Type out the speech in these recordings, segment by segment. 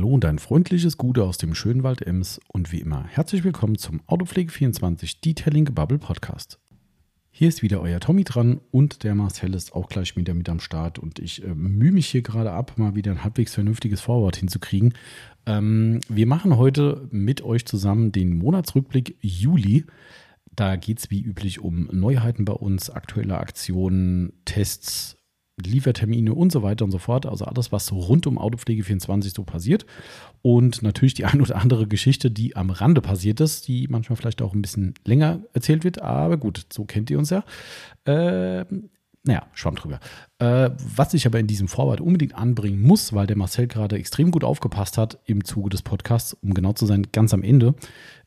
Hallo und ein freundliches Gute aus dem schönen Wald Ems und wie immer herzlich willkommen zum Autopflege24 Detailing Bubble Podcast. Hier ist wieder euer Tommy dran und der Marcel ist auch gleich wieder mit am Start und ich äh, mühe mich hier gerade ab, mal wieder ein halbwegs vernünftiges Vorwort hinzukriegen. Ähm, wir machen heute mit euch zusammen den Monatsrückblick Juli. Da geht es wie üblich um Neuheiten bei uns, aktuelle Aktionen, Tests, Liefertermine und so weiter und so fort. Also alles, was so rund um Autopflege 24 so passiert. Und natürlich die ein oder andere Geschichte, die am Rande passiert ist, die manchmal vielleicht auch ein bisschen länger erzählt wird. Aber gut, so kennt ihr uns ja. Äh, naja, schwamm drüber. Äh, was ich aber in diesem Vorwort unbedingt anbringen muss, weil der Marcel gerade extrem gut aufgepasst hat im Zuge des Podcasts, um genau zu sein, ganz am Ende,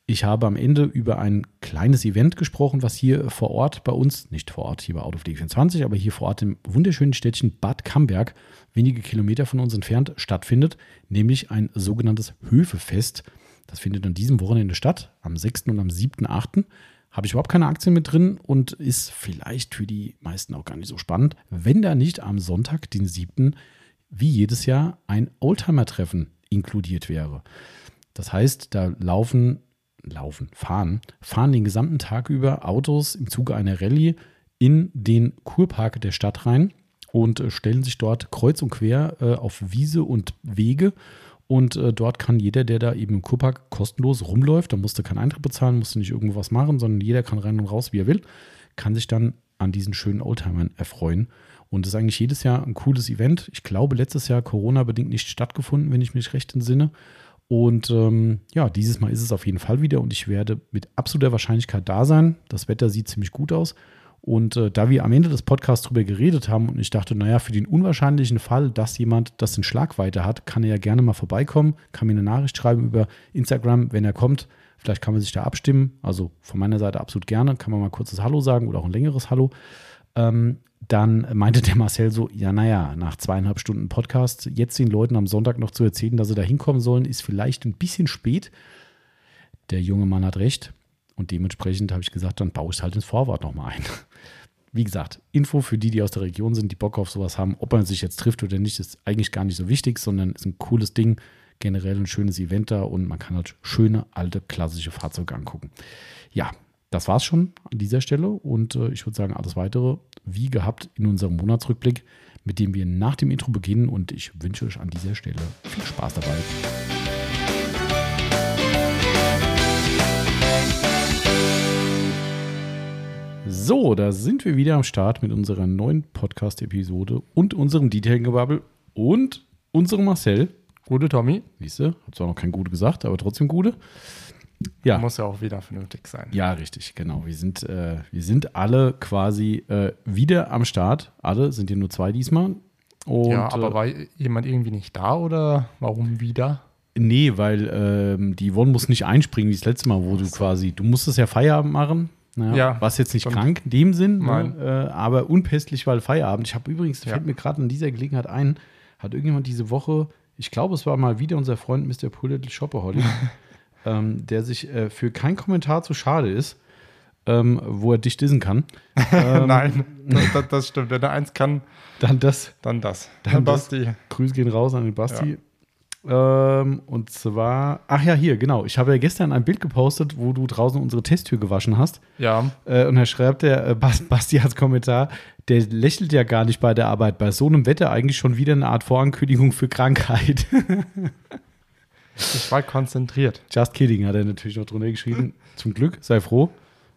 ich habe am Ende über ein kleines Event gesprochen, was hier vor Ort bei uns, nicht vor Ort hier bei Out of 24, aber hier vor Ort im wunderschönen Städtchen Bad Camberg, wenige Kilometer von uns entfernt, stattfindet, nämlich ein sogenanntes Höfefest. Das findet an diesem Wochenende statt, am 6. und am 7.8. Habe ich überhaupt keine Aktien mit drin und ist vielleicht für die meisten auch gar nicht so spannend, wenn da nicht am Sonntag, den 7., wie jedes Jahr ein Oldtimer-Treffen inkludiert wäre. Das heißt, da laufen laufen, fahren, fahren den gesamten Tag über Autos im Zuge einer Rallye in den Kurpark der Stadt rein und äh, stellen sich dort kreuz und quer äh, auf Wiese und Wege. Und äh, dort kann jeder, der da eben im Kurpark kostenlos rumläuft, da musste keinen Eintritt bezahlen, musste nicht irgendwas machen, sondern jeder kann rein und raus, wie er will, kann sich dann an diesen schönen Oldtimern erfreuen. Und das ist eigentlich jedes Jahr ein cooles Event. Ich glaube, letztes Jahr Corona-bedingt nicht stattgefunden, wenn ich mich recht entsinne. Und ähm, ja, dieses Mal ist es auf jeden Fall wieder und ich werde mit absoluter Wahrscheinlichkeit da sein. Das Wetter sieht ziemlich gut aus. Und äh, da wir am Ende des Podcasts drüber geredet haben und ich dachte, naja, für den unwahrscheinlichen Fall, dass jemand das in Schlagweite hat, kann er ja gerne mal vorbeikommen, kann mir eine Nachricht schreiben über Instagram, wenn er kommt. Vielleicht kann man sich da abstimmen. Also von meiner Seite absolut gerne. Kann man mal kurzes Hallo sagen oder auch ein längeres Hallo. Ähm, dann meinte der Marcel so, ja, naja, nach zweieinhalb Stunden Podcast, jetzt den Leuten am Sonntag noch zu erzählen, dass sie da hinkommen sollen, ist vielleicht ein bisschen spät. Der junge Mann hat recht. Und dementsprechend habe ich gesagt, dann baue ich es halt ins Vorwort nochmal ein. Wie gesagt, Info für die, die aus der Region sind, die Bock auf sowas haben, ob man sich jetzt trifft oder nicht, ist eigentlich gar nicht so wichtig, sondern ist ein cooles Ding, generell ein schönes Event da und man kann halt schöne, alte, klassische Fahrzeuge angucken. Ja, das war es schon an dieser Stelle und äh, ich würde sagen, alles weitere wie gehabt in unserem Monatsrückblick, mit dem wir nach dem Intro beginnen und ich wünsche euch an dieser Stelle viel Spaß dabei. So, da sind wir wieder am Start mit unserer neuen Podcast-Episode und unserem Detailing-Gebabbel und unserem Marcel. Gute Tommy. Siehst du, hab zwar noch kein Gute gesagt, aber trotzdem Gute. Ja. Muss ja auch wieder vernünftig sein. Ja, richtig, genau. Wir sind, äh, wir sind alle quasi äh, wieder am Start. Alle sind hier nur zwei diesmal. Und, ja, aber äh, war jemand irgendwie nicht da oder warum wieder? Nee, weil ähm, die Yvonne muss nicht einspringen wie das letzte Mal, wo du quasi, du musstest ja Feierabend machen. Naja, ja, warst jetzt nicht krank in dem Sinn, ne, äh, aber unpässlich, weil Feierabend. Ich habe übrigens, ja. fällt mir gerade in dieser Gelegenheit ein, hat irgendjemand diese Woche, ich glaube, es war mal wieder unser Freund Mr. Pullittle Shopperholly, ähm, der sich äh, für kein Kommentar zu schade ist, ähm, wo er dich dissen kann. Ähm, Nein, das, das, stimmt. Wenn er eins kann, dann das. Dann das. Dann, dann Basti. Das. Grüße gehen raus an den Basti. Ja. Ähm, und zwar, ach ja, hier, genau. Ich habe ja gestern ein Bild gepostet, wo du draußen unsere Testtür gewaschen hast. Ja. Äh, und da schreibt der äh, Basti als Kommentar, der lächelt ja gar nicht bei der Arbeit. Bei so einem Wetter eigentlich schon wieder eine Art Vorankündigung für Krankheit. Ich war konzentriert. Just kidding, hat er natürlich noch drunter geschrieben. Zum Glück, sei froh.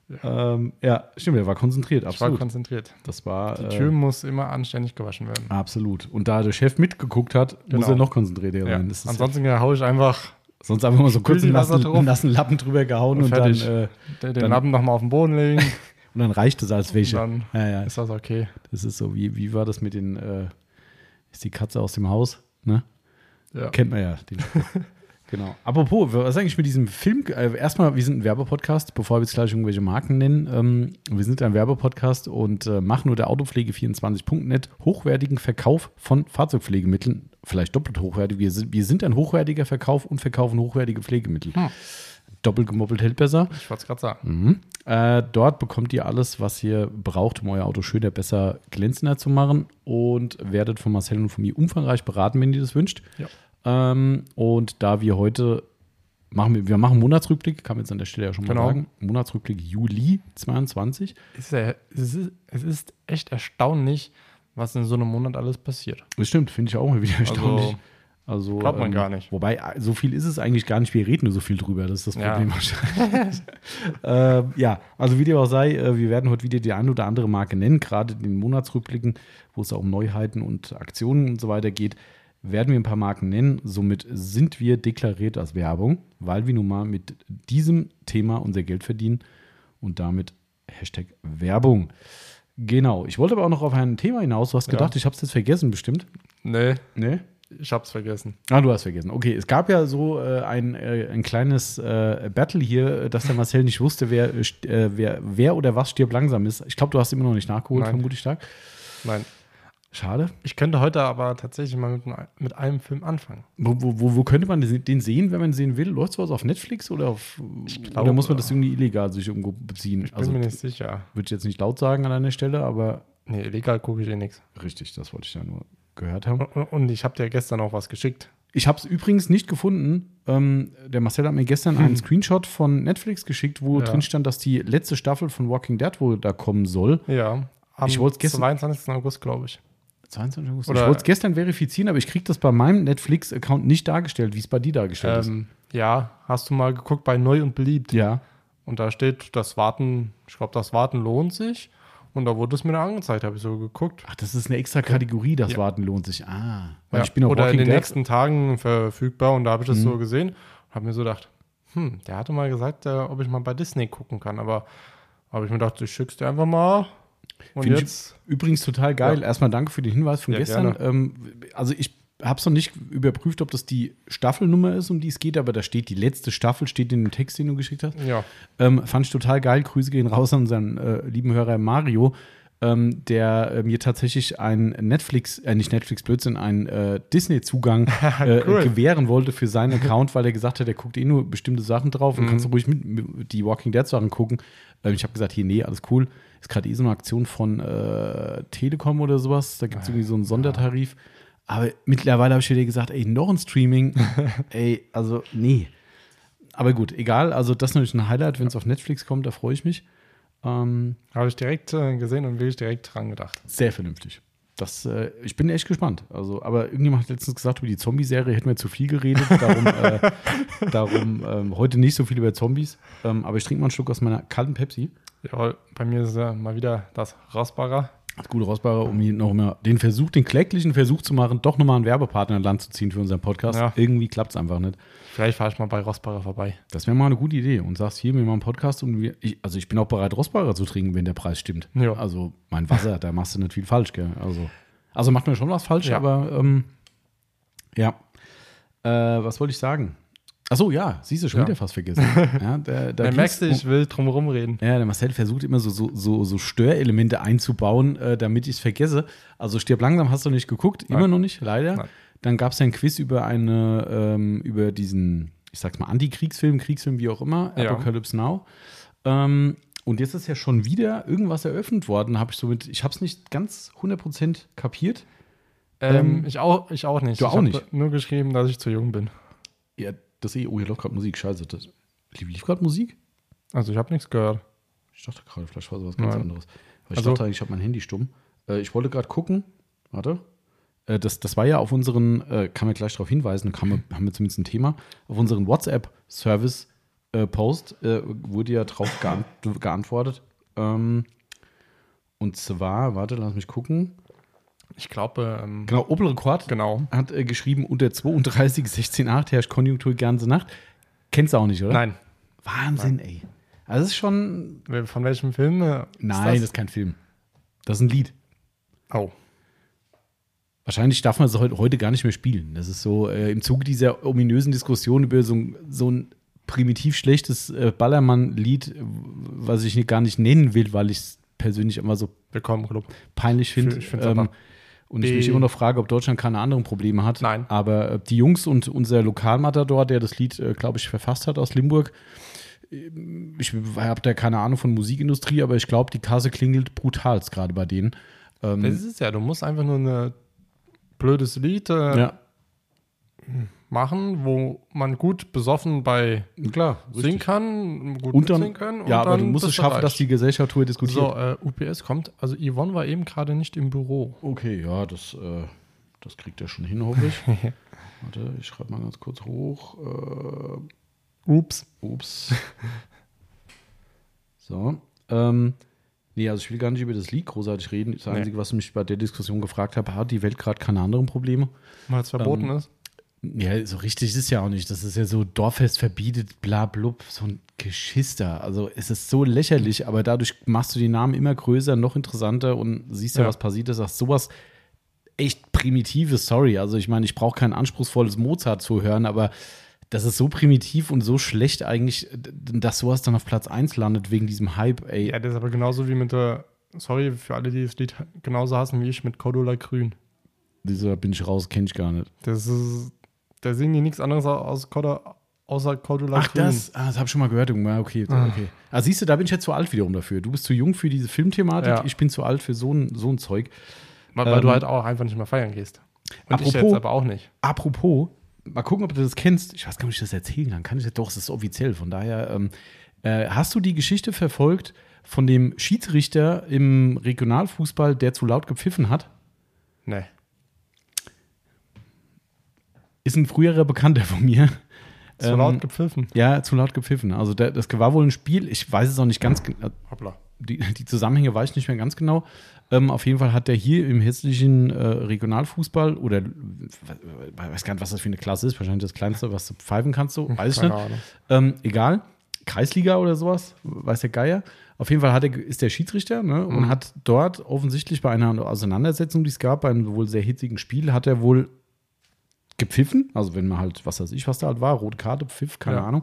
Ja, ähm, ja stimmt, er war konzentriert, absolut. Ich war konzentriert. Das war, Die Tür äh, muss immer anständig gewaschen werden. Absolut. Und da der Chef mitgeguckt hat, genau. muss er noch konzentrierter ja. sein. Ansonsten ja, haue ich einfach. Sonst einfach mal so kurz einen nassen, nassen, Lappen drüber gehauen und, und dann. Äh, den, den Lappen nochmal auf den Boden legen. und dann reicht es als Wäsche. Dann ja, ja. ist das okay. Das ist so, wie, wie war das mit den. Äh, ist die Katze aus dem Haus? Ne? Ja. Kennt man ja den. Genau. Apropos, was ist eigentlich mit diesem Film? Äh, erstmal, wir sind ein Werbepodcast, bevor wir jetzt gleich irgendwelche Marken nennen. Ähm, wir sind ein Werbepodcast und äh, machen nur der Autopflege24.net hochwertigen Verkauf von Fahrzeugpflegemitteln. Vielleicht doppelt hochwertig. Wir sind, wir sind ein hochwertiger Verkauf und verkaufen hochwertige Pflegemittel. Hm. Doppelt gemoppelt hält besser. Ich wollte es gerade sagen. Mhm. Äh, dort bekommt ihr alles, was ihr braucht, um euer Auto schöner, besser, glänzender zu machen und werdet von Marcel und von mir umfangreich beraten, wenn ihr das wünscht. Ja. Ähm, und da wir heute machen, wir, wir machen Monatsrückblick, kann man jetzt an der Stelle ja schon mal Genau. sagen. Monatsrückblick Juli 22. Es ist, ja, es, ist, es ist echt erstaunlich, was in so einem Monat alles passiert. Das stimmt, finde ich auch mal wieder erstaunlich. Also, glaubt man gar nicht. Wobei, äh, so viel ist es eigentlich gar nicht. Wir reden nur so viel drüber. Das ist das Ja. Problem wahrscheinlich. ähm, ja, also wie dem auch sei, äh, wir werden heute wieder die eine oder andere Marke nennen, gerade in den Monatsrückblicken, wo es auch um Neuheiten und Aktionen und so weiter geht, werden wir ein paar Marken nennen. Somit sind wir deklariert als Werbung, weil wir nun mal mit diesem Thema unser Geld verdienen und damit Hashtag Werbung. Genau. Ich wollte aber auch noch auf ein Thema hinaus. Du hast Ja. gedacht, ich habe es jetzt vergessen, bestimmt. Nee, Ne? ich hab's vergessen. Ah, du hast vergessen. Okay, es gab ja so äh, ein, äh, ein kleines äh, Battle hier, äh, dass der Marcel nicht wusste, wer, äh, äh, wer, wer oder was stirbt langsam ist. Ich glaube, du hast immer noch nicht nachgeholt, Nein. vermute ich stark. Nein. Schade. Ich könnte heute aber tatsächlich mal mit, einem- mit einem Film anfangen. Wo, wo, wo, könnte man den sehen, wenn man sehen will? Läuft sowas auf Netflix oder auf. oder glaube, muss man das irgendwie illegal sich irgendwo beziehen? Ich bin Also, mir nicht sicher. würde ich jetzt nicht laut sagen an einer Stelle, aber Nee, illegal gucke ich eh nichts. richtig, das wollte ich ja nur gehört haben. Und, und ich habe dir gestern auch was geschickt. Ich habe es übrigens nicht gefunden. Ähm, der Marcel hat mir gestern einen Screenshot von Netflix geschickt, wo Hm. Ja. drin stand, dass die letzte Staffel von Walking Dead wohl da kommen soll. Ja. Am Ich wollt's gestern- 22. August, glaube ich. 22. August. Oder- ich wollte es gestern verifizieren, aber ich kriege das bei meinem Netflix-Account nicht dargestellt, wie es bei dir dargestellt Ähm, ja, hast du mal geguckt bei Neu und Beliebt? ist. Ja. Und da steht, das Warten, ich glaube, das Warten lohnt sich. Und da wurde es mir angezeigt, habe ich so geguckt. Ach, das ist eine extra Kategorie, das Ja. Warten lohnt sich. Ah. Weil Ja. ich bin auf Oder in den Dead. nächsten Tagen verfügbar. Und da habe ich das Mhm. so gesehen und habe mir so gedacht, hm, der hatte mal gesagt, äh, ob ich mal bei Disney gucken kann. Aber habe ich mir gedacht, ich schick's dir einfach mal. Und Finde ich jetzt, Übrigens total geil. Erstmal danke für den Hinweis von Ja, gestern. Ähm, also ich habe es noch nicht überprüft, ob das die Staffelnummer ist, um die es geht, aber da steht die letzte Staffel, steht in dem Text, den du geschickt hast. ja, Ähm, fand ich total geil. Grüße gehen raus an unseren äh, lieben Hörer Mario, ähm, der äh, mir tatsächlich ein Netflix, äh, nicht Netflix, Blödsinn, einen äh, Disney-Zugang äh, Cool. gewähren wollte für seinen Account, weil er gesagt hat, er guckt eh nur bestimmte Sachen drauf und Mhm. kannst du ruhig mit, mit die Walking Dead-Sachen gucken. Ähm, ich habe gesagt, hier, nee, alles cool. Ist gerade eh so eine Aktion von äh, Telekom oder sowas. Da gibt es irgendwie so einen Sondertarif. Aber mittlerweile habe ich wieder gesagt, ey, noch ein Streaming. ey, also, nee. Aber gut, egal. Also, das ist natürlich ein Highlight, wenn es auf Netflix kommt, da freue ich mich. Ähm, habe ich direkt äh, gesehen und wirklich direkt dran gedacht. sehr vernünftig. Das, äh, ich bin echt gespannt. Also, aber irgendjemand hat letztens gesagt, über die Zombie-Serie hätten wir zu viel geredet. Darum, äh, darum ähm, heute nicht so viel über Zombies. Ähm, aber ich trinke mal einen Schluck aus meiner kalten Pepsi. Jawohl, bei mir ist äh, mal wieder das Raspbarer. Das gute Rausbarer, um hier noch mal den Versuch, den kläglichen Versuch zu machen, doch nochmal einen Werbepartner an Land zu ziehen für unseren Podcast. Ja. Irgendwie klappt es einfach nicht. Vielleicht fahre ich mal bei Raspbarer vorbei. Das wäre mal eine gute Idee. Und sagst hier, wir machen einen Podcast und wir, ich, also ich bin auch bereit, Rostbarer zu trinken, wenn der Preis stimmt. Ja. Also mein Wasser, da machst du nicht viel falsch, gell? Also, also macht man schon was falsch, Ja. aber ähm, ja. Äh, was wollte ich sagen? Achso, ja, siehst du, schon Ja. wieder fast vergessen. ja, da, da merkst du, ich will drum herum reden. ja, der Marcel versucht immer so, so, so, so Störelemente einzubauen, äh, damit ich es vergesse. Also stirb langsam hast du nicht geguckt, immer Nein. noch nicht, leider. Nein. Dann gab es ja ein Quiz über eine, ähm, über diesen, ich sag's mal, Antikriegsfilm, Kriegsfilm, wie auch immer, Ja. Apocalypse Now. Ähm, und jetzt ist ja schon wieder irgendwas eröffnet worden, habe ich somit, ich habe es nicht ganz 100% kapiert. Ähm, Ähm, ich, auch, ich auch nicht. du ich auch nicht? Nur geschrieben, dass ich zu jung bin. Ja, das eh, oh, hier läuft gerade Musik, scheiße. Das, lief lief gerade Musik? Also ich habe nichts gehört. Ich dachte gerade, vielleicht war sowas ganz Nein. anderes. Weil ich Also- dachte eigentlich, ich habe mein Handy stumm. Äh, ich wollte gerade gucken. Warte. Äh, das, das war ja auf unseren, äh, kann man gleich darauf hinweisen, kann man, haben wir zumindest ein Thema. Auf unseren WhatsApp-Service-Post äh, wurde ja drauf geant geantwortet. Ähm, und zwar, warte, lass mich gucken. Ich glaube, ähm, Genau, Opel Rekord genau. hat äh, geschrieben, unter 32, 16,8 herrscht Konjunktur ganze Nacht. Kennst du auch nicht, oder? Nein. Wahnsinn, ey. Also, das ist schon. Von welchem Film? äh, ist Nein, das das? ist kein Film. Das ist ein Lied. Oh. Wahrscheinlich darf man es heute, heute gar nicht mehr spielen. Das ist so äh, im Zuge dieser ominösen Diskussion über so, ein- so ein primitiv schlechtes äh, Ballermann-Lied, was ich gar nicht nennen will, weil ich es persönlich immer so Willkommen, Club. peinlich finde. Ich find's ähm, aber- und ich mich Die- immer noch frage, ob Deutschland keine anderen Probleme hat. Nein. Aber äh, die Jungs und unser Lokalmatador, der das Lied, äh, glaube ich, verfasst hat aus Limburg, äh, ich habe da keine Ahnung von Musikindustrie, aber ich glaube, die Kasse klingelt brutalst gerade bei denen. Ähm, Das ist es ja. Du musst einfach nur ein blödes Lied. Äh, ja. Machen, wo man gut besoffen bei Klar, singen kann, gut Und dann, mitsingen können. und ja, aber du musst es schaffen, reich. dass die Gesellschaft darüber diskutiert. So, äh, UPS kommt. Also Yvonne war eben gerade nicht im Büro. Okay, ja, das, äh, das kriegt er schon hin, hoffe ich. Warte, ich schreibe mal ganz kurz hoch. Äh, Ups. ups. so. Ähm, nee, also ich will gar nicht über das Lied großartig reden. Das Nee. Einzige, was ich mich bei der Diskussion gefragt habe, hat die Welt gerade keine anderen Probleme? Weil es verboten Ähm, ist. Ja, so richtig ist es ja auch nicht. Das ist ja so Dorffest verbietet, bla blub, so ein Geschister. Also es ist so lächerlich, aber dadurch machst du die Namen immer größer, noch interessanter und siehst ja, Ja. was passiert ist. Sagst sowas echt primitives, sorry. Also ich meine, ich brauche kein anspruchsvolles Mozart zu hören, aber das ist so primitiv und so schlecht eigentlich, dass sowas dann auf Platz 1 landet wegen diesem Hype, ey. Ja, das ist aber genauso wie mit der, sorry für alle, die das Lied genauso hassen wie ich, mit Cordula Grün. Dieser bin ich raus, kenne ich gar nicht. Das ist, da singen die nichts anderes aus Corda, außer Cordula Ach, Grün. das, ah, das habe ich schon mal gehört. Ja, okay, Ah. okay. Ah, siehst du, da bin ich jetzt zu alt wiederum dafür. Du bist zu jung für diese Filmthematik, Ja. ich bin zu alt für so ein, so ein Zeug. Weil, weil du Ähm, halt auch einfach nicht mehr feiern gehst. Und ich apropos- jetzt aber auch nicht. Apropos, mal gucken, ob du das kennst. Ich weiß gar nicht, ob ich das erzählen kann. Kann ich das? Doch, es ist offiziell. Von daher, ähm, äh, hast du die Geschichte verfolgt von dem Schiedsrichter im Regionalfußball, der zu laut gepfiffen hat? Nee. Ist ein früherer Bekannter von mir. Zu Ähm, laut gepfiffen. Ja, zu laut gepfiffen. Also der, das war wohl ein Spiel, ich weiß es auch nicht ganz genau. Hoppla. die, die Zusammenhänge weiß ich nicht mehr ganz genau. Ähm, auf jeden Fall hat der hier im hessischen äh, Regionalfußball oder ich weiß gar nicht, was das für eine Klasse ist, wahrscheinlich das kleinste, was du pfeifen kannst, so, weiß ich nicht. Ähm, egal, Kreisliga oder sowas, weiß der Geier. Auf jeden Fall hat er, ist der Schiedsrichter ne, und Mhm. hat dort offensichtlich bei einer Auseinandersetzung, die es gab, bei einem wohl sehr hitzigen Spiel, hat er wohl gepfiffen. Also wenn man halt, was weiß ich, was da halt war, rote Karte, Pfiff, keine Ja. Ahnung.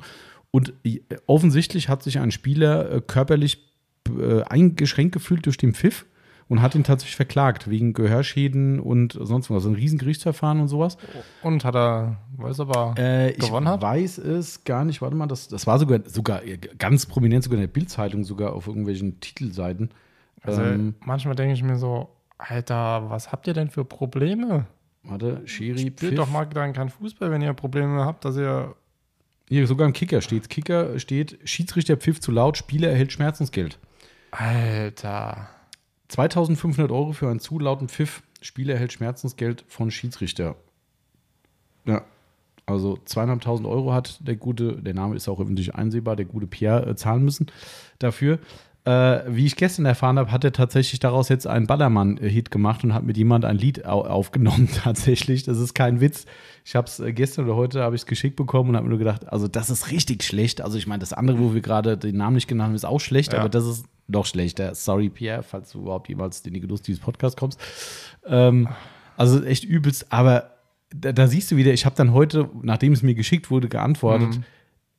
Und äh, offensichtlich hat sich ein Spieler äh, körperlich äh, eingeschränkt gefühlt durch den Pfiff und hat ihn tatsächlich verklagt wegen Gehörschäden und sonst was. Also ein riesen Gerichtsverfahren und sowas. Und hat er, weiß aber, Äh, ich Gewonnen hat? weiß es gar nicht. Warte mal, das, das war sogar, sogar ganz prominent, sogar in der Bildzeitung, sogar auf irgendwelchen Titelseiten. also ähm, manchmal denke ich mir so, Alter, was habt ihr denn für Probleme? Warte, Schiri, Spielt Pfiff. doch mal dann kein Fußball, wenn ihr Probleme habt, dass ihr. Hier, sogar im Kicker steht. Kicker steht, Schiedsrichter Pfiff zu laut, Spieler erhält Schmerzensgeld. Alter. 2500 Euro für einen zu lauten Pfiff. Spieler erhält Schmerzensgeld von Schiedsrichter. Ja. Also zweieinhalbtausend Euro hat der gute, der Name ist auch öffentlich einsehbar, der gute Pierre äh, zahlen müssen dafür. Äh, wie ich gestern erfahren habe, hat er tatsächlich daraus jetzt einen Ballermann-Hit gemacht und hat mit jemand ein Lied au aufgenommen. Tatsächlich, das ist kein Witz. Ich habe es äh, gestern oder heute habe ich es geschickt bekommen und habe mir nur gedacht, also das ist richtig schlecht. Also ich meine, das andere, wo wir gerade den Namen nicht genannt haben, ist auch schlecht, Ja. aber das ist noch schlechter. Sorry, Pierre, falls du überhaupt jemals in die Genuss dieses Podcasts kommst. Ähm, also echt übelst, aber da, da siehst du wieder, ich habe dann heute, nachdem es mir geschickt wurde, geantwortet. Mhm.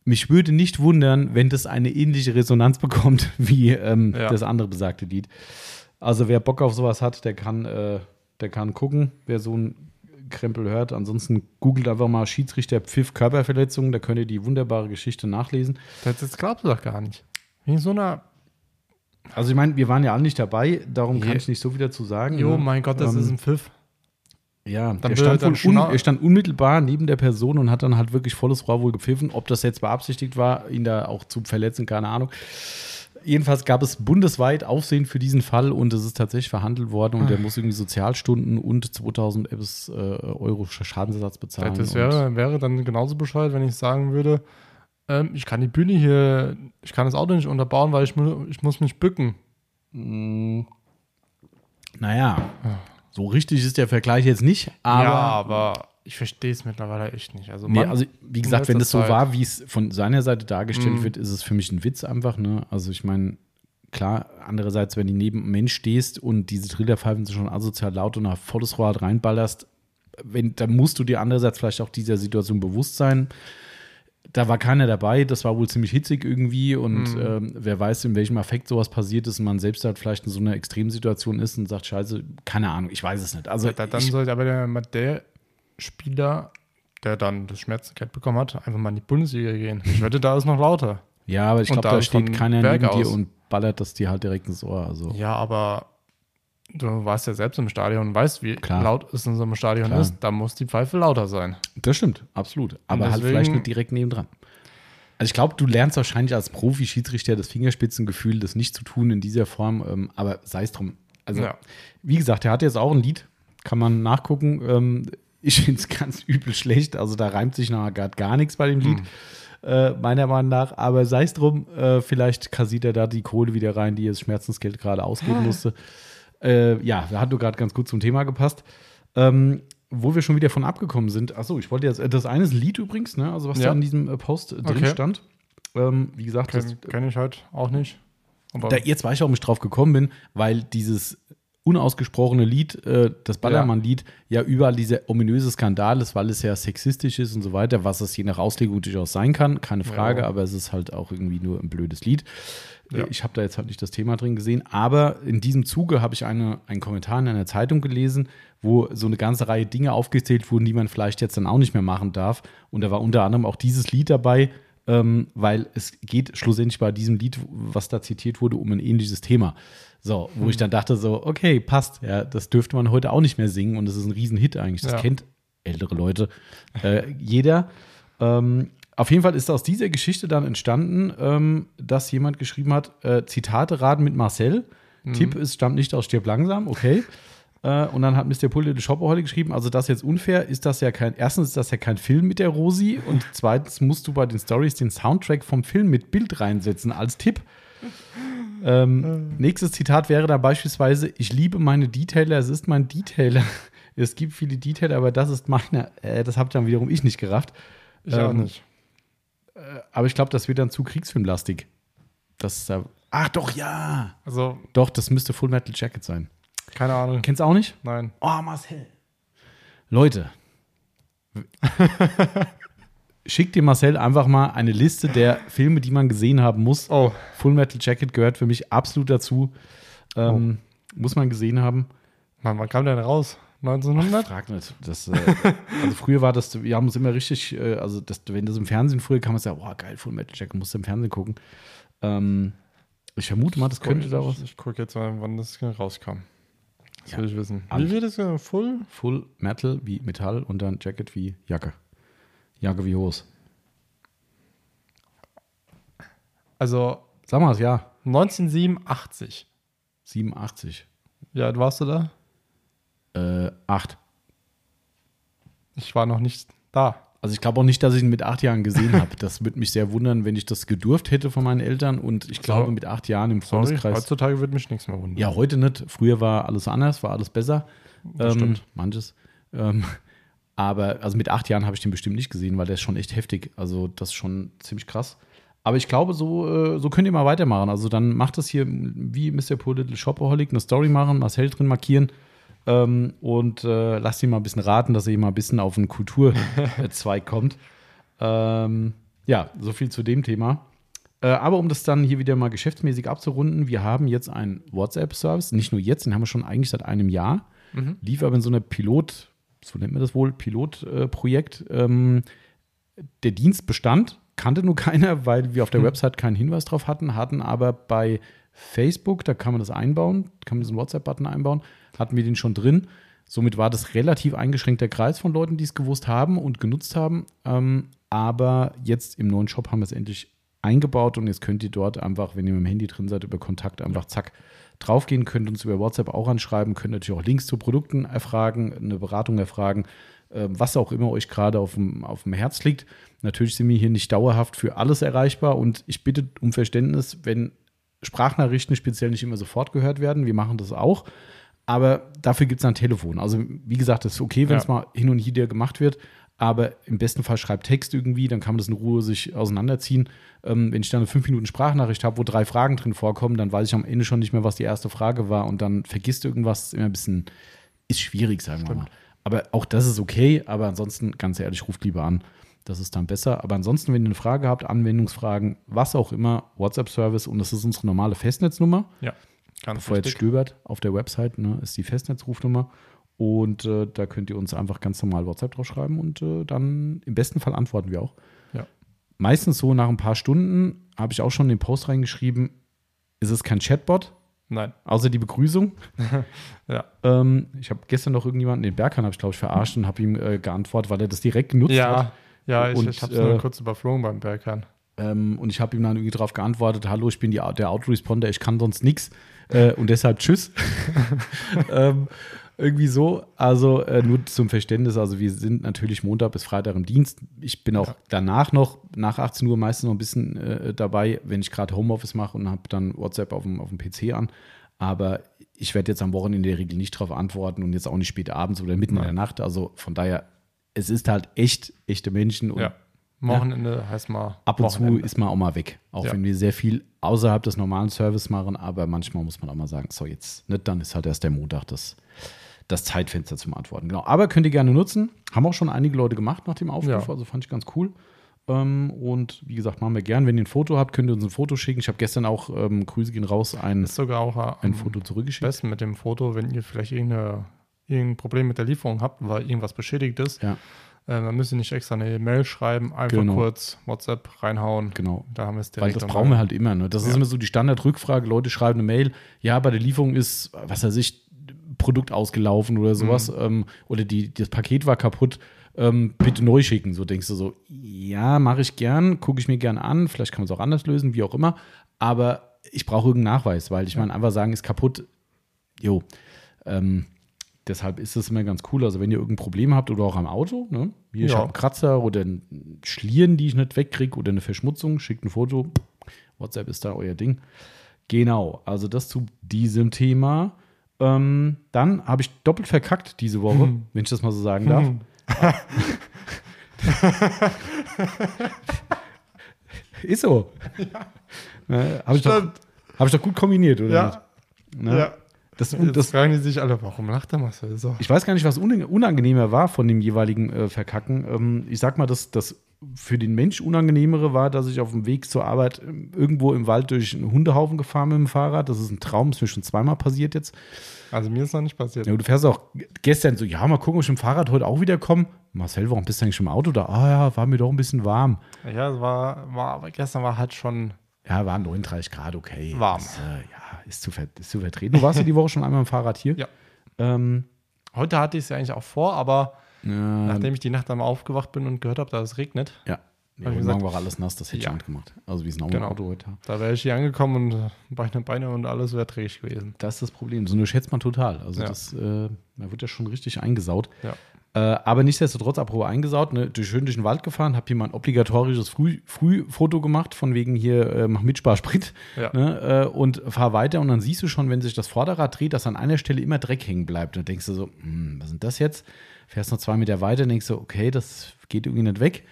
Mich würde nicht wundern, wenn das eine ähnliche Resonanz bekommt wie ähm, Ja. das andere besagte Lied. Also wer Bock auf sowas hat, der kann, äh, der kann gucken, wer so ein Krempel hört. Ansonsten googelt einfach mal Schiedsrichter Pfiff Körperverletzungen, da könnt ihr die wunderbare Geschichte nachlesen. Das, das glaubst du doch gar nicht. Wegen so einer. Also ich meine, wir waren ja alle nicht dabei, darum kann Je- ich nicht so viel dazu sagen. Jo, ne? mein Gott, das Ähm, ist ein Pfiff. Ja, Dann er will- stand, dann un, er stand unmittelbar neben der Person und hat dann halt wirklich volles Rohr wohl gepfiffen. Ob das jetzt beabsichtigt war, ihn da auch zu verletzen, keine Ahnung. Jedenfalls gab es bundesweit Aufsehen für diesen Fall und es ist tatsächlich verhandelt worden und er muss irgendwie Sozialstunden und 2000 bis, äh, Euro Schadensersatz bezahlen. Das wäre, wäre dann genauso bescheuert, wenn ich sagen würde, ähm, ich kann die Bühne hier, ich kann das Auto nicht unterbauen, weil ich, mu- ich muss mich bücken. Mm, Naja, so richtig ist der Vergleich jetzt nicht, aber. ja, aber ich verstehe es mittlerweile echt nicht. Also, Nee, also wie gesagt, wenn das so Zeit- war, wie es von seiner Seite dargestellt Mhm. wird, ist es für mich ein Witz einfach. Ne? Also ich meine, klar, andererseits, wenn du neben einem Mensch stehst und diese Trillerpfeifen sind schon asozial laut und nach volles Rohr halt reinballerst, wenn, dann musst du dir andererseits vielleicht auch dieser Situation bewusst sein. Da war keiner dabei, das war wohl ziemlich hitzig irgendwie und Mhm. ähm, wer weiß, in welchem Affekt sowas passiert ist und man selbst halt vielleicht in so einer Extremsituation ist und sagt, scheiße, keine Ahnung, ich weiß es nicht. Also da, dann ich, sollte aber der, der Spieler, der dann das Schmerzensgeld bekommen hat, einfach mal in die Bundesliga gehen. Ich wette, da ist noch lauter. Ja, aber ich glaube, da da steht keiner neben dir und ballert das dir halt direkt ins Ohr. Also. Ja, aber du warst ja selbst im Stadion und weißt, wie Klar. laut es in so einem Stadion Klar. ist, da muss die Pfeife lauter sein. Das stimmt, absolut. Aber halt deswegen- vielleicht nicht direkt nebendran. Also ich glaube, du lernst wahrscheinlich als Profi-Schiedsrichter das Fingerspitzengefühl, das nicht zu tun in dieser Form, ähm, aber sei es drum. Also, Ja. wie gesagt, er hat jetzt auch ein Lied, kann man nachgucken. Ähm, ich finde es ganz übel schlecht. Also da reimt sich noch gar, gar nichts bei dem Lied, äh, meiner Meinung nach. Aber sei es drum, äh, vielleicht kassiert er da die Kohle wieder rein, die er das Schmerzensgeld gerade ausgeben musste. Äh, ja, da hat du gerade ganz gut zum Thema gepasst. Ähm, wo wir schon wieder von abgekommen sind. Achso, ich wollte jetzt, äh, das eine ist ein Lied übrigens, ne? Also was Ja. da in diesem äh, Post äh, drin Okay. stand. Ähm, wie gesagt, das, Kenne kenn ich halt auch nicht. Da, jetzt weiß ich, warum ich drauf gekommen bin, weil dieses unausgesprochene Lied, äh, das Ballermann-Lied, ja. überall dieser ominöse Skandal ist, weil es ja sexistisch ist und so weiter, was es je nach Auslegung durchaus sein kann, keine Frage, Ja. aber es ist halt auch irgendwie nur ein blödes Lied. Ja. Ich habe da jetzt halt nicht das Thema drin gesehen, aber in diesem Zuge habe ich eine, einen Kommentar in einer Zeitung gelesen, wo so eine ganze Reihe Dinge aufgezählt wurden, die man vielleicht jetzt dann auch nicht mehr machen darf. Und da war unter anderem auch dieses Lied dabei, ähm, weil es geht schlussendlich bei diesem Lied, was da zitiert wurde, um ein ähnliches Thema. So, wo ich dann dachte so, okay, passt, ja, das dürfte man heute auch nicht mehr singen und das ist ein Riesenhit eigentlich. Das Ja. kennt ältere Leute äh, jeder. Ähm, auf jeden Fall ist aus dieser Geschichte dann entstanden, ähm, dass jemand geschrieben hat, äh, Zitate raten mit Marcel. Tipp ist, stammt nicht aus Stirb langsam, okay. Äh, und dann hat Mr. Pulle Shopper heute geschrieben, also das ist jetzt unfair, ist das ja kein, erstens ist das ja kein Film mit der Rosi und zweitens musst du bei den Stories den Soundtrack vom Film mit Bild reinsetzen als Tipp. Ähm, nächstes Zitat wäre da beispielsweise, ich liebe meine Detailer, es ist mein Detailer. Es gibt viele Detailer, aber das ist meiner. Äh, das habe dann wiederum ich nicht gerafft. ich auch ähm, nicht. Aber ich glaube, das wird dann zu kriegsfilmlastig. Das ist da. Ach doch, ja. Also, Doch, das müsste Full Metal Jacket sein. keine Ahnung. Kennst du auch nicht? Nein. Oh, Marcel. Leute. Schickt dir Marcel einfach mal eine Liste der Filme, die man gesehen haben muss. Oh, Full Metal Jacket gehört für mich absolut dazu. Ähm, Muss man gesehen haben. Mann, wann kam der denn raus? 1900? Frag nicht. Das, äh, also früher war das, wir haben uns immer richtig, äh, also das, wenn das im Fernsehen früher kam, man sagen, boah, geil, Full Metal Jacket, musst du im Fernsehen gucken. Ähm, ich vermute mal, das könnte ich, da was. Ich, ich gucke jetzt mal, wann das rauskam. Das Ja. will ich wissen. Wie wird das? Full? Full Metal wie Metall und dann Jacket wie Jacke. Jacke wie Hose. Also Sag mal das Jahr. 1987. 87. Wie alt warst du da? Äh, 8. Ich war noch nicht da. Also ich glaube auch nicht, dass ich ihn mit acht Jahren gesehen habe. Das würde mich sehr wundern, wenn ich das gedurft hätte von meinen Eltern. Und ich glaube, mit acht Jahren im Sorry, Freundeskreis. heutzutage wird mich nichts mehr wundern. Ja, heute nicht. Früher war alles anders, war alles besser. Stimmt. Manches. Ähm, aber also mit acht Jahren habe ich den bestimmt nicht gesehen, weil der ist schon echt heftig. Also das ist schon ziemlich krass. Aber ich glaube, so, äh, so könnt ihr mal weitermachen. Also dann macht das hier wie Mr. Poor Little Shopaholic eine Story machen, Marcel drin markieren ähm, und äh, lasst ihn mal ein bisschen raten, dass er mal ein bisschen auf einen Kulturzweig kommt. Ähm, ja, so viel zu dem Thema. Äh, aber um das dann hier wieder mal geschäftsmäßig abzurunden, wir haben jetzt einen WhatsApp-Service, nicht nur jetzt, den haben wir schon eigentlich seit einem Jahr. Lief aber in so einer Pilot, so nennt man das wohl, Pilotprojekt. ähm, der Dienst bestand, kannte nur keiner, weil wir auf der Website keinen Hinweis drauf hatten, hatten aber bei Facebook, da kann man das einbauen, kann man diesen WhatsApp-Button einbauen, hatten wir den schon drin. Somit war das relativ eingeschränkter Kreis von Leuten, die es gewusst haben und genutzt haben. Ähm, aber jetzt im neuen Shop haben wir es endlich eingebaut und jetzt könnt ihr dort einfach, wenn ihr mit dem Handy drin seid, über Kontakt einfach zack draufgehen, könnt uns über WhatsApp auch anschreiben, könnt natürlich auch Links zu Produkten erfragen, eine Beratung erfragen, äh, was auch immer euch gerade auf dem, auf dem Herz liegt. Natürlich sind wir hier nicht dauerhaft für alles erreichbar und ich bitte um Verständnis, wenn Sprachnachrichten speziell nicht immer sofort gehört werden. Wir machen das auch. Aber dafür gibt es ein Telefon. Also, wie gesagt, es ist okay, wenn es Ja. mal hin und wieder gemacht wird. Aber im besten Fall schreibt Text irgendwie, dann kann man das in Ruhe sich auseinanderziehen. Ähm, wenn ich dann eine 5 Minuten Sprachnachricht habe, wo drei Fragen drin vorkommen, dann weiß ich am Ende schon nicht mehr, was die erste Frage war und dann vergisst irgendwas. Ist immer ein bisschen, ist schwierig, sagen wir mal. Aber auch das ist okay. Aber ansonsten, ganz ehrlich, ruft lieber an. Das ist dann besser. Aber ansonsten, wenn ihr eine Frage habt, Anwendungsfragen, was auch immer, WhatsApp-Service und das ist unsere normale Festnetznummer Ja, ganz bevor jetzt richtig. stöbert auf der Website, ne, ist die Festnetzrufnummer. Und äh, da könnt ihr uns einfach ganz normal WhatsApp drauf schreiben und äh, dann im besten Fall antworten wir auch. Ja. Meistens so nach ein paar Stunden habe ich auch schon den Post reingeschrieben, ist es kein Chatbot, Nein. Außer die Begrüßung. Ja. Ähm, ich habe gestern noch irgendjemanden, den Berghahn habe ich, glaube ich, verarscht und habe ihm äh, geantwortet, weil er das direkt genutzt hat. Ja, ja, ich, Und, ich habe es äh, nur kurz überflogen beim Berghahn. Ähm, und ich habe ihm dann irgendwie darauf geantwortet: Hallo, ich bin die, der Autoresponder, ich kann sonst nichts. Äh, und deshalb Tschüss. ähm, irgendwie so. Also äh, nur zum Verständnis, also wir sind natürlich Montag bis Freitag im Dienst. Ich bin auch Ja. danach noch, nach 18 Uhr meistens noch ein bisschen äh, dabei, wenn ich gerade Homeoffice mache und habe dann WhatsApp auf dem, auf dem PC an. Aber ich werde jetzt am Wochenende in der Regel nicht darauf antworten und jetzt auch nicht spät abends oder mitten in der Nacht. Also von daher, es ist halt echt, echte Menschen und Ja. Wochenende heißt mal. Ab und zu Wochenende. ist man auch mal weg. Auch Ja. wenn wir sehr viel außerhalb des normalen Service machen, aber manchmal muss man auch mal sagen, so jetzt nicht, dann ist halt erst der Montag das, das Zeitfenster zum Antworten. Genau. Aber könnt ihr gerne nutzen. Haben auch schon einige Leute gemacht nach dem Aufruf, Ja. also fand ich ganz cool. Ähm, und wie gesagt, machen wir gern. Wenn ihr ein Foto habt, könnt ihr uns ein Foto schicken. Ich habe gestern auch, ähm, Grüße gehen raus, ein, Ist sogar auch ein am Foto zurückgeschickt. besten mit dem Foto, wenn ihr vielleicht irgendeine, irgendein Problem mit der Lieferung habt, weil irgendwas beschädigt ist. Ja, Äh, dann müsst ihr nicht extra eine Mail schreiben, einfach Genau. kurz WhatsApp reinhauen. genau. Da haben wir es Weil das brauchen wir halt immer. Ne? Das ist Ja. immer so die Standardrückfrage. Leute schreiben eine Mail, ja, bei der Lieferung ist, was weiß ich, Produkt ausgelaufen oder sowas. Mhm. Ähm, oder die, das Paket war kaputt. Ähm, bitte neu schicken. So denkst du so, ja, mache ich gern, gucke ich mir gern an. Vielleicht kann man es auch anders lösen, wie auch immer. Aber ich brauche irgendeinen Nachweis, weil ich meine, einfach sagen, ist kaputt. Jo. Ähm, deshalb ist es immer ganz cool. Also, wenn ihr irgendein Problem habt oder auch am Auto, ne? Hier, ich Ja. habe einen Kratzer oder einen Schlieren, die ich nicht wegkriege oder eine Verschmutzung, schickt ein Foto. WhatsApp ist da euer Ding. Genau, also das zu diesem Thema. Ähm, dann habe ich doppelt verkackt diese Woche, wenn ich das mal so sagen darf. Ist so. Ne, habe ich, doch- hab ich doch gut kombiniert, oder Ja. nicht? Ne? Ja. Das, Jetzt das, fragen die sich alle, warum lacht der Marcel so? ich weiß gar nicht, was unang- unangenehmer war von dem jeweiligen äh, Verkacken. Ähm, ich sag mal, das, das für den Mensch unangenehmere war, dass ich auf dem Weg zur Arbeit ähm, irgendwo im Wald durch einen Hundehaufen gefahren mit dem Fahrrad. Das ist ein Traum, ist mir schon zweimal passiert jetzt. Also mir ist noch nicht passiert. Ja, du fährst auch gestern so, ja, mal gucken, ob ich mit dem Fahrrad heute auch wieder komme. Marcel, warum bist du eigentlich schon im Auto da? Ah ja, war mir doch ein bisschen warm. Ja, es war, war, aber gestern war halt schon Ja, waren 39 Grad, okay. Warm. Das, äh, ja, ist zu, ver ist zu vertreten. Du warst ja die Woche schon einmal im Fahrrad hier. Ja. Ähm, Heute hatte ich es ja eigentlich auch vor, aber ja, nachdem ich die Nacht einmal aufgewacht bin und gehört habe, dass es regnet, ja. Hab ich gesagt- Morgen war alles nass, das hätte ich Ja. ja. gemacht. Also sind auch Genau. Auto heute. da wäre ich hier angekommen und Beine, Beine und alles wäre träge gewesen. Das ist das Problem. So unterschätzt man total. Also Ja. das, äh, da wird ja schon richtig eingesaut. Ja. Äh, aber nichtsdestotrotz, apropos eingesaut, ne, durch, schön durch den Wald gefahren, habe hier mal ein obligatorisches Früh, Frühfoto gemacht, von wegen hier, äh, mach Mitspar Sprit Ja. ne, äh, und fahr weiter und dann siehst du schon, wenn sich das Vorderrad dreht, dass an einer Stelle immer Dreck hängen bleibt. Und dann denkst du so, hm, was ist denn das jetzt? Fährst noch zwei Meter weiter, denkst du, okay, das geht irgendwie nicht weg.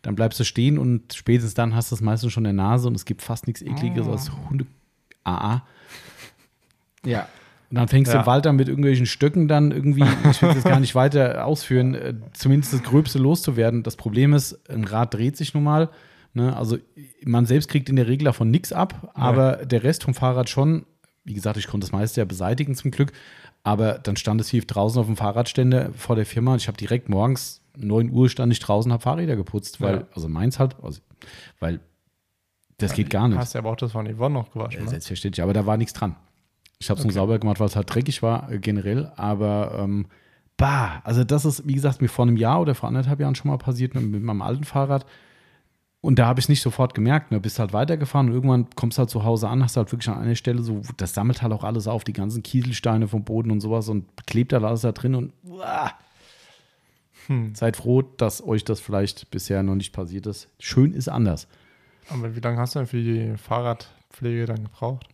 Dann bleibst du stehen und spätestens dann hast du es meistens schon in der Nase und es gibt fast nichts ekliges Oh. als Hunde. AA. Ja. Und dann fängst du Ja. im Wald an mit irgendwelchen Stöcken dann irgendwie, ich will jetzt gar nicht weiter ausführen, äh, zumindest das Gröbste loszuwerden. Das Problem ist, ein Rad dreht sich nun mal. Ne? Also man selbst kriegt in der Regel davon nichts ab, aber der Rest vom Fahrrad schon. Wie gesagt, ich konnte das meiste ja beseitigen zum Glück. Aber dann stand es hier draußen auf dem Fahrradständer vor der Firma und ich habe direkt morgens 9 Uhr stand ich draußen, habe Fahrräder geputzt, weil, Ja. also meins halt, also, weil das geht gar nicht. Hast ja aber auch das von Yvonne noch gewaschen. Ja, ne? selbstverständlich, aber da war nichts dran. Ich habe es nur Okay. sauber gemacht, weil es halt dreckig war, äh, generell. Aber ähm, bah, also das ist, wie gesagt, mir vor einem Jahr oder vor anderthalb Jahren schon mal passiert mit, mit meinem alten Fahrrad. Und da habe ich es nicht sofort gemerkt. Ne? Bist halt weitergefahren und irgendwann kommst du halt zu Hause an, hast halt wirklich an einer Stelle so, das sammelt halt auch alles auf, die ganzen Kieselsteine vom Boden und sowas und klebt halt alles da drin und uah. Hm. seid froh, dass euch das vielleicht bisher noch nicht passiert ist. Schön ist anders. Aber wie lange hast du denn für die Fahrradpflege dann gebraucht?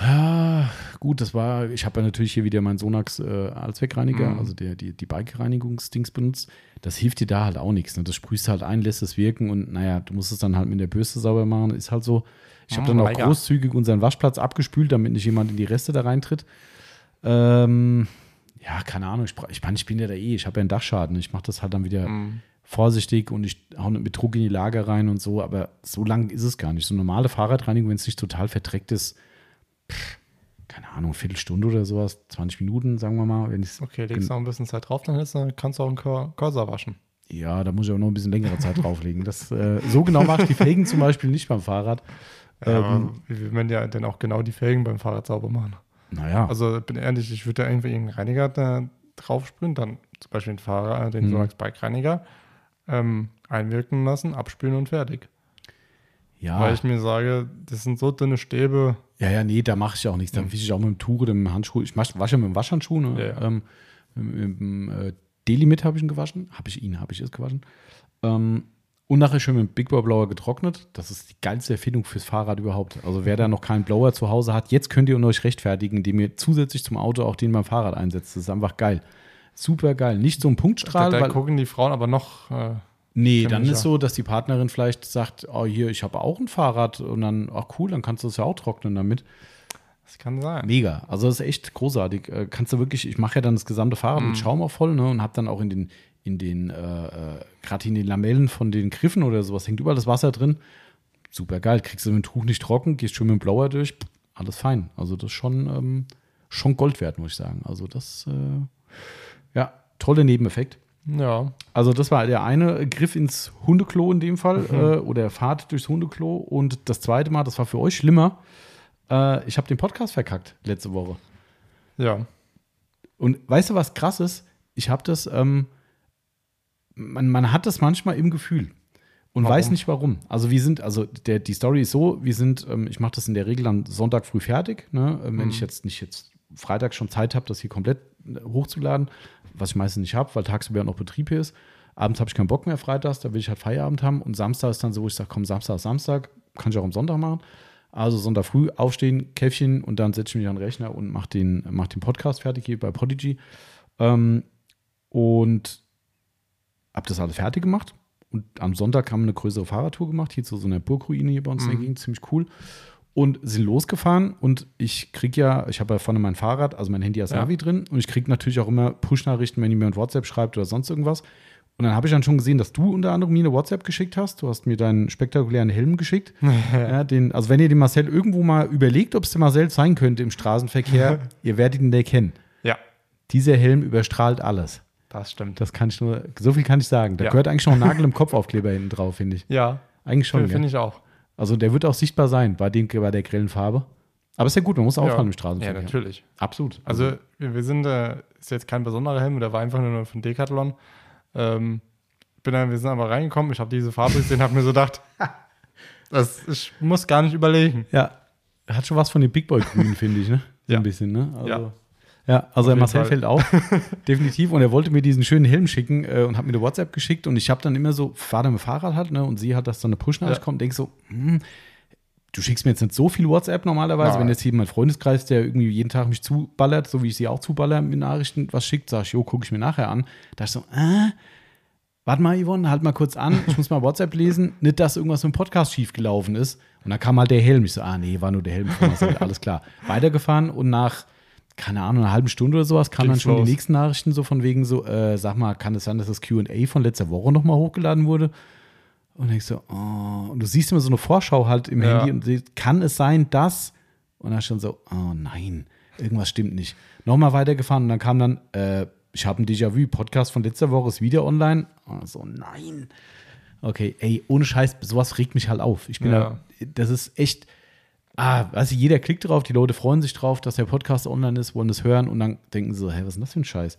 Ja, gut, das war, ich habe ja natürlich hier wieder meinen Sonax äh, Allzweckreiniger, Mhm. also der, die, die Bike-Reinigungsdings benutzt. Das hilft dir da halt auch nichts. Ne? Das sprühst du halt ein, lässt es wirken und naja, du musst es dann halt mit der Bürste sauber machen. Ist halt so. Ich habe Oh, dann auch großzügig unseren Waschplatz abgespült, damit nicht jemand in die Reste da reintritt. Ähm, ja, keine Ahnung. Ich, ich, meine, ich bin ja da eh, ich habe ja einen Dachschaden. Ich mache das halt dann wieder Mhm. vorsichtig und ich hau nicht mit Druck in die Lager rein und so, aber so lang ist es gar nicht. So normale Fahrradreinigung, wenn es nicht total verdreckt ist, keine Ahnung, Viertelstunde oder sowas, 20 Minuten, sagen wir mal. Wenn Okay, legst du noch ein bisschen Zeit drauf, dann ist, kannst du auch einen Cor- Corsa waschen. ja, da muss ich aber noch ein bisschen längere Zeit drauflegen. Das, äh, so genau mache ich die Felgen zum Beispiel nicht beim Fahrrad. Ja, Ähm, will man ja dann auch genau die Felgen beim Fahrrad sauber machen? naja, Also bin ehrlich, ich würde da irgendwie einen Reiniger da draufsprühen, dann zum Beispiel den Fahrer, den Mhm. Sonax Bike Reiniger, ähm, einwirken lassen, abspülen und fertig. ja. Weil ich mir sage, das sind so dünne Stäbe. Ja, ja, nee, da mache ich auch nichts. Dann wische ich auch mit dem Tuch oder mit dem Handschuh. Ich mach- wasche mit dem Waschhandschuh. Ne? Ja, ja. Ähm, mit, dem äh, Delimit habe ich ihn gewaschen. Habe ich ihn, habe ich es gewaschen. Ähm, und nachher schön mit dem Big Boy Blower getrocknet. Das ist die geilste Erfindung fürs Fahrrad überhaupt. Also wer da noch keinen Blower zu Hause hat, jetzt könnt ihr euch rechtfertigen, indem ihr zusätzlich zum Auto auch den beim Fahrrad einsetzt. Das ist einfach geil. Super geil. Nicht so ein Da, Punktstrahl, da weil gucken die Frauen aber noch. Äh, Nee, dann ist so, dass die Partnerin vielleicht sagt, oh hier, ich habe auch ein Fahrrad und dann, ach cool, dann kannst du das ja auch trocknen damit. das kann sein. Mega. Also das ist echt großartig. Äh, kannst du wirklich, ich mache ja dann das gesamte Fahrrad mit Schaum auch voll, ne? Und habe dann auch in den, in den, äh, äh, gerade in den Lamellen von den Griffen oder sowas, hängt überall das Wasser drin. Super geil. Kriegst du mit dem Tuch nicht trocken, gehst schön mit dem Blower durch, alles fein. Also das ist schon, ähm, schon Gold wert, muss ich sagen. Also das, äh, ja, toller Nebeneffekt. Ja, Also das war der eine Griff ins Hundeklo in dem Fall äh, oder Fahrt durchs Hundeklo. Und das zweite Mal, das war für euch schlimmer. Äh, ich habe den Podcast verkackt letzte Woche. ja. Und weißt du, was krass ist? Ich habe das, ähm, man, man hat das manchmal im Gefühl und Warum? weiß nicht warum. Also wir sind, also der, die Story ist so, wir sind, ähm, ich mache das in der Regel am Sonntag früh fertig, ne? ähm, wenn Mhm. ich jetzt nicht jetzt Freitag schon Zeit habe, das hier komplett äh, hochzuladen, was ich meistens nicht habe, weil tagsüber noch Betrieb hier ist. Abends habe ich keinen Bock mehr freitags, da will ich halt Feierabend haben und Samstag ist dann so, wo ich sage, komm, Samstag ist Samstag, kann ich auch am Sonntag machen. Also Sonntag früh aufstehen, Käffchen und dann setze ich mich an den Rechner und mache den, mach den Podcast fertig hier bei Podigy. Ähm, und habe das alles fertig gemacht. Und am Sonntag haben wir eine größere Fahrradtour gemacht, hier zu so einer Burgruine hier bei uns Mhm. Gegend, ziemlich cool. Und sind losgefahren und ich kriege ja, ich habe ja vorne mein Fahrrad, also mein Handy als Ja. Navi drin und ich kriege natürlich auch immer Push-Nachrichten, wenn ihr mir ein WhatsApp schreibt oder sonst irgendwas. Und dann habe ich dann schon gesehen, dass du unter anderem mir eine WhatsApp geschickt hast. Du hast mir deinen spektakulären Helm geschickt. ja, den, also wenn ihr den Marcel irgendwo mal überlegt, ob es der Marcel sein könnte im Straßenverkehr, ihr werdet ihn erkennen. Ja, Dieser Helm überstrahlt alles. das stimmt. Das kann ich nur, so viel kann ich sagen. Da Ja. gehört eigentlich noch ein Nagel im Kopfaufkleber hinten drauf, finde ich. Ja, Eigentlich schon. finde Ja. ich auch. Also der wird auch sichtbar sein bei, dem, bei der grellen Farbe. Aber ist ja gut, man muss auffahren im Ja, Straßenverkehr. natürlich. Absolut. Also wir, wir sind, äh, ist jetzt kein besonderer Helm, der war einfach nur von Decathlon. Ähm, bin dann, wir sind aber reingekommen, ich habe diese Farbe gesehen, habe mir so gedacht, das, ich muss gar nicht überlegen. ja, hat schon was von dem Big Boy Grün, finde ich, ne? So Ja. ein bisschen, ne? Also, Ja. Ja. also der Marcel Fall. fällt auf, definitiv. Und er wollte mir diesen schönen Helm schicken äh, und hat mir eine WhatsApp geschickt. Und ich habe dann immer so, fahr da mit Fahrrad halt, ne? Und sie hat, dass dann eine Push-Nachricht Ja. kommt, denk so, hm, du schickst mir jetzt nicht so viel WhatsApp normalerweise. Nein. Wenn jetzt hier mein Freundeskreis, der irgendwie jeden Tag mich zuballert, so wie ich sie auch zuballer mit Nachrichten, was schickt, sag ich, jo, gucke ich mir nachher an. Da ich so, äh, warte mal, Yvonne, halt mal kurz an, ich muss mal WhatsApp lesen, nicht, dass irgendwas mit dem Podcast schiefgelaufen ist. Und dann kam halt der Helm. Ich so, ah, nee, war nur der Helm von Marcel, alles klar. Weitergefahren und nach, keine Ahnung, einer halben Stunde oder sowas, kamen dann schon los. die nächsten Nachrichten so von wegen so, äh, sag mal, kann es sein, dass das QA von letzter Woche nochmal hochgeladen wurde? Und ich so, oh, und du siehst immer so eine Vorschau halt im Ja. Handy und siehst, kann es sein, dass? Und dann schon so, oh nein, irgendwas stimmt nicht. Nochmal weitergefahren und dann kam dann, äh, ich habe ein Déjà-vu, Podcast von letzter Woche ist wieder online. Und so, nein. Okay, ey, ohne Scheiß, sowas regt mich halt auf. Ich bin Ja. da, das ist echt, ah, du, jeder klickt drauf, die Leute freuen sich drauf, dass der Podcast online ist, wollen das hören und dann denken sie so, hä, was ist denn das für ein Scheiß?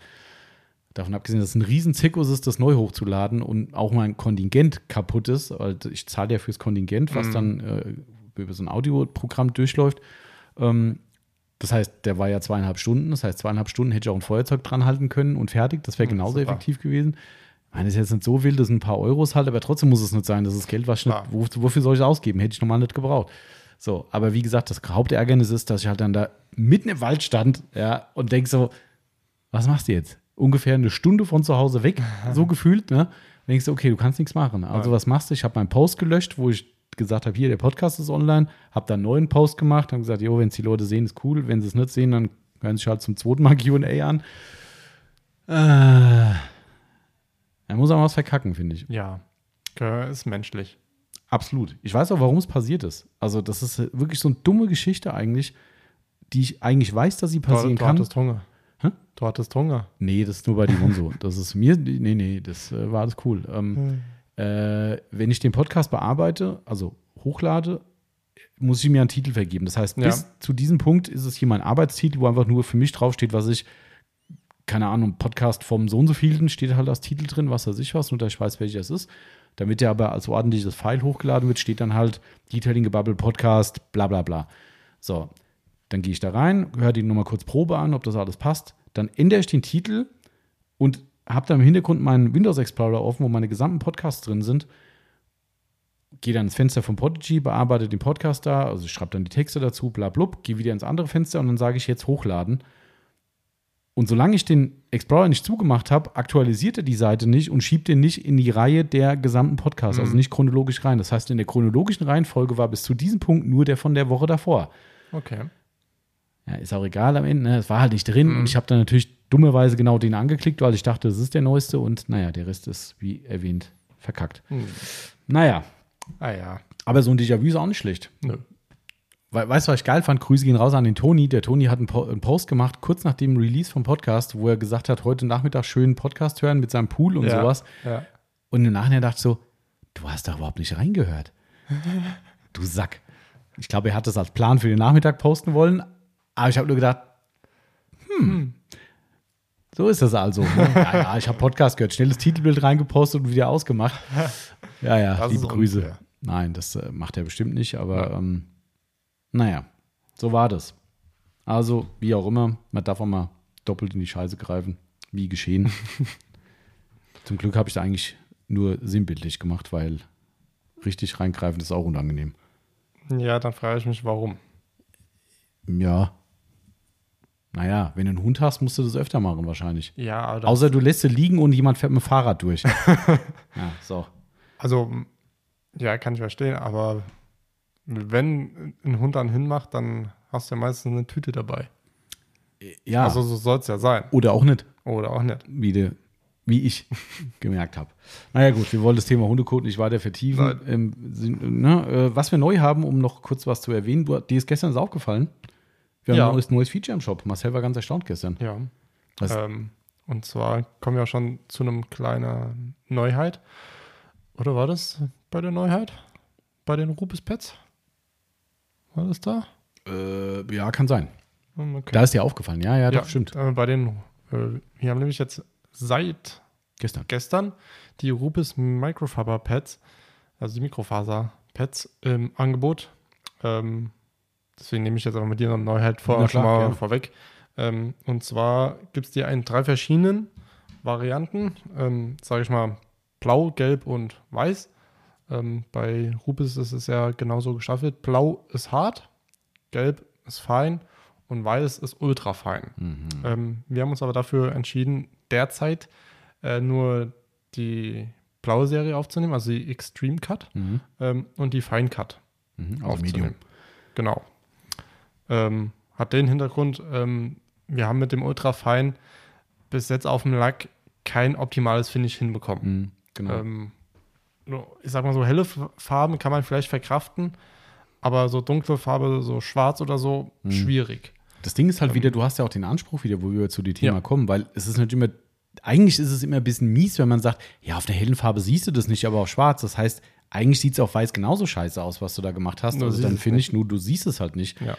Davon abgesehen, dass es ein Riesenzirkus ist, das neu hochzuladen und auch mein Kontingent kaputt ist, weil ich zahle ja fürs Kontingent, was Mhm. dann äh, über so ein Audioprogramm durchläuft. Ähm, das heißt, der war ja zweieinhalb Stunden. Das heißt, zweieinhalb Stunden hätte ich auch ein Feuerzeug dran halten können und fertig. Das wäre Ja, genauso super. effektiv gewesen. Ich meine, das ist jetzt nicht so wild, das sind ein paar Euros halt, aber trotzdem muss es nicht sein. Das ist Geld, was ich nicht, wofür soll ich es ausgeben? Hätte ich normal nicht gebraucht. So, aber wie gesagt, das Hauptärgernis ist, dass ich halt dann da mitten im Wald stand, ja, und denk so, was machst du jetzt? Ungefähr eine Stunde von zu Hause weg, so gefühlt, ne? Denkst du, okay, du kannst nichts machen. Also, Ja. was machst du? Ich habe meinen Post gelöscht, wo ich gesagt habe, hier, der Podcast ist online, habe dann einen neuen Post gemacht, habe gesagt, jo, wenn es die Leute sehen, ist cool. Wenn sie es nicht sehen, dann hören sie sich halt zum zweiten Mal QA an. Äh, er muss auch was verkacken, finde ich. Ja, ist menschlich. Absolut. Ich weiß auch, warum es passiert ist. Also, das ist wirklich so eine dumme Geschichte eigentlich, die ich eigentlich weiß, dass sie Du, passieren du kann. hattest Hunger. Hä? Du hattest Hunger. Nee, das ist nur bei Dimon so. Das ist mir, nee, nee, das äh, war alles cool. Ähm, äh, wenn ich den Podcast bearbeite, also hochlade, muss ich mir einen Titel vergeben. Das heißt, Ja. bis zu diesem Punkt ist es hier mein Arbeitstitel, wo einfach nur für mich draufsteht, was ich, keine Ahnung, Podcast vom so und so vielten steht halt als Titel drin, was weiß ich was, nur dass ich weiß, welcher es ist. Damit der aber als ordentliches File hochgeladen wird, steht dann halt Detailing Gebubble Podcast, bla bla bla. So, dann gehe ich da rein, höre die nochmal kurz Probe an, ob das alles passt. Dann ändere ich den Titel und habe dann im Hintergrund meinen Windows Explorer offen, wo meine gesamten Podcasts drin sind. Gehe dann ins Fenster von Podigy, bearbeite den Podcast da, also schreibe dann die Texte dazu, bla blub, gehe wieder ins andere Fenster und dann sage ich jetzt hochladen. Und solange ich den Explorer nicht zugemacht habe, aktualisiert er die Seite nicht und schiebt den nicht in die Reihe der gesamten Podcasts, also nicht chronologisch rein. Das heißt, in der chronologischen Reihenfolge war bis zu diesem Punkt nur der von der Woche davor. Okay. Ja, ist auch egal am Ende. Ne? Es war halt nicht drin und ich habe dann natürlich dummerweise genau den angeklickt, weil ich dachte, das ist der neueste und naja, der Rest ist, wie erwähnt, verkackt. Hm. Naja, Ah ja. aber so ein Déjà-vu ist auch nicht schlecht. Nö. We weißt du, was ich geil fand? Grüße gehen raus an den Toni. Der Toni hat einen, po einen Post gemacht, kurz nach dem Release vom Podcast, wo er gesagt hat, heute Nachmittag schön Podcast hören mit seinem Pool und ja. sowas. Ja. Und im Nachhinein dachte ich so, du hast da überhaupt nicht reingehört. Du Sack. Ich glaube, er hat das als Plan für den Nachmittag posten wollen, aber ich habe nur gedacht, hm, so ist das also. Ne? Ja, ja, ich habe Podcast gehört, schnelles Titelbild reingepostet und wieder ausgemacht. Ja, ja, Das liebe Grüße. unfair. Nein, das äh, macht er bestimmt nicht, aber ähm, naja, so war das. Also, wie auch immer, man darf auch mal doppelt in die Scheiße greifen, wie geschehen. Zum Glück habe ich da eigentlich nur sinnbildlich gemacht, weil richtig reingreifen ist auch unangenehm. Ja, dann frage ich mich, warum. Ja. Naja, wenn du einen Hund hast, musst du das öfter machen wahrscheinlich. Ja, aber Außer du lässt sie liegen und jemand fährt mit dem Fahrrad durch. ja, so. Also, ja, kann ich verstehen, aber wenn ein Hund dann hinmacht, dann hast du ja meistens eine Tüte dabei. Ja, Also, so soll es ja sein. oder auch nicht, Oder auch nicht. wie, de, wie ich gemerkt habe. Naja gut, wir wollen das Thema Hundekot nicht weiter vertiefen. Ähm, ne, äh, was wir neu haben, um noch kurz was zu erwähnen, du, dir ist gestern das aufgefallen. Wir haben Ja. ein neues, Feature im Shop. Marcel war ganz erstaunt gestern. Ja. Was- Ähm, und zwar kommen wir schon zu einem kleinen Neuheit. Oder war das bei der Neuheit? Bei den Rupes Pets? War das da? Äh, ja, kann sein. Okay. Da ist dir aufgefallen. Ja, ja, doch, stimmt. Äh, bei den, äh, wir haben nämlich jetzt seit Gestern. gestern die Rupes Microfiber Pads, also die Mikrofaser Pads im Angebot. Ähm, deswegen nehme ich jetzt aber mit dir eine Neuheit vor, Na schon klar, mal gerne. vorweg. Ähm, und zwar gibt es die in drei verschiedenen Varianten, ähm, sage ich mal blau, gelb und weiß. Ähm, bei Rupes ist es ja genauso gestaffelt. Blau ist hart, gelb ist fein und weiß ist ultra fein. Mhm. Ähm, wir haben uns aber dafür entschieden, derzeit äh, nur die blaue Serie aufzunehmen, also die Extreme Cut Mhm. ähm, und die Fine Cut Mhm. Also aufzunehmen. Medium. Genau. Ähm, hat den Hintergrund, ähm, wir haben mit dem Ultra Fine bis jetzt auf dem Lack kein optimales Finish hinbekommen. Mhm. Genau. Ähm, ich sag mal so, helle Farben kann man vielleicht verkraften, aber so dunkle Farbe, so schwarz oder so, Mhm. schwierig. Das Ding ist halt wieder, du hast ja auch den Anspruch wieder, wo wir zu dem Thema Ja. kommen, weil es ist natürlich immer, eigentlich ist es immer ein bisschen mies, wenn man sagt, ja, auf der hellen Farbe siehst du das nicht, aber auf schwarz. Das heißt, eigentlich sieht es auf weiß genauso scheiße aus, was du da gemacht hast. Nur also dann finde ich, nur du siehst es halt nicht. Ja.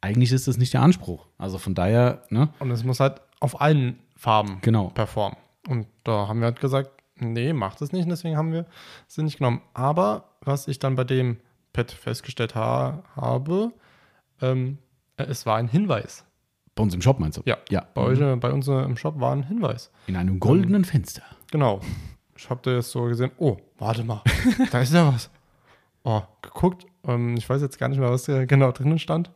Eigentlich ist das nicht der Anspruch. Also von daher, ne? Und es muss halt auf allen Farben Genau. performen. Und da haben wir halt gesagt, nee, macht es nicht. Und deswegen haben wir sie nicht genommen. Aber was ich dann bei dem Pad festgestellt ha habe, ähm, äh, es war ein Hinweis. Bei uns im Shop meinst du? Ja, Ja. Bei euch, äh, bei uns äh, im Shop war ein Hinweis. In einem goldenen Fenster. Genau. Ich habe das so gesehen, oh, warte mal, da ist ja was. Oh, geguckt. Ähm, ich weiß jetzt gar nicht mehr, was da genau drinnen stand.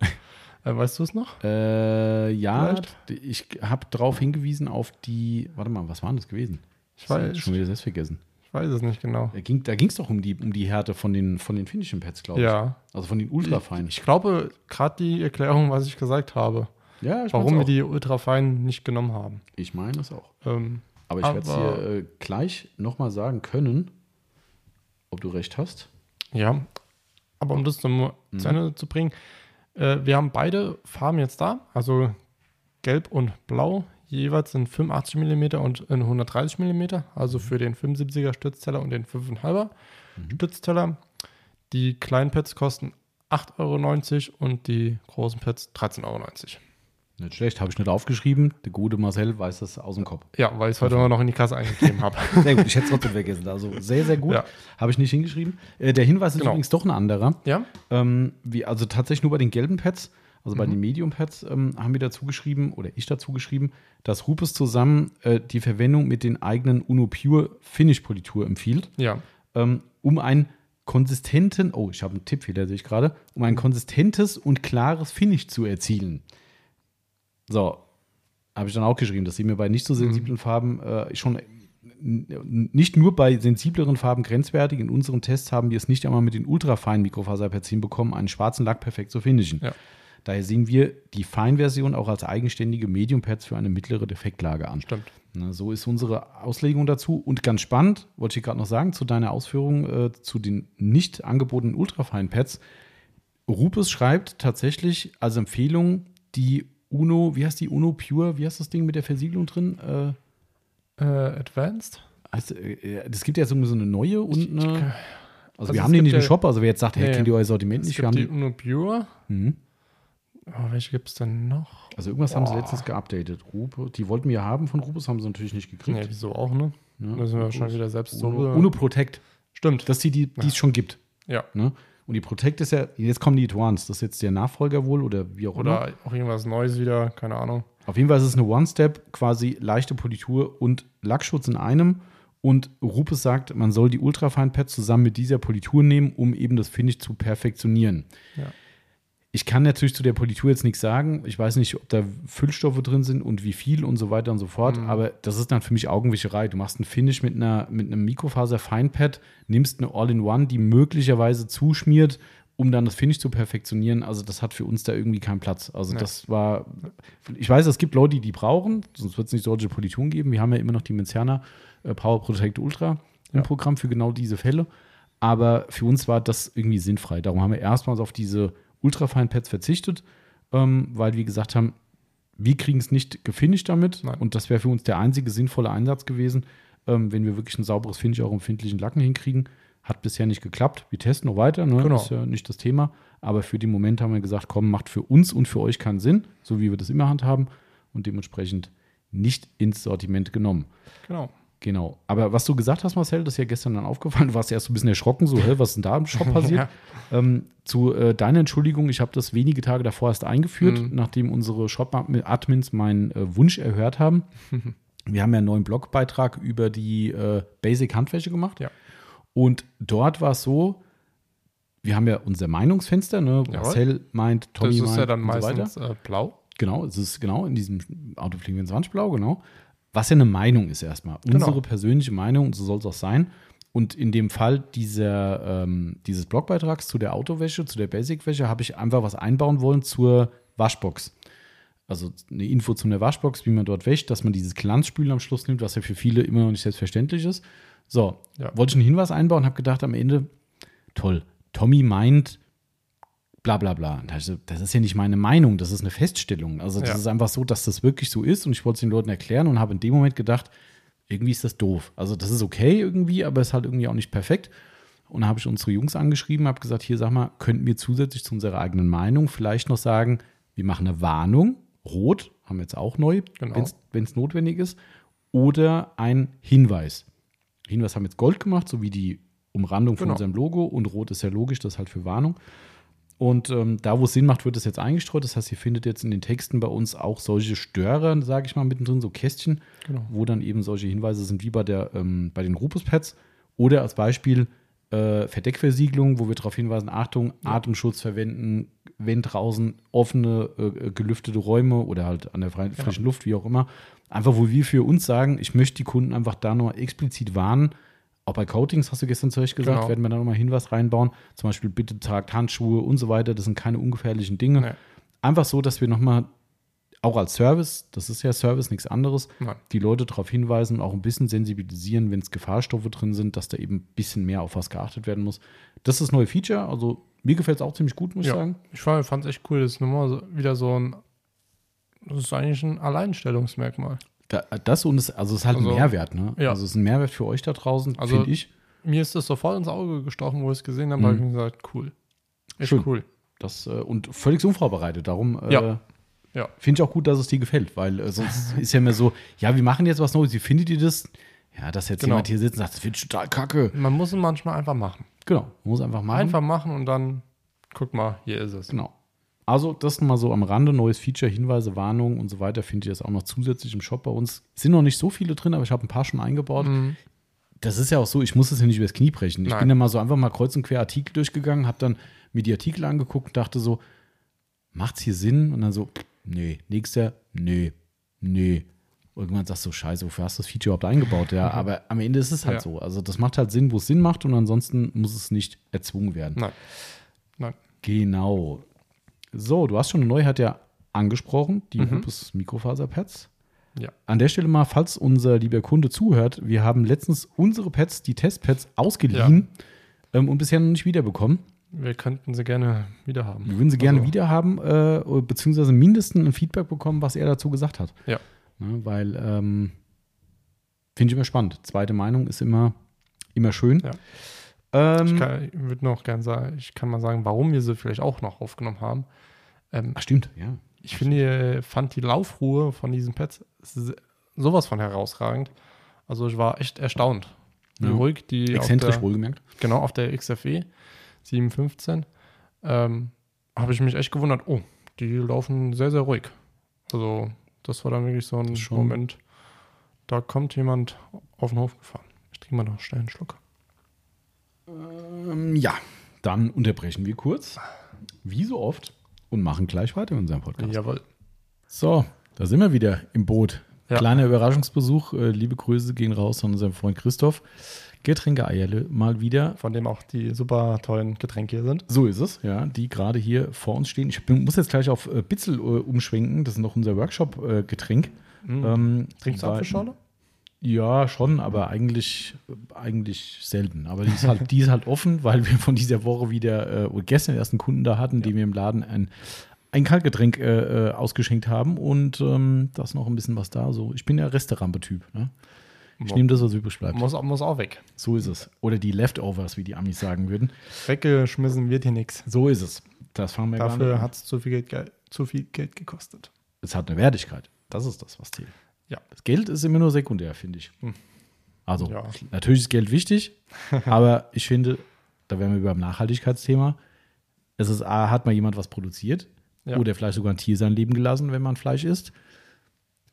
Äh, weißt du es noch? Äh, ja, Vielleicht? ich habe darauf hingewiesen auf die, warte mal, was war denn das gewesen? Ich weiß, Schon wieder selbst vergessen. ich weiß es nicht genau. Da ging es doch um die, um die Härte von den, von den finnischen Pads, glaube ich. Ja. Also von den Ultrafeinen. Ich glaube, gerade die Erklärung, was ich gesagt habe, Ja, ich warum wir die Ultrafeinen nicht genommen haben. Ich meine es auch. Ähm, Aber ich werde es dir äh, gleich nochmal sagen können, ob du recht hast. ja, aber um das zum, Mhm. zu Ende zu bringen, äh, wir haben beide Farben jetzt da, also gelb und blau, jeweils in 85 mm und in 130 mm, also für den 75er Stützteller und den 5,5er Mhm. Stützteller. Die kleinen Pads kosten 8,90 Euro und die großen Pads 13,90 Euro. Nicht schlecht, habe ich nicht aufgeschrieben. Der gute Marcel weiß das aus dem Kopf. Ja, weil ich es heute immer noch in die Kasse eingegeben habe. Sehr gut, ich hätte es trotzdem vergessen. Also sehr, sehr gut. Ja. Habe ich nicht hingeschrieben. Äh, der Hinweis ist Genau. übrigens doch ein anderer. ja? Ähm, wie, also tatsächlich nur bei den gelben Pads, also Mhm. bei den Medium-Pads, ähm, haben wir dazu geschrieben, oder ich dazu geschrieben, dass Rupes zusammen äh, die Verwendung mit den eigenen Uno Pure Finish-Politur empfiehlt, Ja. ähm, um einen konsistenten, oh, ich habe einen Tippfehler, sehe ich gerade, um ein konsistentes und klares Finish zu erzielen. So, habe ich dann auch geschrieben, dass sie mir bei nicht so sensiblen Farben äh, schon n- nicht nur bei sensibleren Farben grenzwertig. In unseren Tests haben wir es nicht einmal mit den ultrafeinen Mikrofaserpads hinbekommen, einen schwarzen Lack perfekt zu finishen. Ja. Daher sehen wir die Feinversion auch als eigenständige Medium-Pads für eine mittlere Defektlage an. Stimmt. Na, so ist unsere Auslegung dazu. Und ganz spannend, wollte ich gerade noch sagen, zu deiner Ausführung äh, zu den nicht angebotenen ultrafeinen Pads. Rupes schreibt tatsächlich als Empfehlung die Uno, wie heißt die Uno Pure, wie heißt das Ding mit der Versiegelung drin? Äh, Äh, Advanced? äh, es gibt ja so eine neue und eine. Also, also wir es haben die nicht im Shop, also wer jetzt sagt, hey, Nee. kennt ihr euer Sortiment Es nicht? Wir gibt haben die die, Uno Pure. Mhm. Oh, welche gibt es denn noch? also irgendwas haben sie Boah. letztens geupdatet. Rupe, die wollten wir haben von Rupes, haben sie natürlich nicht gekriegt. Nee, wieso auch, ne? Ja. Da sind wir wahrscheinlich wieder selbst so. Uno, Uno Protect. Stimmt. Das ist die, die die es schon gibt. ja. Ne? Und die Protect ist ja, jetzt kommen die Advanced, das ist jetzt der Nachfolger wohl oder wie auch immer. Oder auch irgendwas Neues wieder, keine Ahnung. Auf jeden Fall ist es eine One-Step, quasi leichte Politur und Lackschutz in einem. Und Rupes sagt, man soll die Ultrafine-Pads zusammen mit dieser Politur nehmen, um eben das Finish zu perfektionieren. Ja. Ich kann natürlich zu der Politur jetzt nichts sagen. Ich weiß nicht, ob da Füllstoffe drin sind und wie viel und so weiter und so fort. Mhm. Aber das ist dann für mich Augenwischerei. Du machst ein Finish mit, einer, mit einem Mikrofaser-Feinpad, nimmst eine All-in-One, die möglicherweise zuschmiert, um dann das Finish zu perfektionieren. Also das hat für uns da irgendwie keinen Platz. Also Nee. das war, ich weiß, es gibt Leute, die die brauchen, sonst wird es nicht solche Polituren geben. Wir haben ja immer noch die Menciana äh, Power Protect Ultra im Ja. Programm für genau diese Fälle. Aber für uns war das irgendwie sinnfrei. Darum haben wir erstmals auf diese Ultrafine-Pads verzichtet, ähm, weil wir gesagt haben, wir kriegen es nicht gefinisht damit. Nein. Und das wäre für uns der einzige sinnvolle Einsatz gewesen, ähm, wenn wir wirklich ein sauberes Finish auch im empfindlichen Lacken hinkriegen. Hat bisher nicht geklappt. Wir testen noch weiter, ne? Genau. ist ja nicht das Thema. Aber für den Moment haben wir gesagt, komm, macht für uns und für euch keinen Sinn, so wie wir das immer handhaben und dementsprechend nicht ins Sortiment genommen. Genau. Genau. Aber was du gesagt hast, Marcel, das ist ja gestern dann aufgefallen. Du warst erst so ein bisschen erschrocken, so, hä, was ist denn da im Shop passiert? ähm, zu äh, deiner Entschuldigung, ich habe das wenige Tage davor erst eingeführt, Mhm. nachdem unsere Shop-Admins meinen äh, Wunsch erhört haben. Wir haben ja einen neuen Blogbeitrag über die äh, Basic-Handwäsche gemacht. Ja. Und dort war es so, wir haben ja unser Meinungsfenster, ne? Jawohl. Marcel meint, Tommy das ist meint ja dann und so meistens äh, blau. Genau, es ist genau in diesem Autofliegen 20 Blau, genau. Was ja eine Meinung ist erstmal. Genau. Unsere persönliche Meinung, und so soll es auch sein. Und in dem Fall dieser, ähm, dieses Blogbeitrags zu der Autowäsche, zu der Basic-Wäsche, habe ich einfach was einbauen wollen zur Waschbox. Also eine Info zu einer Waschbox, wie man dort wäscht, dass man dieses Glanzspülen am Schluss nimmt, was ja für viele immer noch nicht selbstverständlich ist. So, Ja. wollte ich einen Hinweis einbauen, habe gedacht am Ende, toll, Tommy meint bla bla bla. Das ist ja nicht meine Meinung, das ist eine Feststellung. Also das Ja. ist einfach so, dass das wirklich so ist und ich wollte es den Leuten erklären und habe in dem Moment gedacht, irgendwie ist das doof. Also das ist okay irgendwie, aber ist halt irgendwie auch nicht perfekt. Und da habe ich unsere Jungs angeschrieben, habe gesagt, hier sag mal, könnten wir zusätzlich zu unserer eigenen Meinung vielleicht noch sagen, wir machen eine Warnung, rot, haben wir jetzt auch neu, Genau. wenn es notwendig ist, oder ein Hinweis. Hinweis haben wir jetzt Gold gemacht, so wie die Umrandung von Genau. unserem Logo und rot ist ja logisch, das ist halt für Warnung. Und ähm, da, wo es Sinn macht, wird es jetzt eingestreut. Das heißt, ihr findet jetzt in den Texten bei uns auch solche Störer, sage ich mal, mittendrin, so Kästchen, Genau. wo dann eben solche Hinweise sind, wie bei, der, ähm, bei den Rupus-Pads. Oder als Beispiel äh, Verdeckversiegelung, wo wir darauf hinweisen, Achtung, Atemschutz verwenden, wenn draußen offene, äh, gelüftete Räume oder halt an der freien, frischen Luft, wie auch immer. Einfach, wo wir für uns sagen, ich möchte die Kunden einfach da nochmal explizit warnen. Auch bei Coatings, hast du gestern zu Recht gesagt, Genau. werden wir da nochmal Hinweis reinbauen. Zum Beispiel, bitte tragt Handschuhe und so weiter. Das sind keine ungefährlichen Dinge. Nee. Einfach so, dass wir nochmal, auch als Service, das ist ja Service, nichts anderes, Nein. die Leute darauf hinweisen und auch ein bisschen sensibilisieren, wenn es Gefahrstoffe drin sind, dass da eben ein bisschen mehr auf was geachtet werden muss. Das ist das neue Feature. Also mir gefällt es auch ziemlich gut, muss Ja. ich sagen. Ich fand es echt cool. Das ist nochmal wieder so ein. Das ist eigentlich ein Alleinstellungsmerkmal. Da, das und es, also es ist halt Also, ein Mehrwert, ne? ja. Also es ist ein Mehrwert für euch da draußen, Also- finde ich. Mir ist das sofort ins Auge gestochen, wo ich es gesehen habe. Da habe ich mir gesagt, cool. Echt Schön. cool. Das, äh, und völlig unvorbereitet. Darum äh, Ja. Ja. finde ich auch gut, dass es dir gefällt, weil äh, sonst ist ja immer so, ja, wir machen jetzt was Neues, wie findet ihr das? Ja, dass jetzt Genau. jemand hier sitzt und sagt, das finde ich total kacke. Man muss es manchmal einfach machen. Genau, man muss einfach machen. Einfach machen und dann, guck mal, hier ist es. Genau. Also, das mal so am Rande, neues Feature, Hinweise, Warnungen und so weiter, findet ihr das auch noch zusätzlich im Shop bei uns. Es sind noch nicht so viele drin, aber ich habe ein paar schon eingebaut. Das ist ja auch so, ich muss es ja nicht übers Knie brechen. Ich Nein. bin ja mal so einfach mal kreuz und quer Artikel durchgegangen, habe dann mir die Artikel angeguckt und dachte so, macht's hier Sinn? Und dann so, nee, nächster, nee, nee. Irgendwann sagst du, scheiße, wofür hast du das Feature überhaupt eingebaut? Ja, aber am Ende ist es halt Ja. so. Also das macht halt Sinn, wo es Sinn macht und ansonsten muss es nicht erzwungen werden. Nein. Nein. Genau. So, du hast schon eine Neuheit ja angesprochen, die Mhm. Rupes Mikrofaserpads. Ja. An der Stelle mal, falls unser lieber Kunde zuhört, wir haben letztens unsere Pads, die Testpads, ausgeliehen ähm, und bisher noch nicht wiederbekommen. Wir könnten sie gerne wieder haben. Wir würden sie gerne Also, wieder haben, äh, beziehungsweise mindestens ein Feedback bekommen, was er dazu gesagt hat. Ja. Ne, weil, ähm, finde ich immer spannend. Zweite Meinung ist immer, immer schön. Ja. Ähm, Ich, ich würde noch gerne sagen, ich kann mal sagen, warum wir sie vielleicht auch noch aufgenommen haben. Ähm, ach, stimmt, ja. ich finde, fand die Laufruhe von diesen Pads sowas von herausragend. Also ich war echt erstaunt, wie Ja. ruhig die Exzentrisch der, wohlgemerkt. genau auf der XFE 715 ähm, habe ich mich echt gewundert, oh, die laufen sehr, sehr ruhig. Also das war dann wirklich so ein Moment, da kommt jemand auf den Hof gefahren. Ich trinke mal noch schnell einen Schluck. Ähm, ja, dann unterbrechen wir kurz, wie so oft, und machen gleich weiter in unserem Podcast. Jawohl. So, da sind wir wieder im Boot. Ja. Kleiner Überraschungsbesuch. Äh, liebe Grüße gehen raus an unseren Freund Christoph. Getränke Eierle mal wieder. Von dem auch die super tollen Getränke hier sind. So ist es, ja, die gerade hier vor uns stehen. Ich bin, muss jetzt gleich auf äh, Bitzel äh, umschwenken. Das ist noch unser Workshop-Getränk. Ähm, Mhm. Trinkst du Apfelschorle? Ja, schon, aber eigentlich, eigentlich selten. Aber die ist halt, die ist halt offen, weil wir von dieser Woche wieder äh, gestern erst einen Kunden da hatten, dem wir im Laden ein, ein Kaltgetränk äh, äh, ausgeschenkt haben und ähm, da ist noch ein bisschen was da. So, ich bin ja Restaurant-Typ. Ne? Ich nehme das, was übrig bleibt. Muss, muss auch weg. So ist es. Oder die Leftovers, wie die Amis sagen würden. Weggeschmissen wird hier nichts. So ist es. Das fangen wir Dafür hat es zu viel, Geld, ge- zu viel Geld gekostet. Es hat eine Wertigkeit. Das ist das, was zählt. Ja. Das Geld ist immer nur sekundär, finde ich. Hm. Also, Ja. natürlich ist Geld wichtig, aber ich finde, da wären wir beim Nachhaltigkeitsthema. Es ist A, hat mal jemand was produziert Ja. oder vielleicht sogar ein Tier sein Leben gelassen, wenn man Fleisch isst.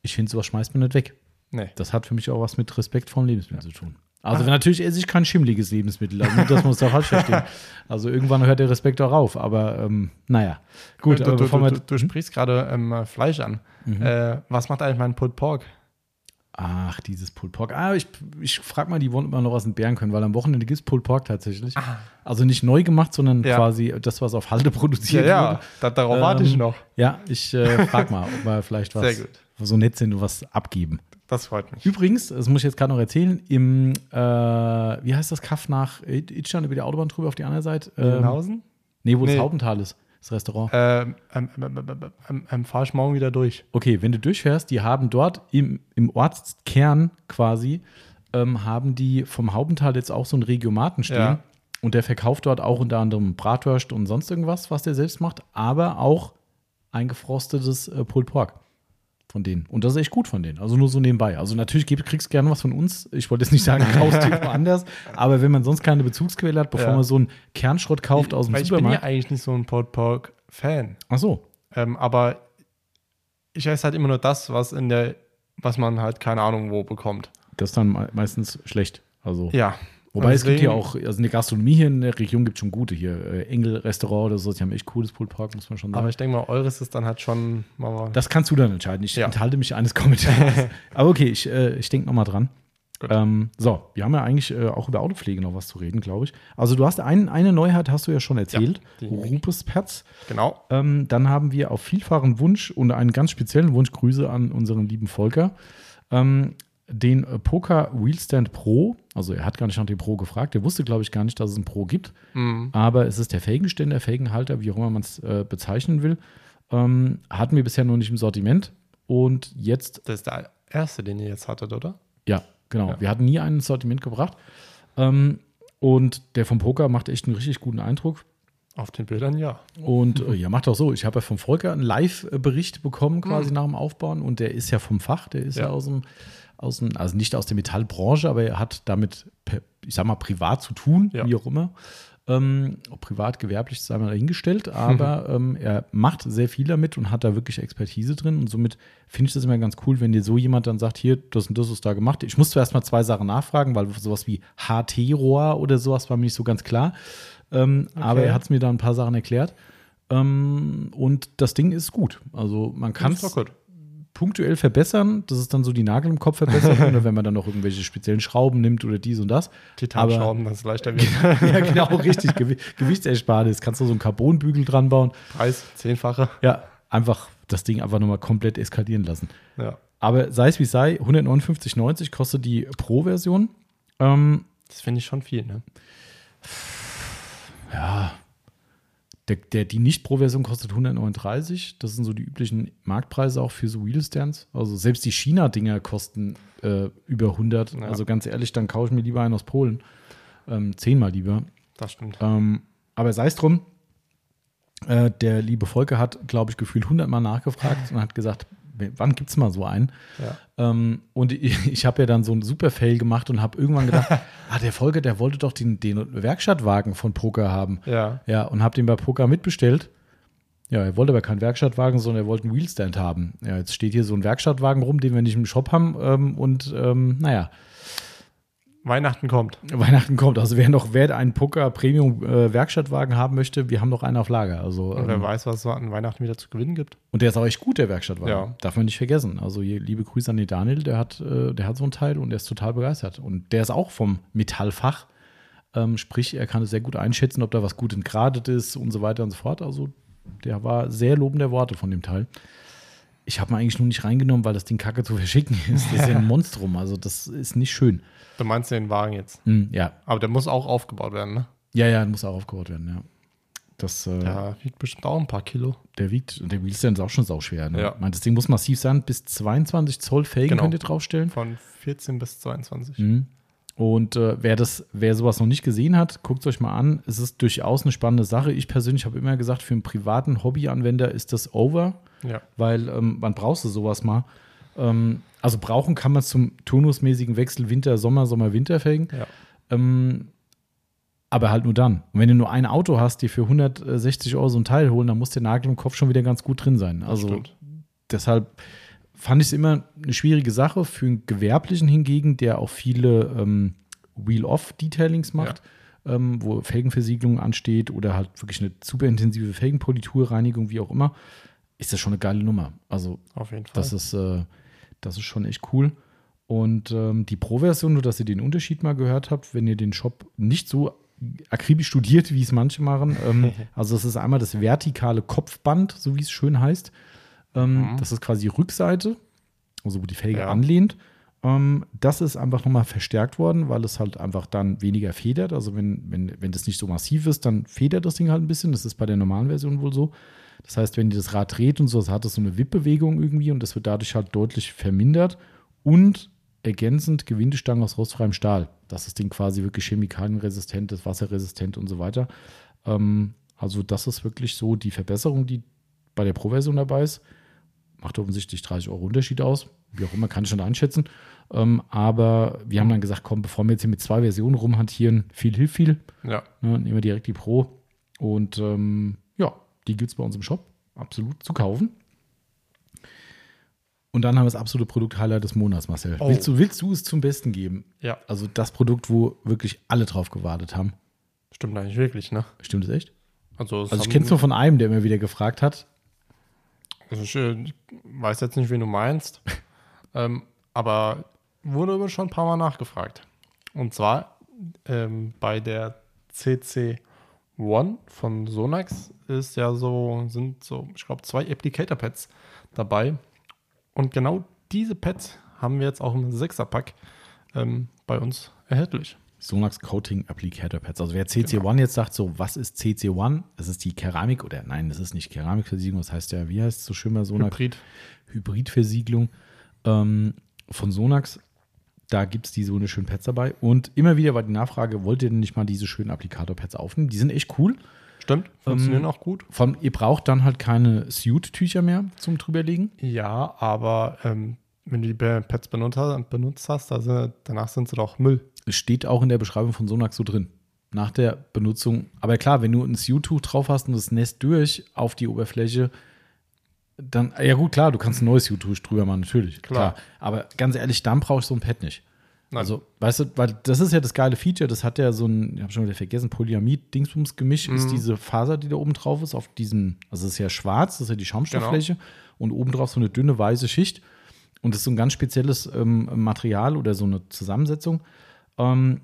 Ich finde, sowas schmeißt man nicht weg. Nee. Das hat für mich auch was mit Respekt vor Lebensmitteln zu tun. Also natürlich esse ich kein schimmliges Lebensmittel, also nicht, dass man es da falsch verstehen. Also irgendwann hört der Respekt auch auf, aber ähm, naja. Gut, du, aber du, bevor du, wir, du, sprichst gerade ähm, Fleisch an. Mhm. Äh, was macht eigentlich mein Pulled Pork? Ach, dieses Pulled Pork. Ah, ich, ich frage mal die Wund, ob wir noch was entbehren können, weil am Wochenende gibt es Pulled Pork tatsächlich. Also nicht neu gemacht, sondern Ja. quasi das, was auf Halde produziert wurde. da, darauf warte ich Ähm, noch. Ja, ich äh, frage mal, ob wir vielleicht was Sehr gut. so nett sind und was abgeben. Das freut mich. Übrigens, das muss ich jetzt gerade noch erzählen, im, äh, wie heißt das Kaff nach Itstein über die Autobahn drüber auf die andere Seite? Ähm, Lüdenhausen? nee, wo das Nee. Hauptental ist, das Restaurant. Ähm, ähm, ähm, ähm, ähm, ähm, ähm, Fahre ich morgen wieder durch. Okay, wenn du durchfährst, die haben dort im, im Ortskern quasi, ähm, haben die vom Hauptental jetzt auch so einen Regiomaten stehen. Ja. Und der verkauft dort auch unter anderem Bratwurst und sonst irgendwas, was der selbst macht, aber auch eingefrostetes äh, Pulled Pork von denen. Und das ist echt gut von denen. Also nur so nebenbei. Also natürlich kriegst du gerne was von uns. Ich wollte jetzt nicht sagen, kaufst du woanders. Aber wenn man sonst keine Bezugsquelle hat, bevor Ja. man so einen Kernschrott kauft aus dem Weil ich bin ja Supermarkt. eigentlich nicht so ein Pulled Pork Fan. Ach so. Ähm, aber ich esse halt immer nur das, was in der, was man halt keine Ahnung wo bekommt. Das ist dann me- meistens schlecht. Also. Ja. Wobei Und es gibt deswegen- ja auch, also in der Gastronomie hier in der Region gibt es schon gute hier. Äh, Engel-Restaurant oder so, die haben echt cooles Pulled Pork, muss man schon sagen. Aber ich denke mal, eures ist dann halt schon mal. das kannst du dann entscheiden. Ich Ja. enthalte mich eines Kommentars. Aber okay, ich, äh, ich denke nochmal dran. Ähm, so, wir haben ja eigentlich äh, auch über Autopflege noch was zu reden, glaube ich. Also du hast ein, eine Neuheit, hast du ja schon erzählt. die- Rupes Pads. Genau. Ähm, dann haben wir auf vielfachen Wunsch und einen ganz speziellen Wunsch, Grüße an unseren lieben Volker, ähm, den äh, Poker Wheelstand Pro. Also er hat gar nicht nach dem Pro gefragt. Er wusste, glaube ich, gar nicht, dass es einen Pro gibt. Mhm. Aber es ist der Felgenständer, Felgenhalter, wie auch immer man es äh, bezeichnen will. Ähm, hatten wir bisher noch nicht im Sortiment. Und jetzt, Das ist der erste, den ihr jetzt hattet, oder? ja, genau. Ja. Wir hatten nie einen Sortiment gebracht. Ähm, und der vom Poker macht echt einen richtig guten Eindruck. Auf den Bildern ja. Und äh, ja, macht auch so. Ich habe ja vom Volker einen Live-Bericht bekommen, quasi nach dem Aufbauen. Und der ist ja vom Fach, der ist ja, Ja. aus dem, aus dem, also nicht aus der Metallbranche, aber er hat damit, ich sag mal, privat zu tun, Ja. wie auch immer. Ähm, privat, gewerblich, sei mal dahingestellt, aber ähm, er macht sehr viel damit und hat da wirklich Expertise drin. Und somit finde ich das immer ganz cool, wenn dir so jemand dann sagt, hier, das und das ist da gemacht. Ich muss zuerst mal zwei Sachen nachfragen, weil sowas wie HT-Rohr oder sowas war mir nicht so ganz klar. Ähm, Aber er hat es mir da ein paar Sachen erklärt. Ähm, und das Ding ist gut. Also man kann es. Punktuell verbessern. Das ist dann so die Nagel im Kopf verbessern, oder wenn man dann noch irgendwelche speziellen Schrauben nimmt oder dies und das. Titanschrauben, dass es leichter wird. ja, genau, richtig. Gewi Gewichtsersparnis. Kannst du so einen Carbonbügel dran bauen. Preis zehnfache. Ja, einfach das Ding einfach nochmal komplett eskalieren lassen. Ja. Aber sei es wie es sei, 159,90 kostet die Pro-Version. Ähm, Das finde ich schon viel, ne? ja, der, der, die Nicht-Pro-Version kostet 139. Das sind so die üblichen Marktpreise auch für so Wheelstands. Also selbst die China-Dinger kosten äh, über 100. Ja. Also ganz ehrlich, dann kaufe ich mir lieber einen aus Polen. Ähm, zehnmal lieber. Das stimmt. Ähm, aber sei es drum, äh, der liebe Volker hat, glaube ich, gefühlt 100 Mal nachgefragt und hat gesagt, wann gibt es mal so einen? Ja. Ähm, und ich, ich habe ja dann so einen super Fail gemacht und habe irgendwann gedacht, ah, der Volker, der wollte doch den, den Werkstattwagen von Poker haben. Ja. Ja, und habe den bei Poker mitbestellt. Ja, er wollte aber keinen Werkstattwagen, sondern er wollte einen Wheelstand haben. Ja, jetzt steht hier so ein Werkstattwagen rum, den wir nicht im Shop haben. Ähm, und ähm, naja, Weihnachten kommt. Weihnachten kommt. Also wer noch, wer einen Poker Premium äh, Werkstattwagen haben möchte, wir haben noch einen auf Lager. Also Und wer ähm, weiß, was es an Weihnachten wieder zu gewinnen gibt. und der ist auch echt gut, der Werkstattwagen. Ja. Darf man nicht vergessen. Also hier, liebe Grüße an den Daniel, der hat, äh, der hat so ein Teil und der ist total begeistert. Und der ist auch vom Metallfach. Ähm, sprich, er kann es sehr gut einschätzen, ob da was gut entgradet ist und so weiter und so fort. Also der war sehr lobender Worte von dem Teil. Ich habe mal eigentlich nur nicht reingenommen, weil das Ding kacke zu verschicken ist. Das ist ja ein Monstrum. Also das ist nicht schön. Du meinst den Wagen jetzt. Hm, ja, Aber der muss auch aufgebaut werden, ne? ja, ja, muss auch aufgebaut werden, ja. Das, äh, Der wiegt bestimmt auch ein paar Kilo. der wiegt, und der Wheelstand ist auch schon sauschwer. Ne? Ja. Ich meine, das Ding muss massiv sein, bis 22 Zoll Felgen Genau. könnt ihr draufstellen. Von 14 bis 22. Mhm. Und äh, wer das, wer sowas noch nicht gesehen hat, guckt es euch mal an. Es ist durchaus eine spannende Sache. Ich persönlich habe immer gesagt, für einen privaten Hobbyanwender ist das over, Ja. weil ähm, man brauchst du sowas mal. Ähm, also brauchen kann man es zum turnusmäßigen Wechsel Winter, Sommer, Sommer, Winterfelgen. Ja. Ähm, aber halt nur dann. Und wenn du nur ein Auto hast, die für 160 Euro so ein Teil holen, dann muss der Nagel im Kopf schon wieder ganz gut drin sein. Also deshalb fand ich es immer eine schwierige Sache für einen Gewerblichen hingegen, der auch viele ähm, Wheel-Off-Detailings macht, ähm, wo Felgenversiegelung ansteht oder halt wirklich eine super intensive Felgenpolitur, Reinigung, wie auch immer, ist das schon eine geile Nummer. Also Auf jeden Fall. das ist, äh, das ist schon echt cool. Und ähm, die Pro-Version, nur dass ihr den Unterschied mal gehört habt, wenn ihr den Shop nicht so akribisch studiert, wie es manche machen. Ähm, also das ist einmal das vertikale Kopfband, so wie es schön heißt. Ähm, Das ist quasi die Rückseite, also wo die Felge Ja. anlehnt. Ähm, das ist einfach nochmal verstärkt worden, weil es halt einfach dann weniger federt. Also wenn, wenn, wenn das nicht so massiv ist, dann federt das Ding halt ein bisschen. Das ist bei der normalen Version wohl so. Das heißt, wenn ihr das Rad dreht und so, das hat es so eine Wippbewegung irgendwie und das wird dadurch halt deutlich vermindert. Und ergänzend Gewindestangen aus rostfreiem Stahl. dass das Ding quasi wirklich chemikalienresistent ist, wasserresistent und so weiter. Ähm, also das ist wirklich so die Verbesserung, die bei der Pro-Version dabei ist. Macht offensichtlich 30 Euro Unterschied aus. Wie auch immer, kann ich schon einschätzen. Ähm, aber wir haben dann gesagt, komm, bevor wir jetzt hier mit zwei Versionen rumhantieren, viel hilft viel. Ja. Ne, nehmen wir direkt die Pro. Und ähm, die gibt es bei uns im Shop. Absolut zu kaufen. Und dann haben wir das absolute Produkt-Highlight des Monats, Marcel. Oh. Willst, du, willst du es zum Besten geben? Ja. Also das Produkt, wo wirklich alle drauf gewartet haben. Stimmt eigentlich wirklich, ne? Stimmt das echt? Also, Also ich kenne es nur von einem, der immer wieder gefragt hat. Also ich äh, weiß jetzt nicht, wen du meinst, ähm, aber wurde schon ein paar Mal nachgefragt. Und zwar ähm, bei der CC One von Sonax ist ja so, sind so, ich glaube, zwei Applicator-Pads dabei. Und genau diese Pads haben wir jetzt auch im Sechserpack ähm, bei uns erhältlich. Sonax Coating Applicator Pads. Also wer CC1 Genau. jetzt sagt, so, was ist CC1? Das ist die Keramik oder nein, das ist nicht Keramikversiegelung, das heißt ja, wie heißt es so schön bei Sonax? Hybrid. Hybridversiegelung ähm, von Sonax. Da gibt es diese wunderschönen Pads dabei. Und immer wieder war die Nachfrage, wollt ihr denn nicht mal diese schönen Applikator-Pads aufnehmen? Die sind echt cool. Stimmt, funktionieren auch gut. Von, ihr braucht dann halt keine Suit-Tücher mehr zum drüberlegen. Ja, aber ähm, wenn du die Pads benutzt hast, benutzt hast also danach sind sie doch Müll. Es steht auch in der Beschreibung von Sonax so drin. Nach der Benutzung. Aber klar, wenn du ein Suit-Tuch drauf hast und das nässt durch auf die Oberfläche, dann, ja gut, klar, du kannst ein neues Suit-Tuch drüber machen, natürlich. Klar. Klar. Aber ganz ehrlich, dann brauche ich so ein Pad nicht. Nein. Also, weißt du, weil das ist ja das geile Feature, das hat ja so ein, ich habe schon wieder vergessen, Polyamid-Dingsbums-Gemisch ist diese Faser, die da oben drauf ist, auf diesem, also es ist ja schwarz, das ist ja die Schaumstofffläche und oben drauf so eine dünne weiße Schicht. Und das ist so ein ganz spezielles ähm, Material oder so eine Zusammensetzung. Ähm,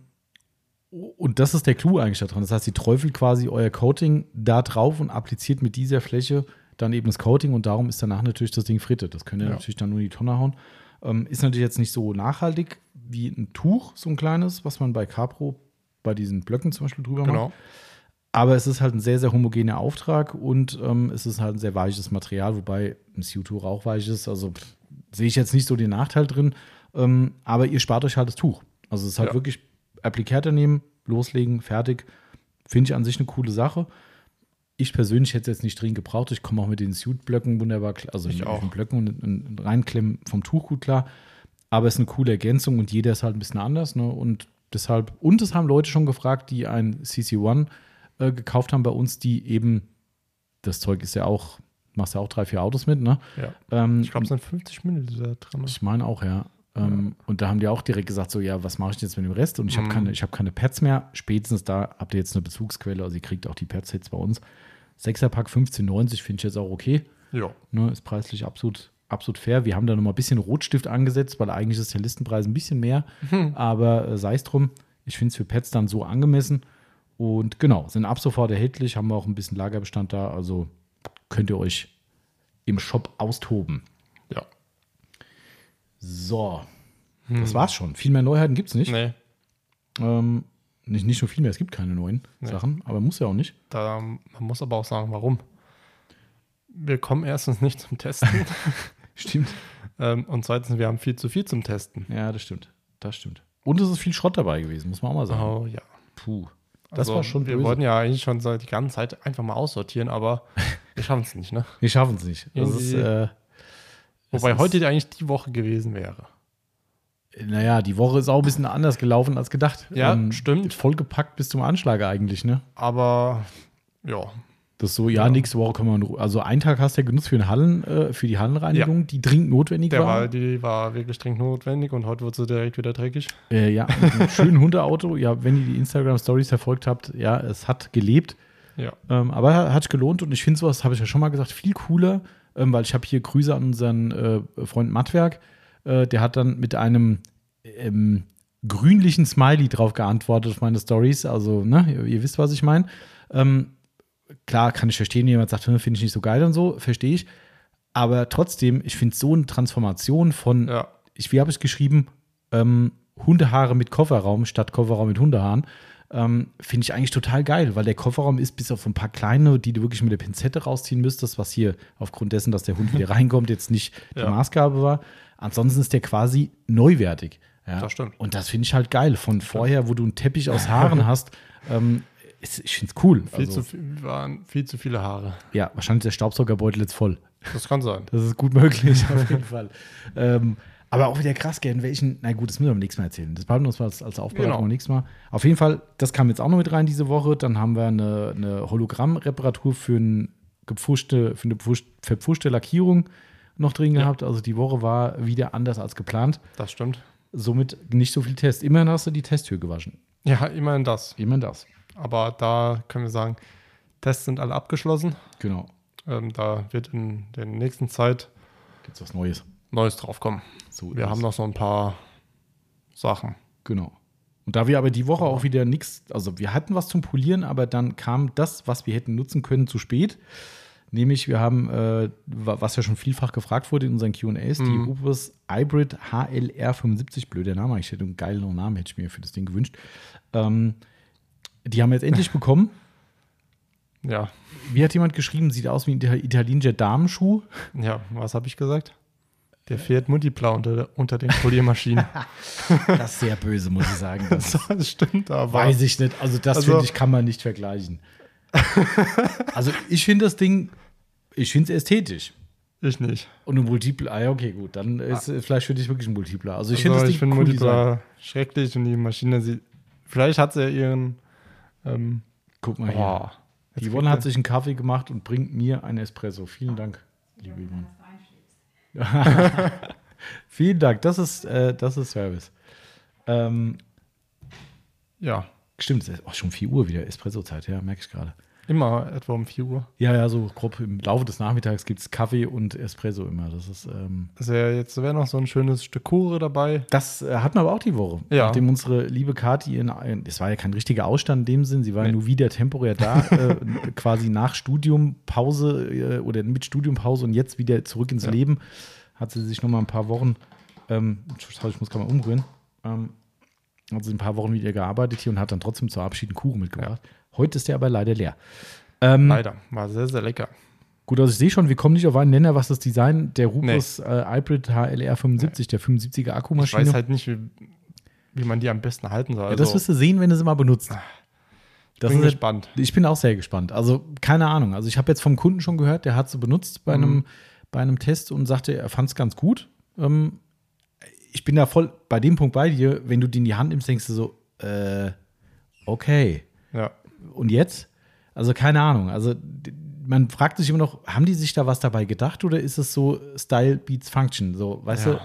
und das ist der Clou eigentlich daran. Das heißt, sie träufelt quasi euer Coating da drauf und appliziert mit dieser Fläche dann eben das Coating und darum ist danach natürlich das Ding frittet. Das könnt ihr Ja. natürlich dann nur in die Tonne hauen. Ähm, ist natürlich jetzt nicht so nachhaltig wie ein Tuch, so ein kleines, was man bei Capro bei diesen Blöcken zum Beispiel drüber macht. Genau. Aber es ist halt ein sehr, sehr homogener Auftrag und ähm, es ist halt ein sehr weiches Material, wobei ein CO2 auch weich ist. Also pff, sehe ich jetzt nicht so den Nachteil drin. Ähm, aber ihr spart euch halt das Tuch. Also es ist halt Ja. wirklich Applikator nehmen, loslegen, fertig. Finde ich an sich eine coole Sache. Ich persönlich hätte es jetzt nicht dringend gebraucht. Ich komme auch mit den Suit-Blöcken wunderbar klar. Also Ich mit auch. den Blöcken und, und, reinklemmen vom Tuch gut klar. Aber es ist eine coole Ergänzung und jeder ist halt ein bisschen anders. Ne? Und deshalb, und es haben Leute schon gefragt, die ein CC1 äh, gekauft haben bei uns, die eben, das Zeug ist ja auch, machst ja auch drei, vier Autos mit, ne? Ja. Ähm, Ich glaube, es sind 50 Milliliter drin. ich meine auch, ja. Ähm, Und da haben die auch direkt gesagt, so, ja, was mache ich jetzt mit dem Rest? Und ich habe Mhm. keine, ich habe keine Pads mehr. Spätestens da habt ihr jetzt eine Bezugsquelle, also ihr kriegt auch die Pads jetzt bei uns. Sechserpack 15,90 finde ich jetzt auch okay. Ja. Ne, ist preislich absolut, absolut fair. Wir haben da nochmal ein bisschen Rotstift angesetzt, weil eigentlich ist der Listenpreis ein bisschen mehr. Aber äh, sei es drum, ich finde es für Pets dann so angemessen. Und genau, sind ab sofort erhältlich, haben wir auch ein bisschen Lagerbestand da. Also könnt ihr euch im Shop austoben. Ja. So, das war's schon. Viel mehr Neuheiten gibt es nicht. Nee, Ähm, nicht. Nicht nur viel mehr, es gibt keine neuen Nee. Sachen, aber muss ja auch nicht. da, man muss aber auch sagen, warum. Wir kommen erstens nicht zum Testen Stimmt. ähm, und zweitens, wir haben viel zu viel zum Testen. Ja, das stimmt. Das stimmt. Und es ist viel Schrott dabei gewesen, muss man auch mal sagen. Oh ja. Puh. Das Also, war schon Wir böse. wollten ja eigentlich schon seit die ganze Zeit einfach mal aussortieren, aber wir schaffen es nicht, ne? Wir schaffen es nicht. Das ist, Irgendwie- äh, Wobei heute eigentlich die Woche gewesen wäre. Naja, die Woche ist auch ein bisschen anders gelaufen als gedacht. Ja, stimmt. Vollgepackt bis zum Anschlag eigentlich, ne? Aber ja, Das ist so, ja, Ja. nächste Woche können wir, in Ruhe- also einen Tag hast du ja genutzt für, den Hallen, äh, für die Hallenreinigung, die dringend notwendig der war. die war wirklich dringend notwendig und heute wird sie direkt wieder dreckig. Äh, ja, mit einem schönen Hundeauto. Ja, wenn ihr die Instagram-Stories verfolgt habt, ja, es hat gelebt. Ja. Ähm, aber hat sich gelohnt und ich finde sowas, habe ich ja schon mal gesagt, viel cooler, ähm, weil ich habe hier Grüße an unseren äh, Freund Mattwerk. Äh, der hat dann mit einem ähm, grünlichen Smiley drauf geantwortet auf meine Stories. Also, ne, ihr, ihr wisst, was ich meine. Ähm, klar, kann ich verstehen, wenn jemand sagt, finde ich nicht so geil und so, verstehe ich. Aber trotzdem, ich finde so eine Transformation von Ja. ich, wie habe ich geschrieben, ähm, Hundehaare mit Kofferraum statt Kofferraum mit Hundehaaren. Ähm, Finde ich eigentlich total geil, weil der Kofferraum ist bis auf ein paar kleine, die du wirklich mit der Pinzette rausziehen müsstest, was hier aufgrund dessen, dass der Hund wieder reinkommt, jetzt nicht die Ja. Maßgabe war. Ansonsten ist der quasi neuwertig. Ja. Das stimmt. Und das finde ich halt geil. Von vorher, wo du einen Teppich aus Haaren hast, ähm, ist, ich finde es cool. Viel, Also, zu, viel- waren viel zu viele Haare. ja, wahrscheinlich der Staubsaugerbeutel jetzt voll. Das kann sein. Das ist gut möglich, auf jeden Fall. Ähm, aber auch wieder krass, gern welchen, na gut, das müssen wir beim nächsten Mal erzählen. Das behalten wir uns als, als Aufbereitung Genau. beim nächsten Mal. Auf jeden Fall, das kam jetzt auch noch mit rein diese Woche. Dann haben wir eine, eine Hologramm-Reparatur für, ein gepfuschte, für eine gepfuscht- verpfuschte Lackierung noch drin Ja. gehabt. Also die Woche war wieder anders als geplant. Das stimmt. Somit nicht so viel Test. Immerhin hast du die Testtür gewaschen. Ja, immerhin das. Immerhin das. Aber da können wir sagen, Tests sind alle abgeschlossen. Genau. Ähm, da wird in der nächsten Zeit Gibt's was Neues. Neues draufkommen. So Wir haben noch so ein paar Sachen. Genau. Und da wir aber die Woche auch wieder nichts, also wir hatten was zum Polieren, aber dann kam das, was wir hätten nutzen können, zu spät. Nämlich, wir haben, äh, wa- was ja schon vielfach gefragt wurde in unseren QAs, die Mhm. Rubus Hybrid HLR75, blöder Name, ich hätte einen geilen Namen, hätte ich mir für das Ding gewünscht. Ähm, die haben wir jetzt endlich bekommen. Ja, Wie hat jemand geschrieben, sieht aus wie ein Ita- italienischer Damenschuh. ja, was habe ich gesagt? Der fährt Multipla unter, unter den Poliermaschinen. Das ist sehr böse, muss ich sagen. Das das stimmt aber. weiß ich nicht. Also, das Also- finde ich, kann man nicht vergleichen. also, ich finde das Ding, ich finde es ästhetisch. Ich nicht. Und ein Multipler, ah, ja, okay, gut. Dann ist es vielleicht für dich wirklich ein Multipler. Also, ich Also, finde das Ding ich cool. Multipla schrecklich und die Maschine sieht. Vielleicht hat sie ja ihren. Ähm, Guck mal hier. Die Jetzt Yvonne hat sich einen Kaffee gemacht und bringt mir einen Espresso. Vielen Dank, liebe Yvonne. Vielen Dank, das ist, äh, das ist Service. Ähm, Ja, stimmt, es ist auch schon 4 Uhr wieder, Espresso-Zeit, ja, merke ich gerade. immer etwa um 4 Uhr. Ja, ja, so grob im Laufe des Nachmittags gibt es Kaffee und Espresso immer. Das ist, ähm, Also ja, jetzt wäre noch so ein schönes Stück Kuchen dabei. das äh, hatten wir aber auch die Woche. Ja. Nachdem unsere liebe Kati, in, es war ja kein richtiger Ausstand in dem Sinn, sie war ja nur wieder temporär da, äh, quasi nach Studiumpause äh, oder mit Studiumpause und jetzt wieder zurück ins Ja. Leben, hat sie sich noch mal ein paar Wochen, ähm, ich muss gerade mal umrühren, ähm, hat sie ein paar Wochen mit ihr gearbeitet hier und hat dann trotzdem zur Abschied einen Kuchen mitgebracht. Heute ist der aber leider leer. Ähm, Leider. War sehr, sehr lecker. Gut, also ich sehe schon, wir kommen nicht auf einen Nenner, was das Design der Rufus äh, Hybrid HLR 75, der 75er Ich Akkumaschine. weiß halt nicht, wie, wie man die am besten halten soll. ja, Also, das wirst du sehen, wenn du sie mal benutzt. Das bin ist halt- gespannt. Ich bin auch sehr gespannt. Also keine Ahnung. Also ich habe jetzt vom Kunden schon gehört, der hat sie benutzt bei, Mhm. einem, bei einem Test und sagte, er fand es ganz gut. Ähm, ich bin da voll bei dem Punkt bei dir. Wenn du die in die Hand nimmst, denkst du so, äh, okay. Ja. Und jetzt? Also keine Ahnung. Also man fragt sich immer noch, haben die sich da was dabei gedacht oder ist es so Style beats Function? So, weißt Ja. du?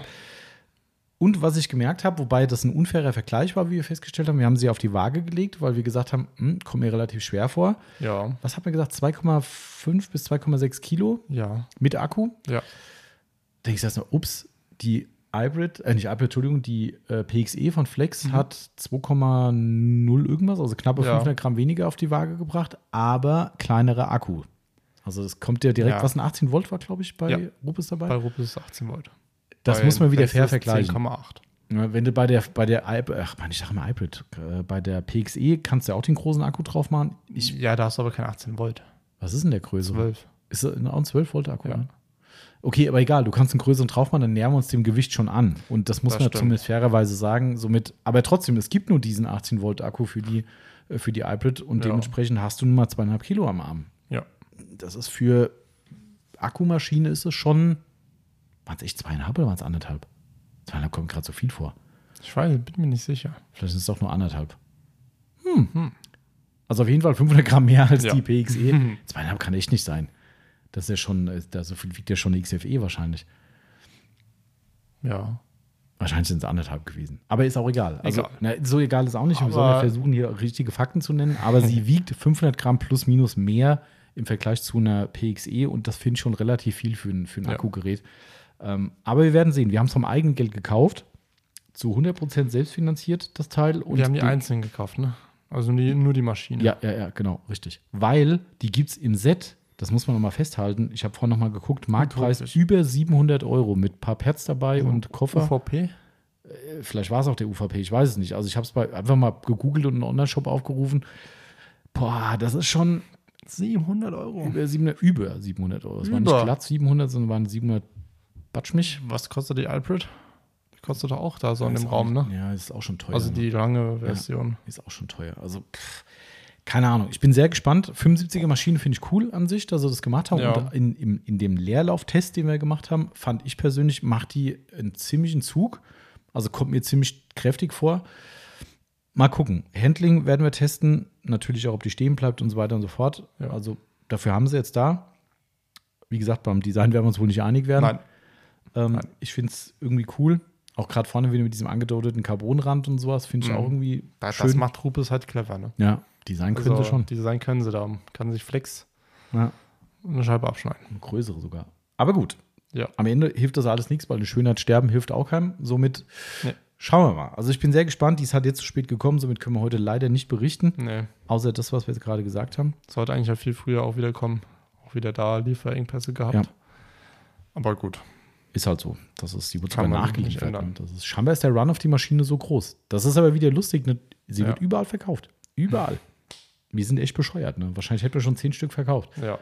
Und was ich gemerkt habe, wobei das ein unfairer Vergleich war, wie wir festgestellt haben, wir haben sie auf die Waage gelegt, weil wir gesagt haben, hm, kommt mir relativ schwer vor. Ja. Was hat man gesagt? 2,5 bis 2,6 Kilo Ja. mit Akku. Ja. Da ich mal, ups, die Hybrid, äh, nicht Hybrid, Entschuldigung, die äh, PXE von Flex hat 2,0 irgendwas, also knappe Mhm. Ja. 500 Gramm weniger auf die Waage gebracht, aber kleinerer Akku. Also es kommt ja direkt, Ja. was ein 18 Volt war, glaube ich, bei Ja. Rupes dabei. Bei Rupes ist 18 Volt. das Bei muss man wieder fair vergleichen. 10,8. Ja, wenn du bei der, bei der, ach man, ich sage mal Hybrid, äh, bei der PXE kannst du ja auch den großen Akku drauf machen. Ich, ja, da hast du aber kein 18 Volt. was ist denn der Größe? 12. Ist ein 12 Volt Akku? Ja. ne? Okay, aber egal, du kannst einen größeren drauf machen, dann nähern wir uns dem Gewicht schon an. Und das muss Das man stimmt. zumindest fairerweise sagen. Somit, aber trotzdem, es gibt nur diesen 18 Volt Akku für die, äh, für die Hybrid und Ja. dementsprechend hast du nur mal zweieinhalb Kilo am Arm. Ja. Das ist für Akkumaschine ist es schon, waren es echt zweieinhalb oder waren es anderthalb? Zweieinhalb kommt gerade so viel vor. Ich weiß, bin mir nicht sicher. Vielleicht sind es doch nur anderthalb. Hm. Also auf jeden Fall 500 Gramm mehr als Ja. die PXE. Zweieinhalb kann echt nicht sein. Das ist ja schon, äh, da so viel wiegt ja schon eine XFE wahrscheinlich. Ja. Wahrscheinlich sind es anderthalb gewesen. Aber ist auch egal. Also, Egal. Na, so egal ist auch nicht. Wir Aber- sollen ja versuchen, hier richtige Fakten zu nennen. Aber sie wiegt 500 Gramm plus minus mehr im Vergleich zu einer PXE. Und das finde ich schon relativ viel für ein, für ein Ja. Akkugerät. Ähm, aber wir werden sehen. Wir haben es vom eigenen Geld gekauft. Zu 100% selbstfinanziert, das Teil. Und Wir haben die einzeln gekauft, ne? Also die, nur die Maschine. Ja, ja, ja, genau, richtig. Weil die gibt es im Set, das muss man nochmal festhalten. Ich habe vorhin nochmal geguckt, Marktpreis über 700 Euro mit ein paar Pads dabei und Koffer. UVP? Vielleicht war es auch der UVP, ich weiß es nicht. Also ich habe es einfach mal gegoogelt und einen Online-Shop aufgerufen. Boah, das ist schon 700 Euro. über 700, über 700 Euro. Es war nicht glatt 700, sondern waren 700 Batsch mich. Was kostet die Alfred? Die kostet auch da so in Ist dem auch- Raum, ne? Ja, ist auch schon teuer. Also ne? die lange Version. Ist auch schon teuer. Also, pff, keine Ahnung. Ich bin sehr gespannt. 75er Maschine finde ich cool an sich, dass sie das gemacht haben. Ja. Und in, in, in dem Leerlauftest, den wir gemacht haben, fand ich persönlich, macht die einen ziemlichen Zug. Also kommt mir ziemlich kräftig vor. Mal gucken. Handling werden wir testen. Natürlich auch, ob die stehen bleibt und so weiter und so fort. Ja. Also dafür haben sie jetzt da. Wie gesagt, beim Design werden wir uns wohl nicht einig werden. Nein. Ähm, Nein. ich finde es irgendwie cool. Auch gerade vorne wieder mit diesem angedoteten Carbonrand und sowas, finde ich Mhm. auch irgendwie Das, schön. das macht Rupes halt clever, ne? ja, Design können Also, sie schon. Design können sie da. Kann sich Flex Ja, eine Scheibe abschneiden. eine größere sogar. Aber gut, Ja. am Ende hilft das alles nichts, weil eine Schönheit sterben hilft auch keinem. Somit Nee. schauen wir mal. Also ich bin sehr gespannt. Die ist halt jetzt zu spät gekommen, somit können wir heute leider nicht berichten. Nee. Außer das, was wir jetzt gerade gesagt haben. Sollte eigentlich ja viel früher auch wieder kommen. Auch wieder da Lieferengpässe gehabt. Ja. Aber gut. Ist halt so. Das ist, die wird sogar nachgeliefert. Das ist, scheinbar ist der Run auf die Maschine so groß. Das ist aber wieder lustig. Ne? Sie Ja. wird überall verkauft. Überall. Wir sind echt bescheuert. Ne? Wahrscheinlich hätten wir schon zehn Stück verkauft. Ja.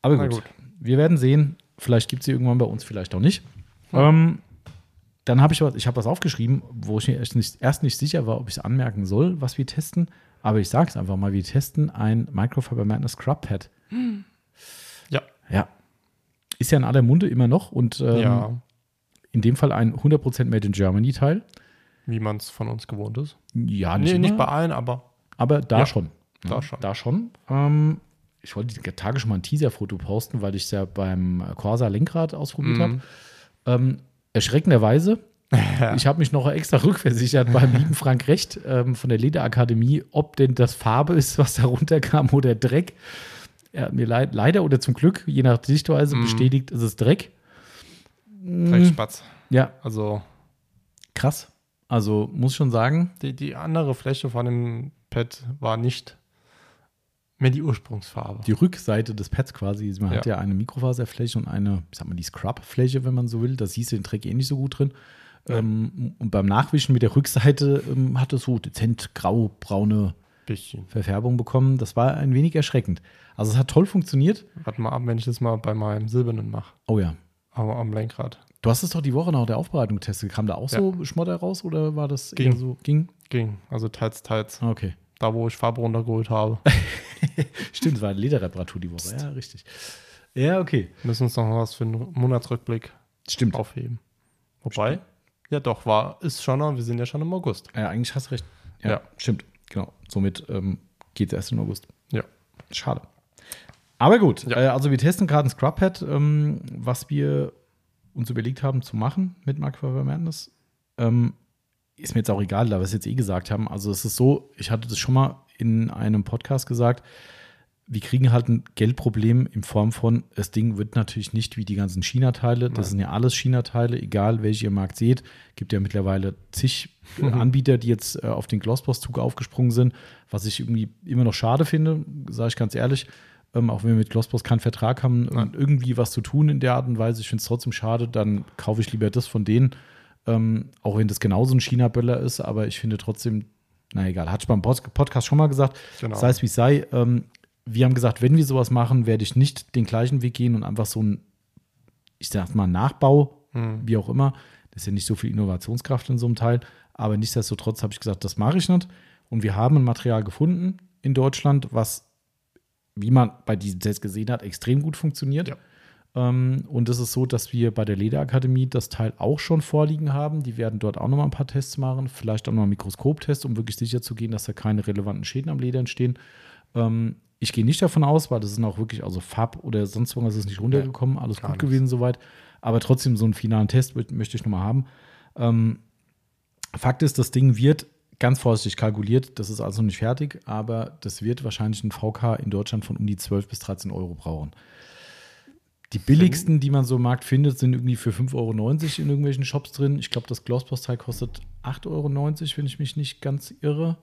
Aber gut. gut. Wir werden sehen. Vielleicht gibt es sie irgendwann bei uns, vielleicht auch nicht. Ähm, dann habe ich was, ich habe was aufgeschrieben, wo ich mir erst nicht, erst nicht sicher war, ob ich es anmerken soll, was wir testen. Aber ich sage es einfach mal, wir testen ein Microfiber Madness Scrub Pad. Ja. Ist ja in aller Munde immer noch und ähm, ja, in dem Fall ein 100% Made in Germany Teil. wie man es von uns gewohnt ist. Ja, Nee, immer, nicht bei allen, aber aber da Ja, schon. da Ja, schon. Da schon. Ähm, ich wollte die Tage schon mal ein Teaser-Foto posten, weil ich es ja beim Corsa Lenkrad ausprobiert Mhm. habe. Ähm, erschreckenderweise, ich habe mich noch extra rückversichert beim lieben Frank Recht ähm, von der Lederakademie, ob denn das Farbe ist, was da runterkam oder Dreck. Er hat mir leid, leider oder zum Glück, je nach Sichtweise, Mhm. bestätigt, es ist Dreck. Dreckspatz. Ja, Also krass. Also muss schon sagen, die, die andere Fläche von dem Pad war nicht mehr die Ursprungsfarbe. die Rückseite des Pads quasi. Man hat Ja. ja eine Mikrofaserfläche und eine, ich sag mal, die Scrub-Fläche, wenn man so will. Da siehst du den Dreck eh nicht so gut drin. Ähm, und beim Nachwischen mit der Rückseite ähm, hat es so dezent grau-braune Bisschen. Verfärbung bekommen. Das war ein wenig erschreckend. Also es hat toll funktioniert. Warte mal ab, wenn ich das mal bei meinem silbernen mache. Oh ja. Aber am Lenkrad. Du hast es doch die Woche nach der Aufbereitung getestet. Kam da auch so Schmotter raus oder war das Ging. eher so? Ging? Ging. Also teils, teils. Ah, Okay. Da, wo ich Farbe runtergeholt habe. Stimmt, es war eine Lederreparatur die Woche. Ja, richtig. Ja, okay. Müssen uns noch was für einen Monatsrückblick Stimmt. aufheben. Wobei, ja doch, war, ist schon, wir sind ja schon im August. Ja, eigentlich hast du recht. Ja, Ja. stimmt. Genau. Somit ähm, geht es erst im August. Ja. Schade. Aber gut, Ja. äh, also wir testen gerade ein Scrub-Pad, ähm, was wir uns überlegt haben zu machen mit Microfiber Madness. Ähm, ist mir jetzt auch egal, da wir es jetzt eh gesagt haben. Also es ist so, ich hatte das schon mal in einem Podcast gesagt, wir kriegen halt ein Geldproblem in Form von, das Ding wird natürlich nicht wie die ganzen China-Teile, das sind ja alles China-Teile, egal welche ihr Markt seht. Gibt ja mittlerweile zig äh, Anbieter, die jetzt äh, auf den Glossboss-Zug aufgesprungen sind, was ich irgendwie immer noch schade finde, sage ich ganz ehrlich. Ähm, auch wenn wir mit Glossboss keinen Vertrag haben und irgendwie was zu tun in der Art und Weise, ich finde es trotzdem schade, dann kaufe ich lieber das von denen, ähm, auch wenn das genauso ein China-Böller ist, aber ich finde trotzdem, na egal, hatte ich beim Pod- Podcast schon mal gesagt, Genau. sei es wie es sei, ähm, wir haben gesagt, wenn wir sowas machen, werde ich nicht den gleichen Weg gehen und einfach so ein, ich sag mal, Nachbau, Hm. wie auch immer. Das ist ja nicht so viel Innovationskraft in so einem Teil, aber nichtsdestotrotz habe ich gesagt, das mache ich nicht. Und wir haben ein Material gefunden in Deutschland, was, wie man bei diesem Test gesehen hat, extrem gut funktioniert. Ja. Ähm, und es ist so, dass wir bei der Lederakademie das Teil auch schon vorliegen haben. Die werden dort auch noch mal ein paar Tests machen, vielleicht auch noch einen Mikroskoptest, um wirklich sicher zu gehen, dass da keine relevanten Schäden am Leder entstehen. Ähm, ich gehe nicht davon aus, weil das ist auch wirklich, also Farb oder sonst irgendwas ist nicht runtergekommen, alles gar gut nichts. gewesen soweit. Aber trotzdem, so einen finalen Test mö- möchte ich nochmal haben. Ähm, Fakt ist, das Ding wird ganz vorsichtig kalkuliert, das ist also nicht fertig, aber das wird wahrscheinlich ein VK in Deutschland von um die 12 bis 13 Euro brauchen. Die billigsten, die man so im Markt findet, sind irgendwie für 5,90 Euro in irgendwelchen Shops drin. Ich glaube, das Glosspost-Teil kostet 8,90 Euro, wenn ich mich nicht ganz irre.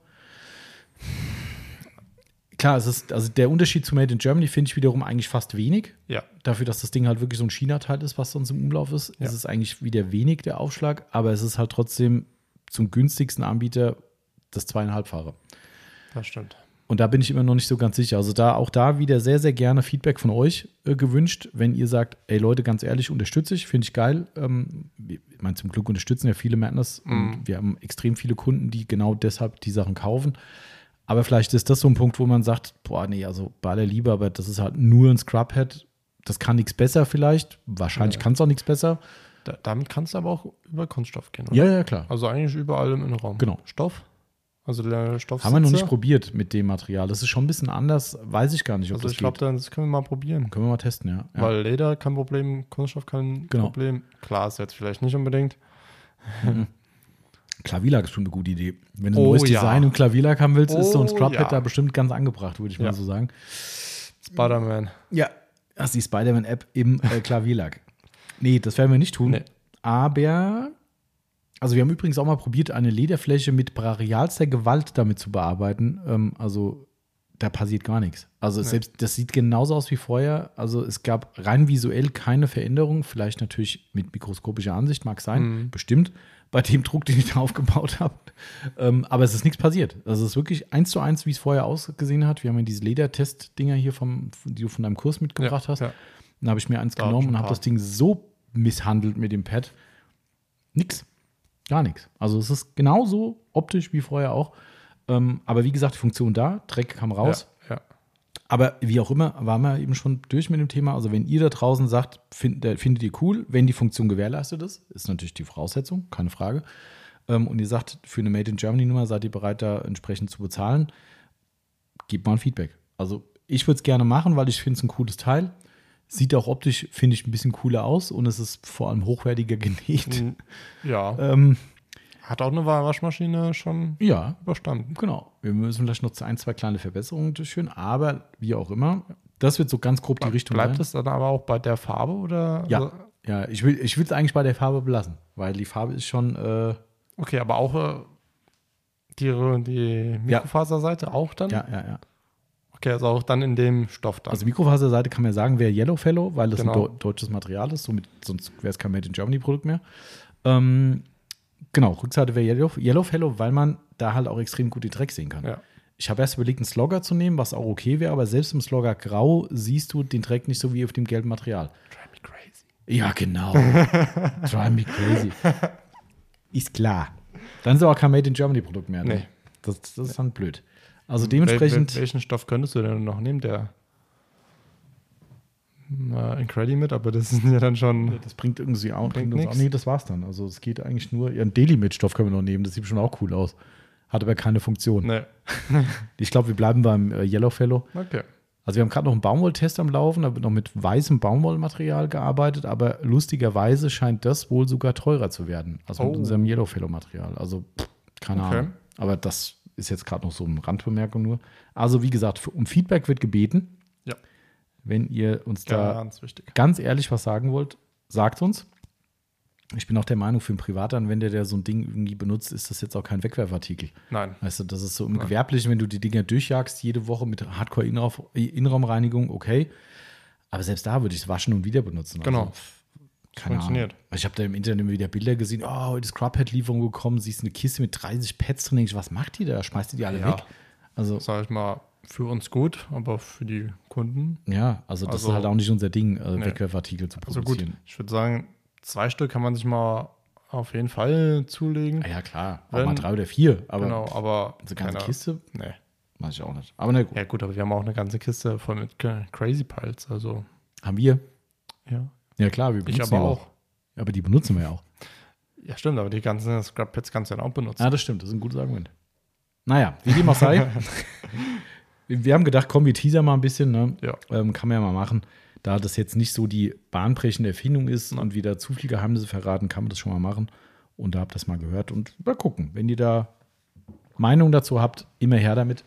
Klar, es ist, also der Unterschied zu Made in Germany finde ich wiederum eigentlich fast wenig. Ja. Dafür, dass das Ding halt wirklich so ein China-Teil ist, was sonst im Umlauf ist, Ja. ist es eigentlich wieder wenig der Aufschlag, aber es ist halt trotzdem zum günstigsten Anbieter das zweieinhalbfache. Das stimmt. Und da bin ich immer noch nicht so ganz sicher. Also da auch da wieder sehr, sehr gerne Feedback von euch äh, gewünscht, wenn ihr sagt, ey Leute, ganz ehrlich, unterstütze ich, finde ich geil. Ähm, ich meine, zum Glück unterstützen ja viele Madness und wir haben extrem viele Kunden, die genau deshalb die Sachen kaufen. Aber vielleicht ist das so ein Punkt, wo man sagt, boah, nee, also bei aller Liebe, aber das ist halt nur ein Scrubhead. Das kann nichts besser vielleicht. Wahrscheinlich kann es auch nichts besser. Da, damit kannst du aber auch über Kunststoff gehen, oder? Ja, ja, klar. Also eigentlich überall im Innenraum. Genau. Stoff? Also der Stoff. Haben wir noch nicht probiert mit dem Material. Das ist schon ein bisschen anders. Weiß ich gar nicht, ob Also das ich glaube, das können wir mal probieren. Können wir mal testen, ja. ja. Weil Leder kein Problem, Kunststoff kein Genau. Problem. Klar, ist jetzt vielleicht nicht unbedingt. Klavierlack ist schon eine gute Idee. Wenn du ein Oh, neues ja. Design im Klavierlack haben willst, ist so ein Oh, Scrubhead ja. da bestimmt ganz angebracht, würde ich mal Ja. so sagen. Spider-Man. Ja. Das ist die Spider-Man-App im äh, Klavierlack. nee, das werden wir nicht tun. Nee. Aber, also wir haben übrigens auch mal probiert, eine Lederfläche mit brachialster Gewalt damit zu bearbeiten. Ähm, also da passiert gar nichts. Also selbst das sieht genauso aus wie vorher. Also es gab rein visuell keine Veränderung. Vielleicht natürlich mit mikroskopischer Ansicht, mag sein, Mhm. bestimmt, bei dem Druck, den ich da aufgebaut habe. Ähm, aber es ist nichts passiert. Also es ist wirklich eins zu eins, wie es vorher ausgesehen hat. Wir haben ja diese Ledertest-Dinger hier, vom, die du von deinem Kurs mitgebracht hast. Ja. Dann habe ich mir eins Da genommen und habe das Ding so misshandelt mit dem Pad. Nix. Gar nichts. Also es ist genauso optisch wie vorher auch. Ähm, aber wie gesagt, die Funktion da, Dreck kam raus. Ja, ja. Aber wie auch immer, waren wir eben schon durch mit dem Thema. Also, wenn ihr da draußen sagt, find, äh, findet ihr cool, wenn die Funktion gewährleistet ist, ist natürlich die Voraussetzung, keine Frage. Ähm, und ihr sagt, für eine Made in Germany Nummer seid ihr bereit, da entsprechend zu bezahlen, gebt mal ein Feedback. Also, ich würde es gerne machen, weil ich finde es ein cooles Teil. Sieht auch optisch, finde ich, ein bisschen cooler aus und es ist vor allem hochwertiger genäht. Mhm. Ja. Ähm, Hat auch eine Waschmaschine schon ja, überstanden. Genau. Wir müssen vielleicht noch ein, zwei kleine Verbesserungen durchführen, aber wie auch immer, das wird so ganz grob die Richtung Bleibt sein. es dann aber auch bei der Farbe oder? Ja, Also, ja ich will ich es eigentlich bei der Farbe belassen, weil die Farbe ist schon, äh, okay, aber auch äh, die, die Mikrofaserseite auch dann? ja, ja, ja. Okay, also auch dann in dem Stoff dann. Also Mikrofaserseite kann man ja sagen, wäre Yellowfellow, weil das Genau. ein deu- deutsches Material ist, somit, sonst wäre es kein Made in Germany Produkt mehr. Ähm, genau, Rückseite wäre Yellow, Yellowfellow, weil man da halt auch extrem gut den Dreck sehen kann. ja. Ich habe erst überlegt, einen Slogger zu nehmen, was auch okay wäre, aber selbst im Slogger Grau siehst du den Dreck nicht so wie auf dem gelben Material. Drive me crazy. Ja, genau. Drive me crazy. Ist klar. Dann ist aber auch kein Made in Germany Produkt mehr. Ne? Nee. Das, das ist dann blöd. Also dementsprechend. Wel, wel, welchen Stoff könntest du denn noch nehmen? Der na, Incredi mit, aber das ist ja dann schon. Das bringt irgendwie auch, Bringt bringt auch. Nee, das war's dann. Also es geht eigentlich nur. Ja, einen Daily-Mit-Stoff können wir noch nehmen. Das sieht schon auch cool aus. Hat aber keine Funktion. Ne. Ich glaube, wir bleiben beim äh, Yellowfellow. Okay. Also wir haben gerade noch einen Baumwolltest am Laufen, da wird noch mit weißem Baumwollmaterial gearbeitet, aber lustigerweise scheint das wohl sogar teurer zu werden, als mit Oh. unserem Yellowfellow-Material. Also pff, keine Okay. Ahnung. Aber das ist jetzt gerade noch so eine Randbemerkung nur. Also wie gesagt, für- um Feedback wird gebeten. Wenn ihr uns da Ganz wichtig. ganz ehrlich was sagen wollt, sagt uns. Ich bin auch der Meinung, für einen Privatanwender, der so ein Ding irgendwie benutzt, ist das jetzt auch kein Wegwerfartikel. Nein. Weißt du, das ist so im Gewerblichen, wenn du die Dinger durchjagst, jede Woche mit Hardcore-Innenraumreinigung, okay. Aber selbst da würde ich es waschen und wieder benutzen. Genau. Also, keine Funktioniert. Ahnung. Ich habe da im Internet immer wieder Bilder gesehen, oh, heute ist Scrubhead-Lieferung gekommen, siehst eine Kiste mit 30 Pads drin, ich, was macht die da? Schmeißt die die alle Ja. weg? Also, Sag ich mal, für uns gut, aber für die Kunden. ja, also das Also- ist halt auch nicht unser Ding, äh, Nee. Wegwerfartikel zu Also gut, produzieren. ich würde sagen, zwei Stück kann man sich mal auf jeden Fall zulegen. Ja, klar, auch Wenn- mal drei oder vier, aber genau, aber. so ganze keine- Kiste Nee. weiß ich auch nicht. Aber na gut, Ja, gut, aber wir haben auch eine ganze Kiste voll mit Cra- Crazy Piles. Also, haben wir. ja. Ja klar, wir Ich benutzen aber die auch. Aber die benutzen wir ja auch. Ja, stimmt, aber die ganzen Scrub Pads kannst du dann auch benutzen. Ja, das stimmt, das ist ein gutes Argument. Naja, wie dem auch sei. wir haben gedacht, komm, wir teaser mal ein bisschen, ne? Ja. Ähm, kann man ja mal machen. Da das jetzt nicht so die bahnbrechende Erfindung ist und wieder zu viel Geheimnisse verraten, kann man das schon mal machen. Und da habt ihr das mal gehört. Und mal gucken, wenn ihr da Meinung dazu habt, immer her damit.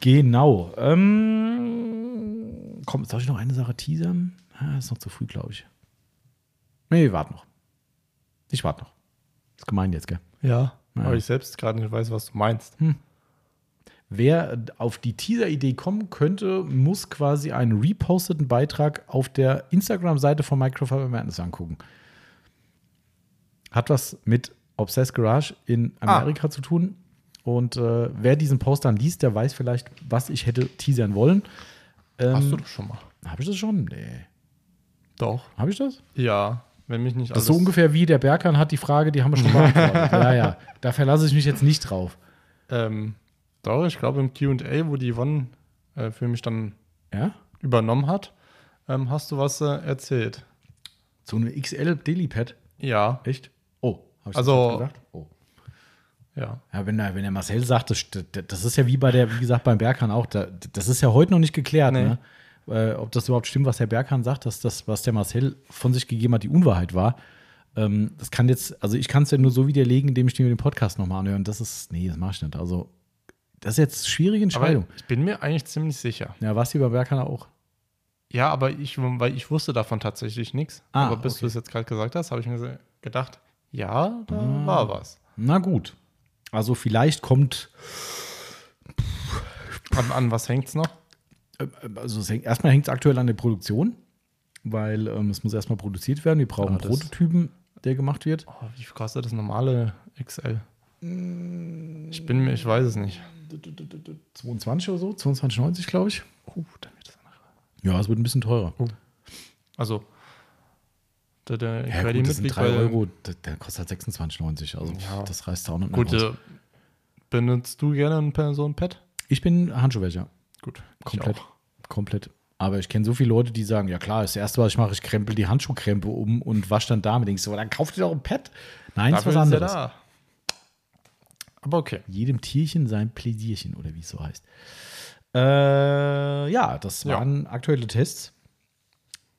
Genau. Ähm, komm, soll ich noch eine Sache teasern? Ah, ist noch zu früh, glaube ich. Nee, warte noch. Ich warte noch. Ist gemein jetzt, gell? Ja. Ja. Aber ich selbst gerade nicht weiß, was du meinst. Wer auf die Teaser-Idee kommen könnte, muss quasi einen reposteten Beitrag auf der Instagram-Seite von Microfiber Madness angucken. Hat was mit Obsessed Garage in Ah. Amerika zu tun. Und äh, wer diesen Post dann liest, der weiß vielleicht, was ich hätte teasern wollen. Hast du Ähm, das schon mal? Habe ich das schon? Nee. Doch. Habe ich das? Ja, wenn mich nicht Das ist so ungefähr wie der Berghahn hat die Frage, die haben wir schon beantwortet. ja, ja. Da verlasse ich mich jetzt nicht drauf. Ähm, doch, ich glaube im QA, wo die Yvonne äh, für mich dann Ja? übernommen hat, ähm, hast du was äh, erzählt. So eine XL Daily-Pad. Ja, Echt? Oh, habe ich Also- das gesagt? Oh. ja. Ja, wenn der, wenn der Marcel sagt, das, das ist ja wie bei der, wie gesagt, beim Berghahn auch, da, das ist ja heute noch nicht geklärt, Nee. ne? Äh, ob das überhaupt stimmt, was der Berghahn sagt, dass das, was der Marcel von sich gegeben hat, die Unwahrheit war. Ähm, das kann jetzt, also ich kann es ja nur so widerlegen, indem ich mir den Podcast nochmal anhöre. Und das ist, nee, das mache ich nicht. Also, das ist jetzt eine schwierige Entscheidung. Aber ich bin mir eigentlich ziemlich sicher. ja, was hier bei Berghahn auch. Ja, aber ich, weil ich wusste davon tatsächlich nichts. Ah, aber bis okay. du es jetzt gerade gesagt hast, habe ich mir gedacht, ja, da Ah. war was. Na gut. Also vielleicht kommt, An, an was hängt es noch? äh, also es hängt, erstmal hängt es aktuell an der Produktion, weil ähm, es muss erstmal produziert werden. Wir brauchen Ah, Prototypen, der gemacht wird. Oh, wie viel kostet das normale XL? Ich bin mir, ich weiß es nicht. 22 oder so, 22,90 glaube ich. Uh, dann wird das Ja, es wird ein bisschen teurer. Also der, der Ja, gut, das sind mitwiegt, 3 weil- Euro, der, der kostet halt 26,90. Also Ja. das reißt auch nicht mehr Gut, äh, benutzt du gerne ein, so ein Pad? Ich bin Handschuhwäscher. Gut, ich Komplett. auch. Komplett. Aber ich kenne so viele Leute, die sagen, ja klar, das erste, was ich mache, ich krempel die Handschuhkrempe um und wasche dann damit. Denkst du, dann kauft ihr doch ein Pad. Nein, ist Dafür was ist er anderes. da. Aber okay. Jedem Tierchen sein Pläsierchen oder wie es so heißt. Äh, ja, das Ja. waren aktuelle Tests.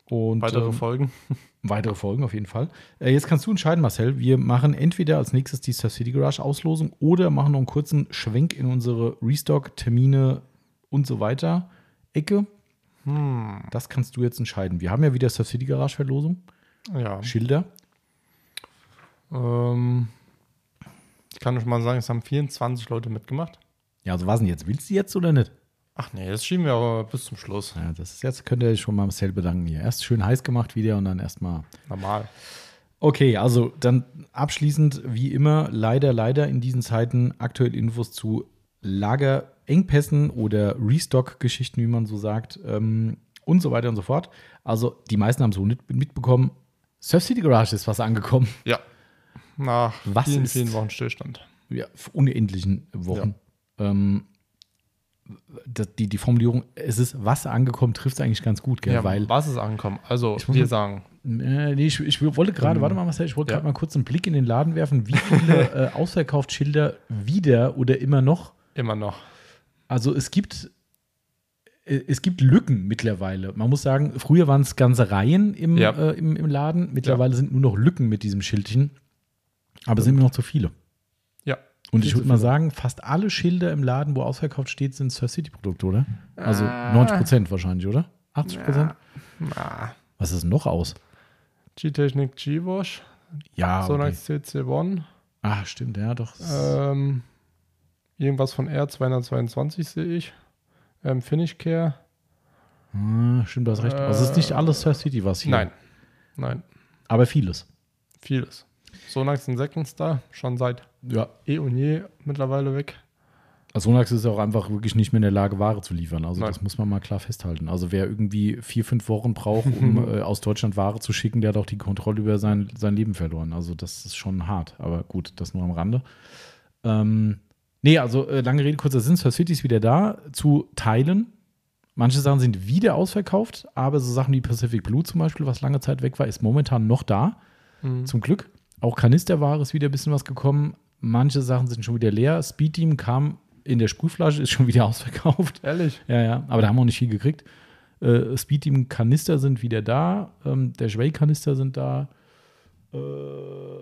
Und Weitere ähm, Folgen. weitere Folgen auf jeden Fall. Äh, jetzt kannst du entscheiden, Marcel. Wir machen entweder als nächstes die Star City Garage Auslosung oder machen noch einen kurzen Schwenk in unsere Restock-Termine und so weiter Ecke. Hm. Das kannst du jetzt entscheiden. Wir haben ja wieder Star City Garage Verlosung. Ja. Schilder. Ähm, ich kann euch mal sagen, es haben 24 Leute mitgemacht. Ja, also was denn jetzt? Willst du jetzt oder nicht? Ach nee, das schieben wir aber bis zum Schluss. Ja, das ist jetzt, könnt ihr euch schon mal Marcel bedanken hier. Erst schön heiß gemacht wieder und dann erstmal. Normal. Okay, also dann abschließend, wie immer, leider, leider in diesen Zeiten aktuell Infos zu Lagerengpässen oder Restock-Geschichten, wie man so sagt, ähm, und so weiter und so fort. Also die meisten haben so nicht mitbekommen. Surf City Garage ist was angekommen. Ja. Nach Was vielen, ist- vielen Wochen Stillstand. Ja, unendlichen Wochen. Ähm, das- die, die Formulierung, es ist was angekommen, trifft es eigentlich ganz gut, gell? Ja, weil was ist angekommen? Also, Ich muss wir mal- sagen, Äh, nee, ich, ich wollte gerade, warte mal, Marcel, ich wollte Ja. gerade mal kurz einen Blick in den Laden werfen, wie viele äh, Ausverkaufsschilder wieder oder immer noch. immer noch. Also es gibt, äh, es gibt Lücken mittlerweile. Man muss sagen, früher waren es ganze Reihen im, Ja. äh, im, im Laden. Mittlerweile sind nur noch Lücken mit diesem Schildchen. Aber es sind immer noch zu viele. Ja. Und ich würde mal sagen, fast alle Schilder im Laden, wo ausverkauft steht, sind Sir City-Produkte, oder? Also Ah. 90 Prozent wahrscheinlich, oder? 80 Prozent? Na, Was ist denn noch aus? G-Technik G-Wash, Ja, okay. Sonax CC1, Ah, stimmt, ja, doch. ähm, irgendwas von R222 sehe ich, ähm, Finish Care. Ah, stimmt, du hast recht. Also es ist nicht alles Sir City, was hier. Nein, nein, Aber vieles. vieles. Sonax Insektenstar, schon seit Ja. eh und je mittlerweile weg. Also Sonax ist auch einfach wirklich nicht mehr in der Lage, Ware zu liefern. Also Nein. das muss man mal klar festhalten. Also wer irgendwie vier, fünf Wochen braucht, um äh, aus Deutschland Ware zu schicken, der hat auch die Kontrolle über sein, sein Leben verloren. Also das ist schon hart. Aber gut, das nur am Rande. Ähm, nee, also äh, lange Rede, kurzer Sinn. Sir City ist wieder da zu teilen. Manche Sachen sind wieder ausverkauft, aber so Sachen wie Pacific Blue zum Beispiel, was lange Zeit weg war, ist momentan noch da. Mhm. Zum Glück. Auch Kanisterware ist wieder ein bisschen was gekommen. Manche Sachen sind schon wieder leer. Speed Team kam in der Sprühflasche, ist schon wieder ausverkauft. Ehrlich? Ja, ja, aber da haben wir auch nicht viel gekriegt. Äh, Speed Team Kanister sind wieder da. Ähm, der Schway Kanister sind da. Äh,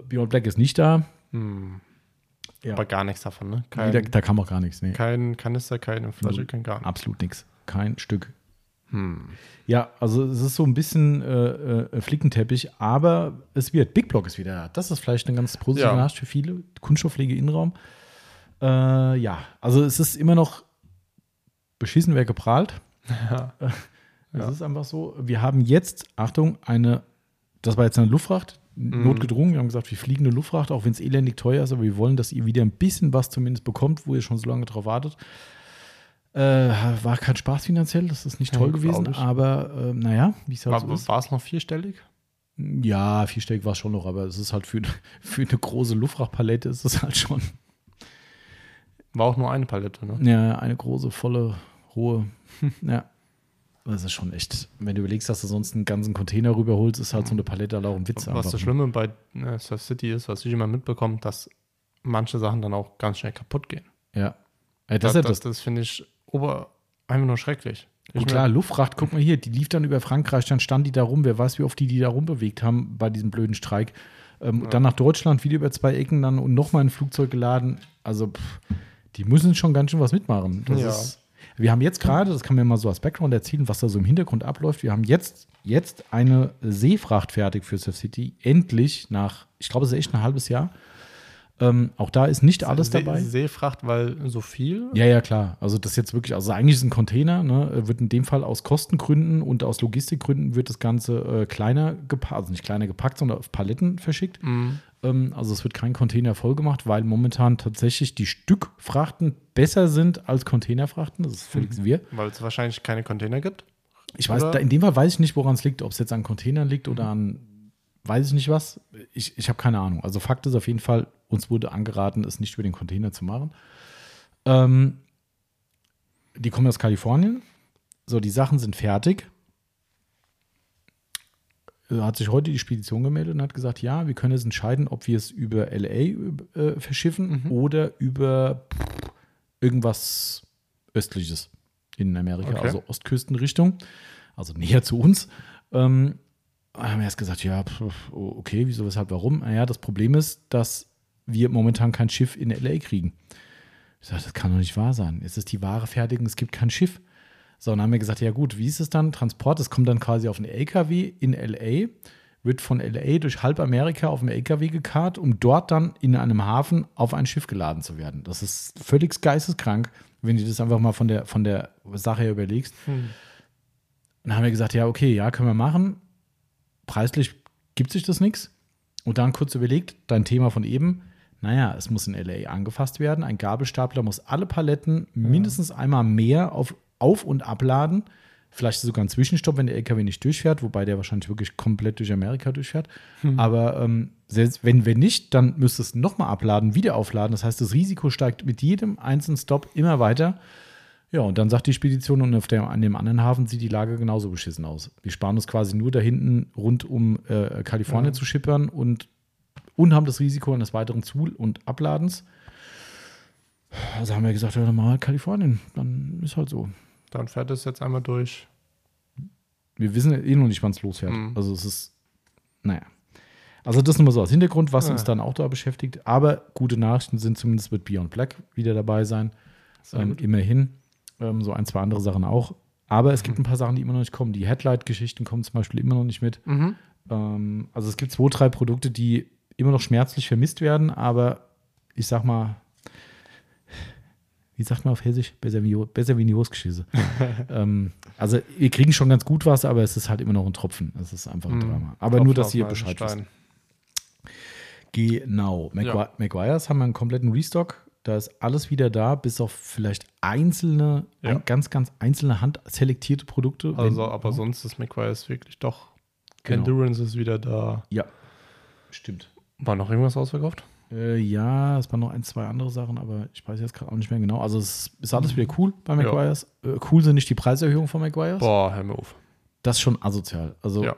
Beyond Black ist nicht da. Hm. Ja. Aber gar nichts davon, ne? Nee, Kein, da, da kam auch gar nichts. Nee, kein Kanister, keine Flasche, kein gar nichts. absolut nichts. Kein Stück. Hm. Ja, also es ist so ein bisschen äh, äh, Flickenteppich, aber es wird. Big Block ist wieder da. Das ist vielleicht eine ganz positive Ja. Nachricht für viele. Kunststoffpflege Innenraum. Äh, ja, also es ist immer noch beschissen, wer geprahlt. Ja. Es Ja. ist einfach so. Wir haben jetzt, Achtung, eine, das war jetzt eine Luftfracht, Mhm. notgedrungen. Wir haben gesagt, wir fliegen eine Luftfracht, auch wenn es elendig teuer ist, aber wir wollen, dass ihr wieder ein bisschen was zumindest bekommt, wo ihr schon so lange drauf wartet. Äh, war kein Spaß finanziell, das ist nicht Ja, toll glaub gewesen, ich. aber äh, naja, wie es halt so War, ist. war es noch vierstellig? Ja, vierstellig war es schon noch, aber es ist halt für, für eine große Luftfrachtpalette ist es halt schon War auch nur eine Palette, ne? ja, eine große, volle, hohe. ja. Das ist schon echt. Wenn du überlegst, dass du sonst einen ganzen Container rüberholst, ist halt so eine Palette halt auch ein Witz. Was das Schlimme bei äh, Surf City ist, was ich immer mitbekomme, dass manche Sachen dann auch ganz schnell kaputt gehen. Ja. ja das, Das, ist ja das, das. das finde ich ober einfach nur schrecklich. Ich Und klar, Luftfracht, guck mal hier, die lief dann über Frankreich, dann stand die da rum, wer weiß, wie oft die die da rumbewegt haben bei diesem blöden Streik. Ähm, Dann nach Deutschland, wieder über zwei Ecken dann und nochmal ein Flugzeug geladen. Also, pff, die müssen schon ganz schön was mitmachen. Das Ja. ist, wir haben jetzt gerade, das kann mir mal so als Background erzählen, was da so im Hintergrund abläuft. Wir haben jetzt, jetzt eine Seefracht fertig für Surf City. Endlich nach, ich glaube, es ist echt ein halbes Jahr. Ähm, auch da ist nicht alles See- dabei. Seefracht, weil so viel. Ja, ja, klar. Also das jetzt wirklich, also eigentlich ist ein Container, ne, wird in dem Fall aus Kostengründen und aus Logistikgründen wird das Ganze äh, kleiner gepackt, also nicht kleiner gepackt, sondern auf Paletten verschickt. Mhm. Ähm, also es wird kein Container voll gemacht, weil momentan tatsächlich die Stückfrachten besser sind als Containerfrachten. Das ist völlig wir. Weil es wahrscheinlich keine Container gibt. Ich weiß, Oder- in dem Fall weiß ich nicht, woran es liegt, ob es jetzt an Containern liegt oder an weiß ich nicht was. Ich, ich habe keine Ahnung. Also Fakt ist auf jeden Fall, uns wurde angeraten, es nicht über den Container zu machen. Ähm, die kommen aus Kalifornien. So, die Sachen sind fertig. Hat sich heute die Spedition gemeldet und hat gesagt, ja, wir können jetzt entscheiden, ob wir es über LA äh, verschiffen oder über irgendwas Östliches in Amerika, Okay. also Ostküstenrichtung, also näher zu uns. Ähm, haben wir erst gesagt, ja, pf, okay, wieso, weshalb, warum? Naja, das Problem ist, dass wir momentan kein Schiff in LA kriegen. Ich sage, das kann doch nicht wahr sein. Es ist die Ware fertig und es gibt kein Schiff. So, und dann haben wir gesagt, ja gut, wie ist es dann? Transport, das kommt dann quasi auf einen LKW in LA, wird von LA durch halb Amerika auf dem LKW gekarrt, um dort dann in einem Hafen auf ein Schiff geladen zu werden. Das ist völlig geisteskrank, wenn du das einfach mal von der, von der Sache her überlegst. Dann haben wir gesagt, ja, okay, ja, können wir machen. Preislich gibt sich das nichts. Und dann kurz überlegt, dein Thema von eben, naja, es muss in LA angefasst werden. Ein Gabelstapler muss alle Paletten mindestens einmal mehr auf, auf- und abladen. Vielleicht sogar ein Zwischenstopp, wenn der LKW nicht durchfährt, wobei der wahrscheinlich wirklich komplett durch Amerika durchfährt. Aber ähm, selbst wenn, wenn nicht, dann müsste es nochmal abladen, wieder aufladen. Das heißt, das Risiko steigt mit jedem einzelnen Stop immer weiter. Ja, und dann sagt die Spedition, und auf der, an dem anderen Hafen sieht die Lage genauso beschissen aus. Wir sparen uns quasi nur da hinten rund um äh, Kalifornien zu schippern und, und haben das Risiko eines weiteren Zu- und Abladens. Also haben wir gesagt, ja, dann mal Kalifornien. Dann ist halt so. Dann fährt es jetzt einmal durch. Wir wissen eh noch nicht, wann es losfährt. Mhm. Also es ist, naja. Also das nur mal so als Hintergrund, was Ja. uns dann auch da beschäftigt. Aber gute Nachrichten sind zumindest wird Beyond Black wieder dabei sein. Ähm, immerhin. Ähm, so ein, zwei andere Sachen auch. Aber es gibt Mhm. ein paar Sachen, die immer noch nicht kommen. Die Headlight-Geschichten kommen zum Beispiel immer noch nicht mit. Mhm. Ähm, also es gibt zwei, drei Produkte, die immer noch schmerzlich vermisst werden, aber ich sag mal, wie sagt man auf Hessisch? Besser wie, besser wie Niosgeschisse. ähm, also wir kriegen schon ganz gut was, aber es ist halt immer noch ein Tropfen. Es ist einfach ein Mhm. Drama. Aber nur, Tropfen dass auf ihr Bescheid wisst. Genau. Magui Ja. Maguires haben wir einen kompletten Restock. Da ist alles wieder da, bis auf vielleicht einzelne, Ja. ein, ganz, ganz einzelne handselektierte Produkte. Also, Wenn- aber sonst ist McQuarrie wirklich doch. Genau. Endurance ist wieder da. Ja, stimmt. War noch irgendwas ausverkauft? Äh, ja, es waren noch ein, zwei andere Sachen, aber ich weiß jetzt gerade auch nicht mehr genau. Also es ist alles wieder cool bei Maguires. Äh, cool sind nicht die Preiserhöhungen von Maguires. Boah, hör mir auf. Das ist schon asozial. Also Ja.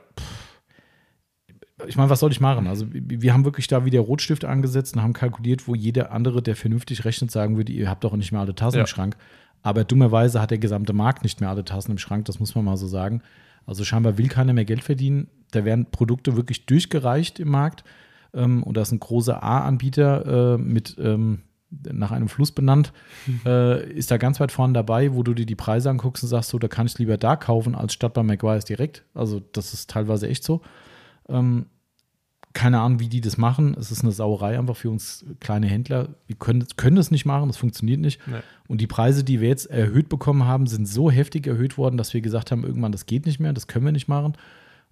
Ich meine, was soll ich machen? Also wir haben wirklich da wieder Rotstift angesetzt und haben kalkuliert, wo jeder andere, der vernünftig rechnet, sagen würde, ihr habt doch nicht mehr alle Tassen Ja. im Schrank. Aber dummerweise hat der gesamte Markt nicht mehr alle Tassen im Schrank, das muss man mal so sagen. Also scheinbar will keiner mehr Geld verdienen. Da werden Produkte wirklich durchgereicht im Markt. Ähm, und da ist ein großer A-Anbieter äh, mit ähm, nach einem Fluss benannt, äh, ist da ganz weit vorne dabei, wo du dir die Preise anguckst und sagst, so, da kann ich lieber da kaufen, als statt bei McGuire's direkt. Also das ist teilweise echt so. Ähm, keine Ahnung, wie die das machen. Es ist eine Sauerei einfach für uns kleine Händler. Wir können, können das nicht machen, das funktioniert nicht. Nee. Und die Preise, die wir jetzt erhöht bekommen haben, sind so heftig erhöht worden, dass wir gesagt haben, irgendwann, das geht nicht mehr, das können wir nicht machen.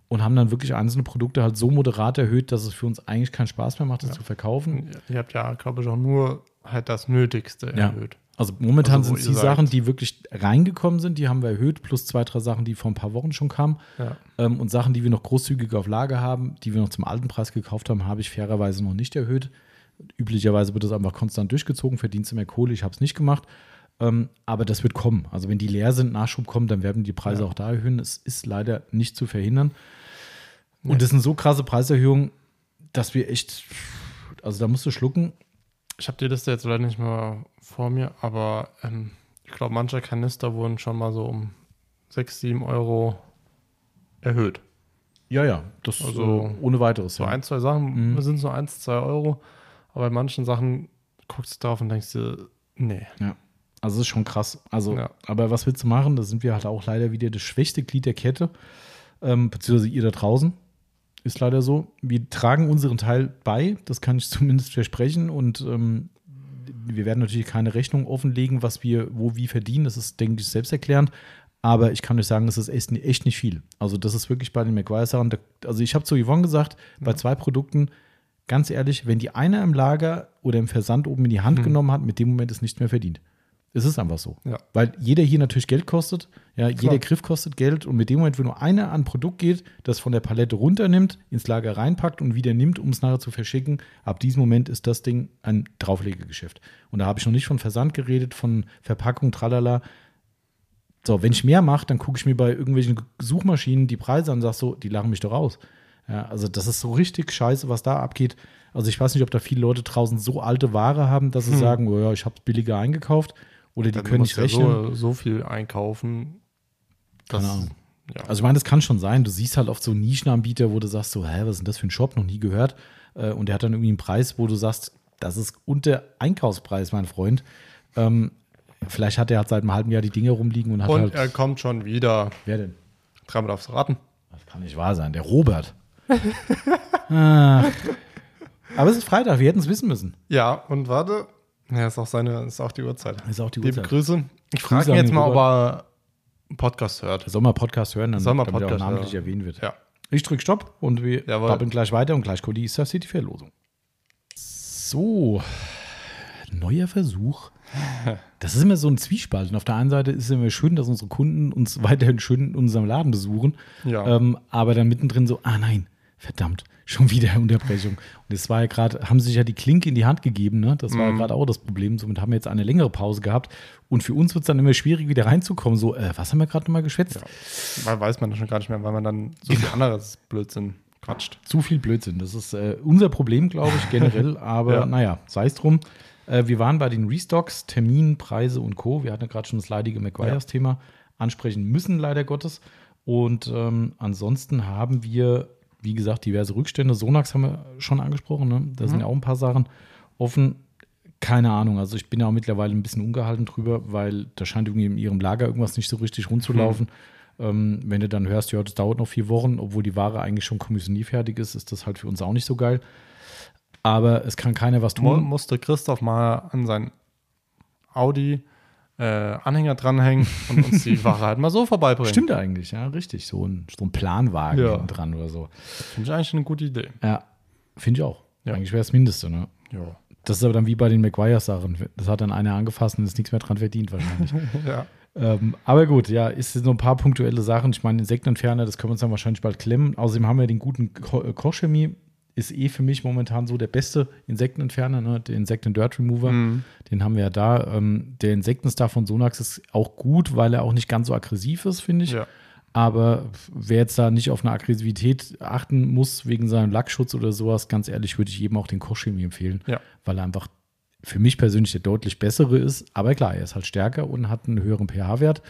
Und haben dann wirklich einzelne Produkte halt so moderat erhöht, dass es für uns eigentlich keinen Spaß mehr macht, das Ja. zu verkaufen. Ihr habt ja, glaube ich, auch nur halt das Nötigste Ja. erhöht. Also momentan Also, sind ihr die sagt- Sachen, die wirklich reingekommen sind, die haben wir erhöht, plus zwei, drei Sachen, die vor ein paar Wochen schon kamen. Ja. Ähm, und Sachen, die wir noch großzügig auf Lager haben, die wir noch zum alten Preis gekauft haben, habe ich fairerweise noch nicht erhöht. Üblicherweise wird das einfach konstant durchgezogen, verdienst du mehr Kohle, ich habe es nicht gemacht. Ähm, aber das wird kommen. Also wenn die leer sind, Nachschub kommt, dann werden die Preise Ja. auch da erhöhen. Es ist leider nicht zu verhindern. Nee. Und das sind so krasse Preiserhöhungen, dass wir echt, also da musst du schlucken. Ich habe die Liste jetzt leider nicht mehr vor mir, aber ähm, ich glaube, manche Kanister wurden schon mal so um 6, 7 Euro erhöht. Ja, ja, das Also, äh, ohne weiteres. So ja. ein, zwei Sachen Mhm. sind so 1, 2 Euro, aber bei manchen Sachen guckst du drauf und denkst dir, nee. Also das ist schon krass. Also, Ja. aber was willst du machen? Da sind wir halt auch leider wieder das schwächste Glied der Kette, ähm, beziehungsweise ihr da draußen. Ist leider so. Wir tragen unseren Teil bei, das kann ich zumindest versprechen. Und ähm, wir werden natürlich keine Rechnung offenlegen, was wir wo wie verdienen. Das ist, denke ich, selbsterklärend. Aber ich kann euch sagen, es ist echt, nicht viel. Also, das ist wirklich bei den McGuire-Sachen. Also, ich habe zu Yvonne gesagt, bei zwei Produkten, ganz ehrlich, wenn die einer im Lager oder im Versand oben in die Hand Mhm. genommen hat, mit dem Moment ist nicht mehr verdient. Es ist einfach so. Ja. Weil jeder hier natürlich Geld kostet. Ja, Klar. jeder Griff kostet Geld. Und mit dem Moment, wenn nur einer an ein Produkt geht, das von der Palette runternimmt, ins Lager reinpackt und wieder nimmt, um es nachher zu verschicken, ab diesem Moment ist das Ding ein Drauflegegeschäft. Und da habe ich noch nicht von Versand geredet, von Verpackung, tralala. So, wenn ich mehr mache, dann gucke ich mir bei irgendwelchen Suchmaschinen die Preise an und sage so, die lachen mich doch aus. Ja, also das ist so richtig scheiße, was da abgeht. Also ich weiß nicht, ob da viele Leute draußen so alte Ware haben, dass sie Hm. sagen, oh ja, ich habe es billiger eingekauft. Oder die Dann können nicht du ja rechnen. so, so viel einkaufen. Keine Ahnung. Ja. Also ich meine, das kann schon sein. Du siehst halt oft so Nischenanbieter, wo du sagst so, hä, was ist denn das für ein Shop? Noch nie gehört. Äh, Und der hat dann irgendwie einen Preis, wo du sagst, das ist unter Einkaufspreis, mein Freund. Ähm, vielleicht hat er halt seit einem halben Jahr die Dinge rumliegen und hat Und halt. er kommt schon wieder. wer denn? Dreimal aufs Raten. Das kann nicht wahr sein. Der Robert. ah. Aber es ist Freitag, wir hätten es wissen müssen. Ja, und warte. Ja, ist auch seine, ist auch die Uhrzeit. Ist auch die Liebe Uhrzeit. Grüße. Ich frage ihn jetzt mal, ob er einen Podcast hört. Soll mal Podcast hören, dann, Soll mal damit er auch Podcast namentlich hören. erwähnt wird. Ja. Ich drücke Stopp und wir Jawohl. gleich weiter und gleich kommt die Easter City Verlosung. So, neuer Versuch. Das ist immer so ein Zwiespalt. Und auf der einen Seite ist es immer schön, dass unsere Kunden uns weiterhin schön in unserem Laden besuchen. Ja. Ähm, aber dann mittendrin so, ah nein, verdammt, schon wieder Unterbrechung. Und es war ja gerade, haben sie sich ja die Klinke in die Hand gegeben, ne? Das war ja gerade auch das Problem. Somit haben wir jetzt eine längere Pause gehabt. Und für uns wird es dann immer schwierig, wieder reinzukommen. So, äh, was haben wir gerade nochmal geschwätzt? Weil weiß man das schon gar nicht mehr, weil man dann so viel anderes Blödsinn quatscht. Zu viel Blödsinn. Das ist äh, unser Problem, glaube ich, generell. Aber Ja. naja, sei es drum. Äh, wir waren bei den Restocks, Termin, Preise und Co. Wir hatten ja gerade schon das leidige McGuire's-Thema ansprechen müssen, leider Gottes. Und ähm, ansonsten haben wir, wie gesagt, diverse Rückstände. Sonax haben wir schon angesprochen. Ne? Da sind ja auch ein paar Sachen offen. Keine Ahnung. Also ich bin ja auch mittlerweile ein bisschen ungehalten drüber, weil da scheint irgendwie in ihrem Lager irgendwas nicht so richtig rund zu laufen. Ähm, wenn du dann hörst, ja, das dauert noch vier Wochen, obwohl die Ware eigentlich schon kommissionierfertig ist, ist das halt für uns auch nicht so geil. Aber es kann keiner was tun. musste Christoph mal an seinen Audi äh, Anhänger dranhängen und uns die Ware halt mal so vorbeibringen. Stimmt eigentlich, ja, richtig. So ein, so ein Planwagen Ja. dran oder so. Finde ich eigentlich eine gute Idee. Ja, finde ich auch. Ja. Eigentlich wäre das Mindeste, ne? Ja. Das ist aber dann wie bei den McGuire-Sachen. Das hat dann einer angefasst und ist nichts mehr dran verdient wahrscheinlich. ja. ähm, aber gut, ja, ist so ein paar punktuelle Sachen. Ich meine, Insektenentferner, das können wir uns dann wahrscheinlich bald klemmen. Außerdem haben wir den guten Ko äh, Kochchemie. Ist eh für mich momentan so der beste Insektenentferner, ne? der Insekten Dirt Remover. Mhm. Den haben wir ja da. Ähm, der Insektenstar von Sonax ist auch gut, weil er auch nicht ganz so aggressiv ist, finde ich. ja. Aber wer jetzt da nicht auf eine Aggressivität achten muss, wegen seinem Lackschutz oder sowas, ganz ehrlich, würde ich jedem auch den Kochchemie empfehlen, Ja. weil er einfach für mich persönlich der deutlich bessere ist. Aber klar, er ist halt stärker und hat einen höheren pH-Wert.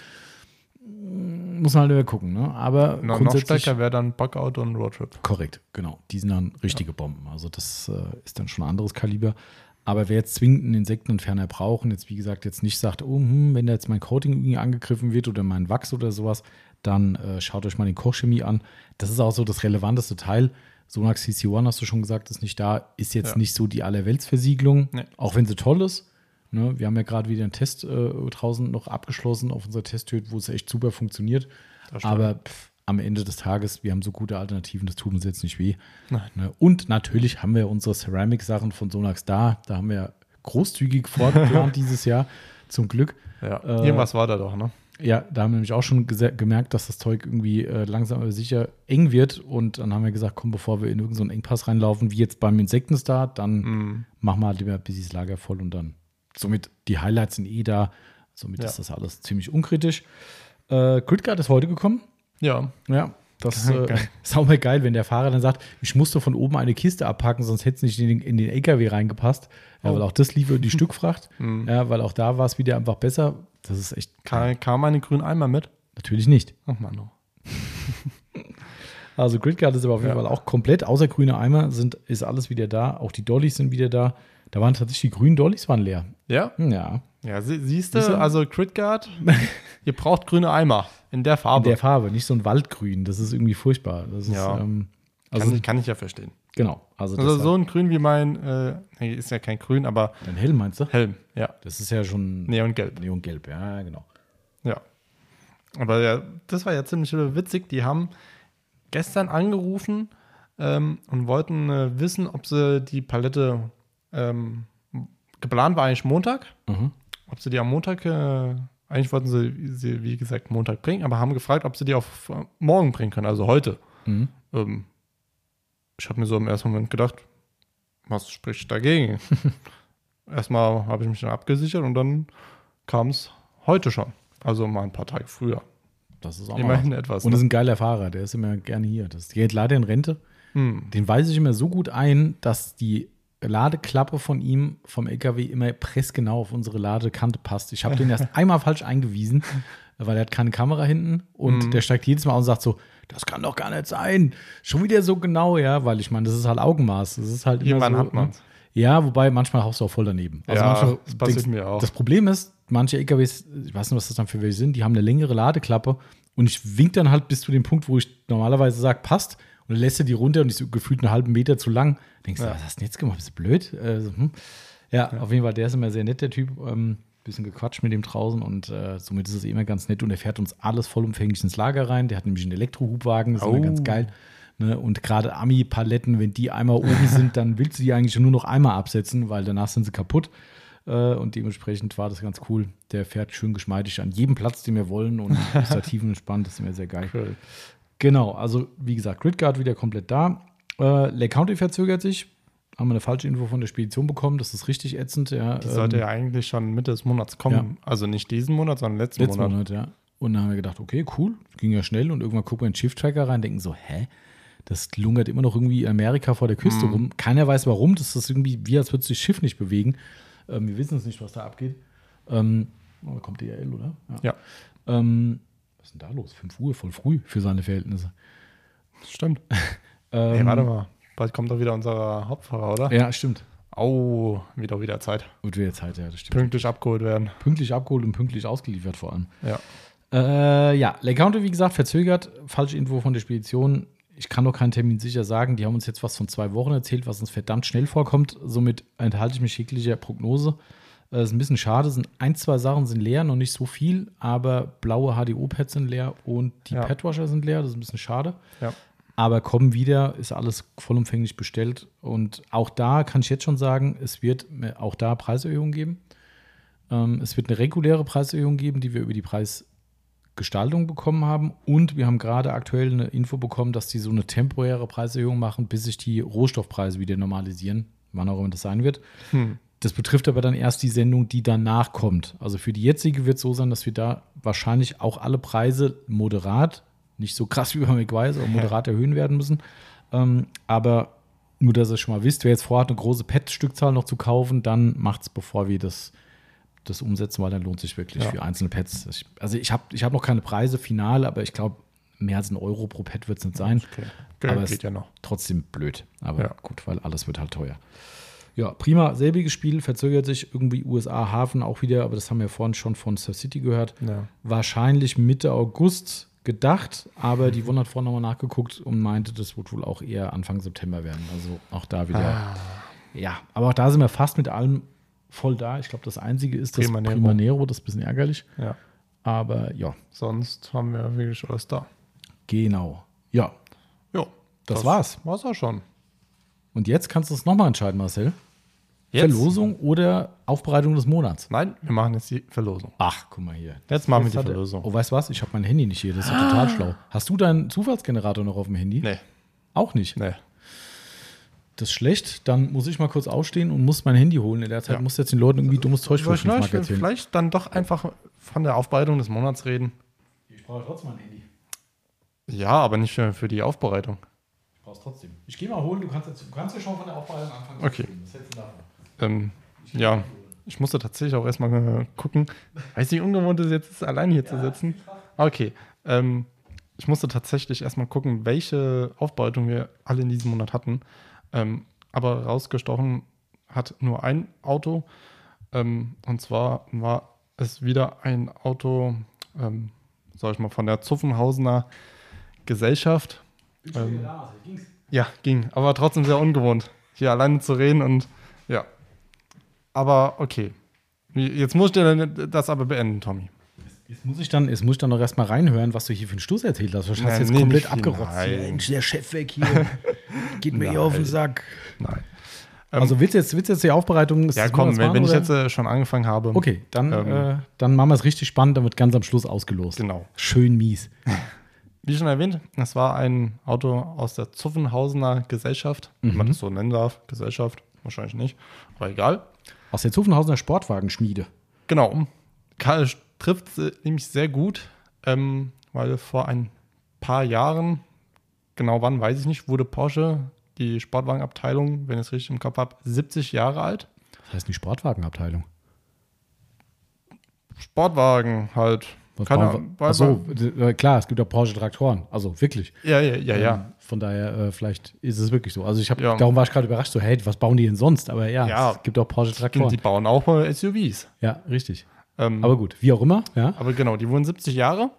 Muss man halt immer gucken, ne? Aber Noch, noch stärker wäre dann Bugout und Roadtrip. korrekt, genau. Die sind dann richtige Bomben. Also das äh, ist dann schon ein anderes Kaliber. Aber wer jetzt zwingend einen Insektenentferner braucht und jetzt, wie gesagt, jetzt nicht sagt, oh, hm, wenn da jetzt mein Coating irgendwie angegriffen wird oder mein Wachs oder sowas, dann äh, schaut euch mal den Kochchemie an. Das ist auch so das relevanteste Teil. Sonax CC1, hast du schon gesagt, ist nicht da. Ist jetzt Ja. nicht so die Allerweltsversiegelung, Nee. auch wenn sie toll ist. Ne, wir haben ja gerade wieder einen Test äh, draußen noch abgeschlossen auf unserer Testhütte, wo es echt super funktioniert. Aber pff, am Ende des Tages, wir haben so gute Alternativen, das tut uns jetzt nicht weh. Ne? Und natürlich haben wir unsere Ceramic-Sachen von Sonax da. Da haben wir großzügig vorgeplant dieses Jahr, zum Glück. Ja. Äh, Irgendwas war da doch, ne? Ja, da haben wir nämlich auch schon gemerkt, dass das Zeug irgendwie äh, langsam aber sicher eng wird. Und dann haben wir gesagt, komm, bevor wir in irgendeinen so Engpass reinlaufen, wie jetzt beim Insektenstar, dann Mhm. machen wir halt lieber bis das Lager voll und dann somit die Highlights sind eh da. Somit Ja. ist das alles ziemlich unkritisch. Äh, Gridguard ist heute gekommen. Ja. Ja, das äh, Geil. ist auch mal geil, wenn der Fahrer dann sagt, ich musste von oben eine Kiste abpacken, sonst hätte es nicht in den, in den LKW reingepasst. Ja, Oh. weil auch das lief über die Stückfracht. Mhm. Ja, weil auch da war es wieder einfach besser. Das ist echt Kam, kam meine grünen Eimer mit? natürlich nicht. Ach man, oh. Also Gridguard ist aber auf jeden Ja. Fall auch komplett, außer grüne Eimer sind, ist alles wieder da. Auch die Dollys sind wieder da. Da waren tatsächlich die grünen Dollys waren leer. Ja? Hm, Ja, Ja, sie, siehst du? also Critguard, ihr braucht grüne Eimer in der in Farbe. der Farbe, nicht so ein Waldgrün. Das ist irgendwie furchtbar. Das ist, Ja. ähm, also kann, ich, kann ich ja verstehen. genau. Also, Also so ein Grün wie mein, äh, ist ja kein Grün, aber Dein Helm meinst du? Helm, ja. Das ist ja schon Neongelb. Neongelb, ja, genau. Ja. Aber ja, das war ja ziemlich witzig. Die haben gestern angerufen ähm, und wollten äh, wissen, ob sie die Palette ähm, geplant war eigentlich Montag. Mhm. ob sie die am Montag, äh, eigentlich wollten sie sie, wie gesagt, Montag bringen, aber haben gefragt, ob sie die auf äh, morgen bringen können, also heute. Mhm. Ähm, ich habe mir so im ersten Moment gedacht, was spricht dagegen? Erstmal habe ich mich dann abgesichert und dann kam es heute schon. Also mal ein paar Tage früher. Das ist auch Immerhin mal was. etwas. Und das ist Ne? ein geiler Fahrer, der ist immer gerne hier. Das geht leider in Rente. Hm. Den weise ich immer so gut ein, dass die Ladeklappe von ihm vom LKW immer pressgenau auf unsere Ladekante passt. Ich habe den erst einmal falsch eingewiesen, weil er hat keine Kamera hinten und Mhm. der steigt jedes Mal aus und sagt so, das kann doch gar nicht sein. Schon wieder so genau, ja, weil ich meine, das ist halt Augenmaß. Das ist halt immer so, hat man's. Ne? Ja, wobei manchmal haust du auch voll daneben. Also Ja, manchmal das passiert denkst- mir auch. Das Problem ist, manche LKWs, ich weiß nicht, was das dann für welche sind, die haben eine längere Ladeklappe und ich wink dann halt bis zu dem Punkt, wo ich normalerweise sage, passt. Und dann lässt er die runter und die ist gefühlt einen halben Meter zu lang. Denkst du, Ja. was hast du denn jetzt gemacht? Bist du blöd? Äh, so, hm. ja, auf jeden Fall, der ist immer sehr nett, der Typ. Ähm, bisschen gequatscht mit dem draußen und äh, somit ist es immer ganz nett und er fährt uns alles vollumfänglich ins Lager rein. Der hat nämlich einen Elektrohubwagen, das ist immer Oh. ganz geil. Ne? Und gerade Ami-Paletten, wenn die einmal oben sind, dann willst du die eigentlich nur noch einmal absetzen, weil danach sind sie kaputt. Äh, und dementsprechend war das ganz cool. Der fährt schön geschmeidig an jedem Platz, den wir wollen und ist da tiefenentspannt, das ist immer sehr geil. Cool. Genau, also wie gesagt, Gridguard wieder komplett da. Äh, Lake County verzögert sich. Haben wir eine falsche Info von der Spedition bekommen, das ist richtig ätzend. Ja, Die ähm, sollte ja eigentlich schon Mitte des Monats kommen. Also nicht diesen Monat, sondern letzten, letzten Monat. Monat. ja. Und dann haben wir gedacht, okay, cool, ging ja schnell. Und irgendwann gucken wir in den Shift-Tracker rein, denken so, hä? Das lungert immer noch irgendwie Amerika vor der Küste Mhm. rum. Keiner weiß warum. Das ist irgendwie wie, als würde sich das Schiff nicht bewegen. Ähm, wir wissen es nicht, was da abgeht. Ähm, oh, da kommt DRL, oder? Ja, Ähm, was ist denn da los? 5 Uhr, voll früh für seine Verhältnisse. stimmt. Ähm, Hey, warte mal. Bald kommt doch wieder unser Hauptfahrer, oder? Ja, stimmt. Au, wieder wieder Zeit. Gut, wieder Zeit, ja, das stimmt. Pünktlich abgeholt werden. Pünktlich abgeholt und pünktlich ausgeliefert vor allem. Ja. Äh, ja, Lake County, wie gesagt, verzögert. Falsche Info von der Spedition. Ich kann noch keinen Termin sicher sagen. Die haben uns jetzt was von zwei Wochen erzählt, was uns verdammt schnell vorkommt. Somit enthalte ich mich jeglicher Prognose. Äh, ist ein bisschen schade. Sind ein, zwei Sachen sind leer, noch nicht so viel, aber blaue HDO-Pads sind leer und die Ja. Padwasher sind leer. Das ist ein bisschen schade. Ja. Aber kommen wieder, ist alles vollumfänglich bestellt. Und auch da kann ich jetzt schon sagen, es wird auch da Preiserhöhungen geben. Ähm, es wird eine reguläre Preiserhöhung geben, die wir über die Preisgestaltung bekommen haben. Und wir haben gerade aktuell eine Info bekommen, dass die so eine temporäre Preiserhöhung machen, bis sich die Rohstoffpreise wieder normalisieren, wann auch immer das sein wird. Hm. Das betrifft aber dann erst die Sendung, die danach kommt. Also für die jetzige wird es so sein, dass wir da wahrscheinlich auch alle Preise moderat, nicht so krass wie bei McWise, aber moderat erhöhen werden müssen. Ähm, aber nur, dass ihr schon mal wisst, wer jetzt vorhat, eine große Pet-Stückzahl noch zu kaufen, dann macht es, bevor wir das, das umsetzen, weil dann lohnt sich wirklich Ja. für einzelne Pets. Ich, also ich habe ich hab noch keine Preise final, aber ich glaube, mehr als ein Euro pro Pet wird es nicht sein. Okay. Aber es- geht ja noch. Trotzdem blöd. Aber Ja. gut, weil alles wird halt teuer. Ja, prima. Selbiges Spiel, verzögert sich irgendwie USA Hafen auch wieder, aber das haben wir vorhin schon von Surf City gehört. Ja. Wahrscheinlich Mitte August gedacht, aber die Wund hat vorhin nochmal nachgeguckt und meinte, das wird wohl auch eher Anfang September werden. Also auch da wieder. Ah, Ja, aber auch da sind wir fast mit allem voll da. Ich glaube, das Einzige ist das Prima Nero. Prima Nero, das ist ein bisschen ärgerlich. ja. Aber ja, Sonst haben wir wirklich alles da. genau. Ja, Jo. Das war's. War's auch schon. Und jetzt kannst du es nochmal entscheiden, Marcel. Jetzt? Verlosung oder Aufbereitung des Monats? Nein, wir machen jetzt die Verlosung. Ach, guck mal hier. Jetzt machen wir die er- Verlosung. Oh, weißt du was? Ich habe mein Handy nicht hier. Das ist ja total schlau. Hast du deinen Zufallsgenerator noch auf dem Handy? Nee, Auch nicht. nee. Das ist schlecht. Dann muss ich mal kurz aufstehen und muss mein Handy holen. In der Zeit Ja. musst du jetzt den Leuten irgendwie dummes Zeug für Soll ich 5 Mark vielleicht, erzählen. vielleicht dann doch einfach von der Aufbereitung des Monats reden? Ich brauche trotzdem mein Handy. Ja, aber nicht für die Aufbereitung. Ich es trotzdem. Ich gehe mal holen. Du kannst, jetzt, du kannst ja schon von der Aufbereitung anfangen. Okay. Was hältst du davon? Ähm, ja, ich musste tatsächlich auch erstmal äh, gucken. Weiß nicht, ungewohnt ist jetzt allein hier zu sitzen. Okay. Ähm, ich musste tatsächlich erstmal gucken, welche Aufbereitung wir alle in diesem Monat hatten. Ähm, aber rausgestochen hat nur ein Auto. Ähm, und zwar war es wieder ein Auto, ähm, sag ich mal, von der Zuffenhausener Gesellschaft. Ähm, ja, ging, aber trotzdem sehr ungewohnt, hier alleine zu reden und ja. Aber okay. Jetzt muss ich dir das aber beenden, Tommy. Jetzt muss ich dann, jetzt muss ich dann noch erstmal reinhören, was du hier für einen Stoß erzählt hast. Wahrscheinlich hast du Nein, jetzt nee, komplett abgerotzt. nein. Mensch, der Chef weg hier. Geht mir hier auf den Nein. Sack. Nein. also willst du jetzt, willst du jetzt die Aufbereitung? ist Ja, komm, wenn, wenn ich jetzt äh, schon angefangen habe. Okay, dann, Ähm, äh, dann machen wir es richtig spannend, dann wird ganz am Schluss ausgelost. Genau. Schön mies. Wie schon erwähnt, es war ein Auto aus der Zuffenhausener Gesellschaft, wenn man das so nennen darf. Gesellschaft, wahrscheinlich nicht, aber egal. Aus der Zuffenhausener Sportwagenschmiede. Genau. Karl trifft nämlich sehr gut, ähm, weil vor ein paar Jahren, genau wann, weiß ich nicht, wurde Porsche, die Sportwagenabteilung, wenn ich es richtig im Kopf habe, 70 Jahre alt. Das heißt die Sportwagenabteilung. Sportwagen halt. Was Keine Ahnung, wir- Ach so, äh, klar, es gibt ja Porsche-Traktoren. Also wirklich. Ja, ja, ja, ja. Ähm, Von daher, äh, vielleicht ist es wirklich so. Also ich habe, Ja. darum war ich gerade überrascht, so, hey, was bauen die denn sonst? Aber ja, Ja. es gibt auch Die Porsche-Traktoren. bauen auch mal SUVs. Ja, richtig. Ähm, Aber gut, wie auch immer, ja. Aber genau, die wurden 70 Jahre.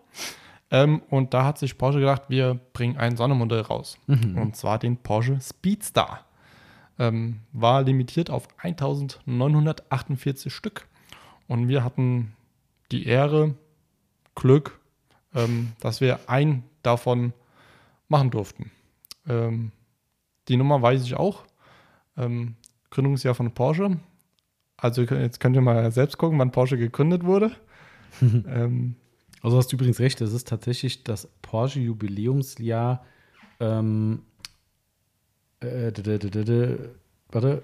Ähm, und da hat sich Porsche gedacht, wir bringen ein Sondermodell raus. Und zwar den Porsche Speedstar. Ähm, war limitiert auf 1948 Stück. Und wir hatten die Ehre, Glück, ähm, dass wir ein davon machen durften. Ähm, die Nummer weiß ich auch. Ähm, Gründungsjahr von Porsche. Also jetzt könnt ihr mal selbst gucken, wann Porsche gegründet wurde. ähm, Also hast du übrigens recht, das ist tatsächlich das Porsche-Jubiläumsjahr. Ähm, äh, warte.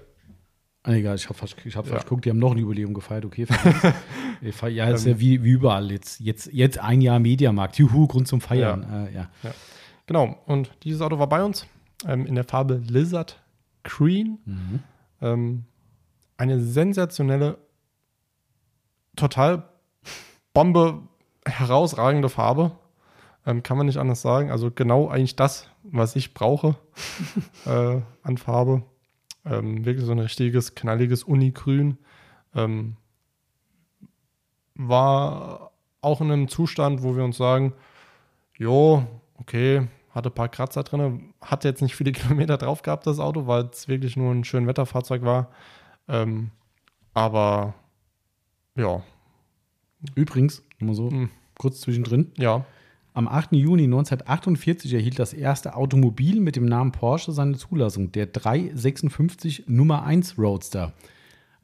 Ah, egal, ich habe falsch, ich hab Ja. falsch geguckt, die haben noch ein Jubiläum gefeiert, okay. ja, ist ja wie, wie überall jetzt. jetzt. Jetzt ein Jahr Mediamarkt, juhu, Grund zum Feiern. Ja. Äh, ja. Genau, und dieses Auto war bei uns ähm, in der Farbe Lizard Green. Ähm, eine sensationelle, total Bombe, herausragende Farbe. Ähm, kann man nicht anders sagen. Also genau eigentlich das, was ich brauche äh, an Farbe. Ähm, wirklich so ein richtiges, knalliges Unigrün. Ähm, war auch in einem Zustand, wo wir uns sagen, jo, okay, hatte ein paar Kratzer drin, hatte jetzt nicht viele Kilometer drauf gehabt, das Auto, weil es wirklich nur ein schön Wetterfahrzeug war. Ähm, aber ja, Übrigens, nur so Hm. kurz zwischendrin. ja, Am 8. Juni 1948 erhielt das erste Automobil mit dem Namen Porsche seine Zulassung, der 356 Nummer 1 Roadster.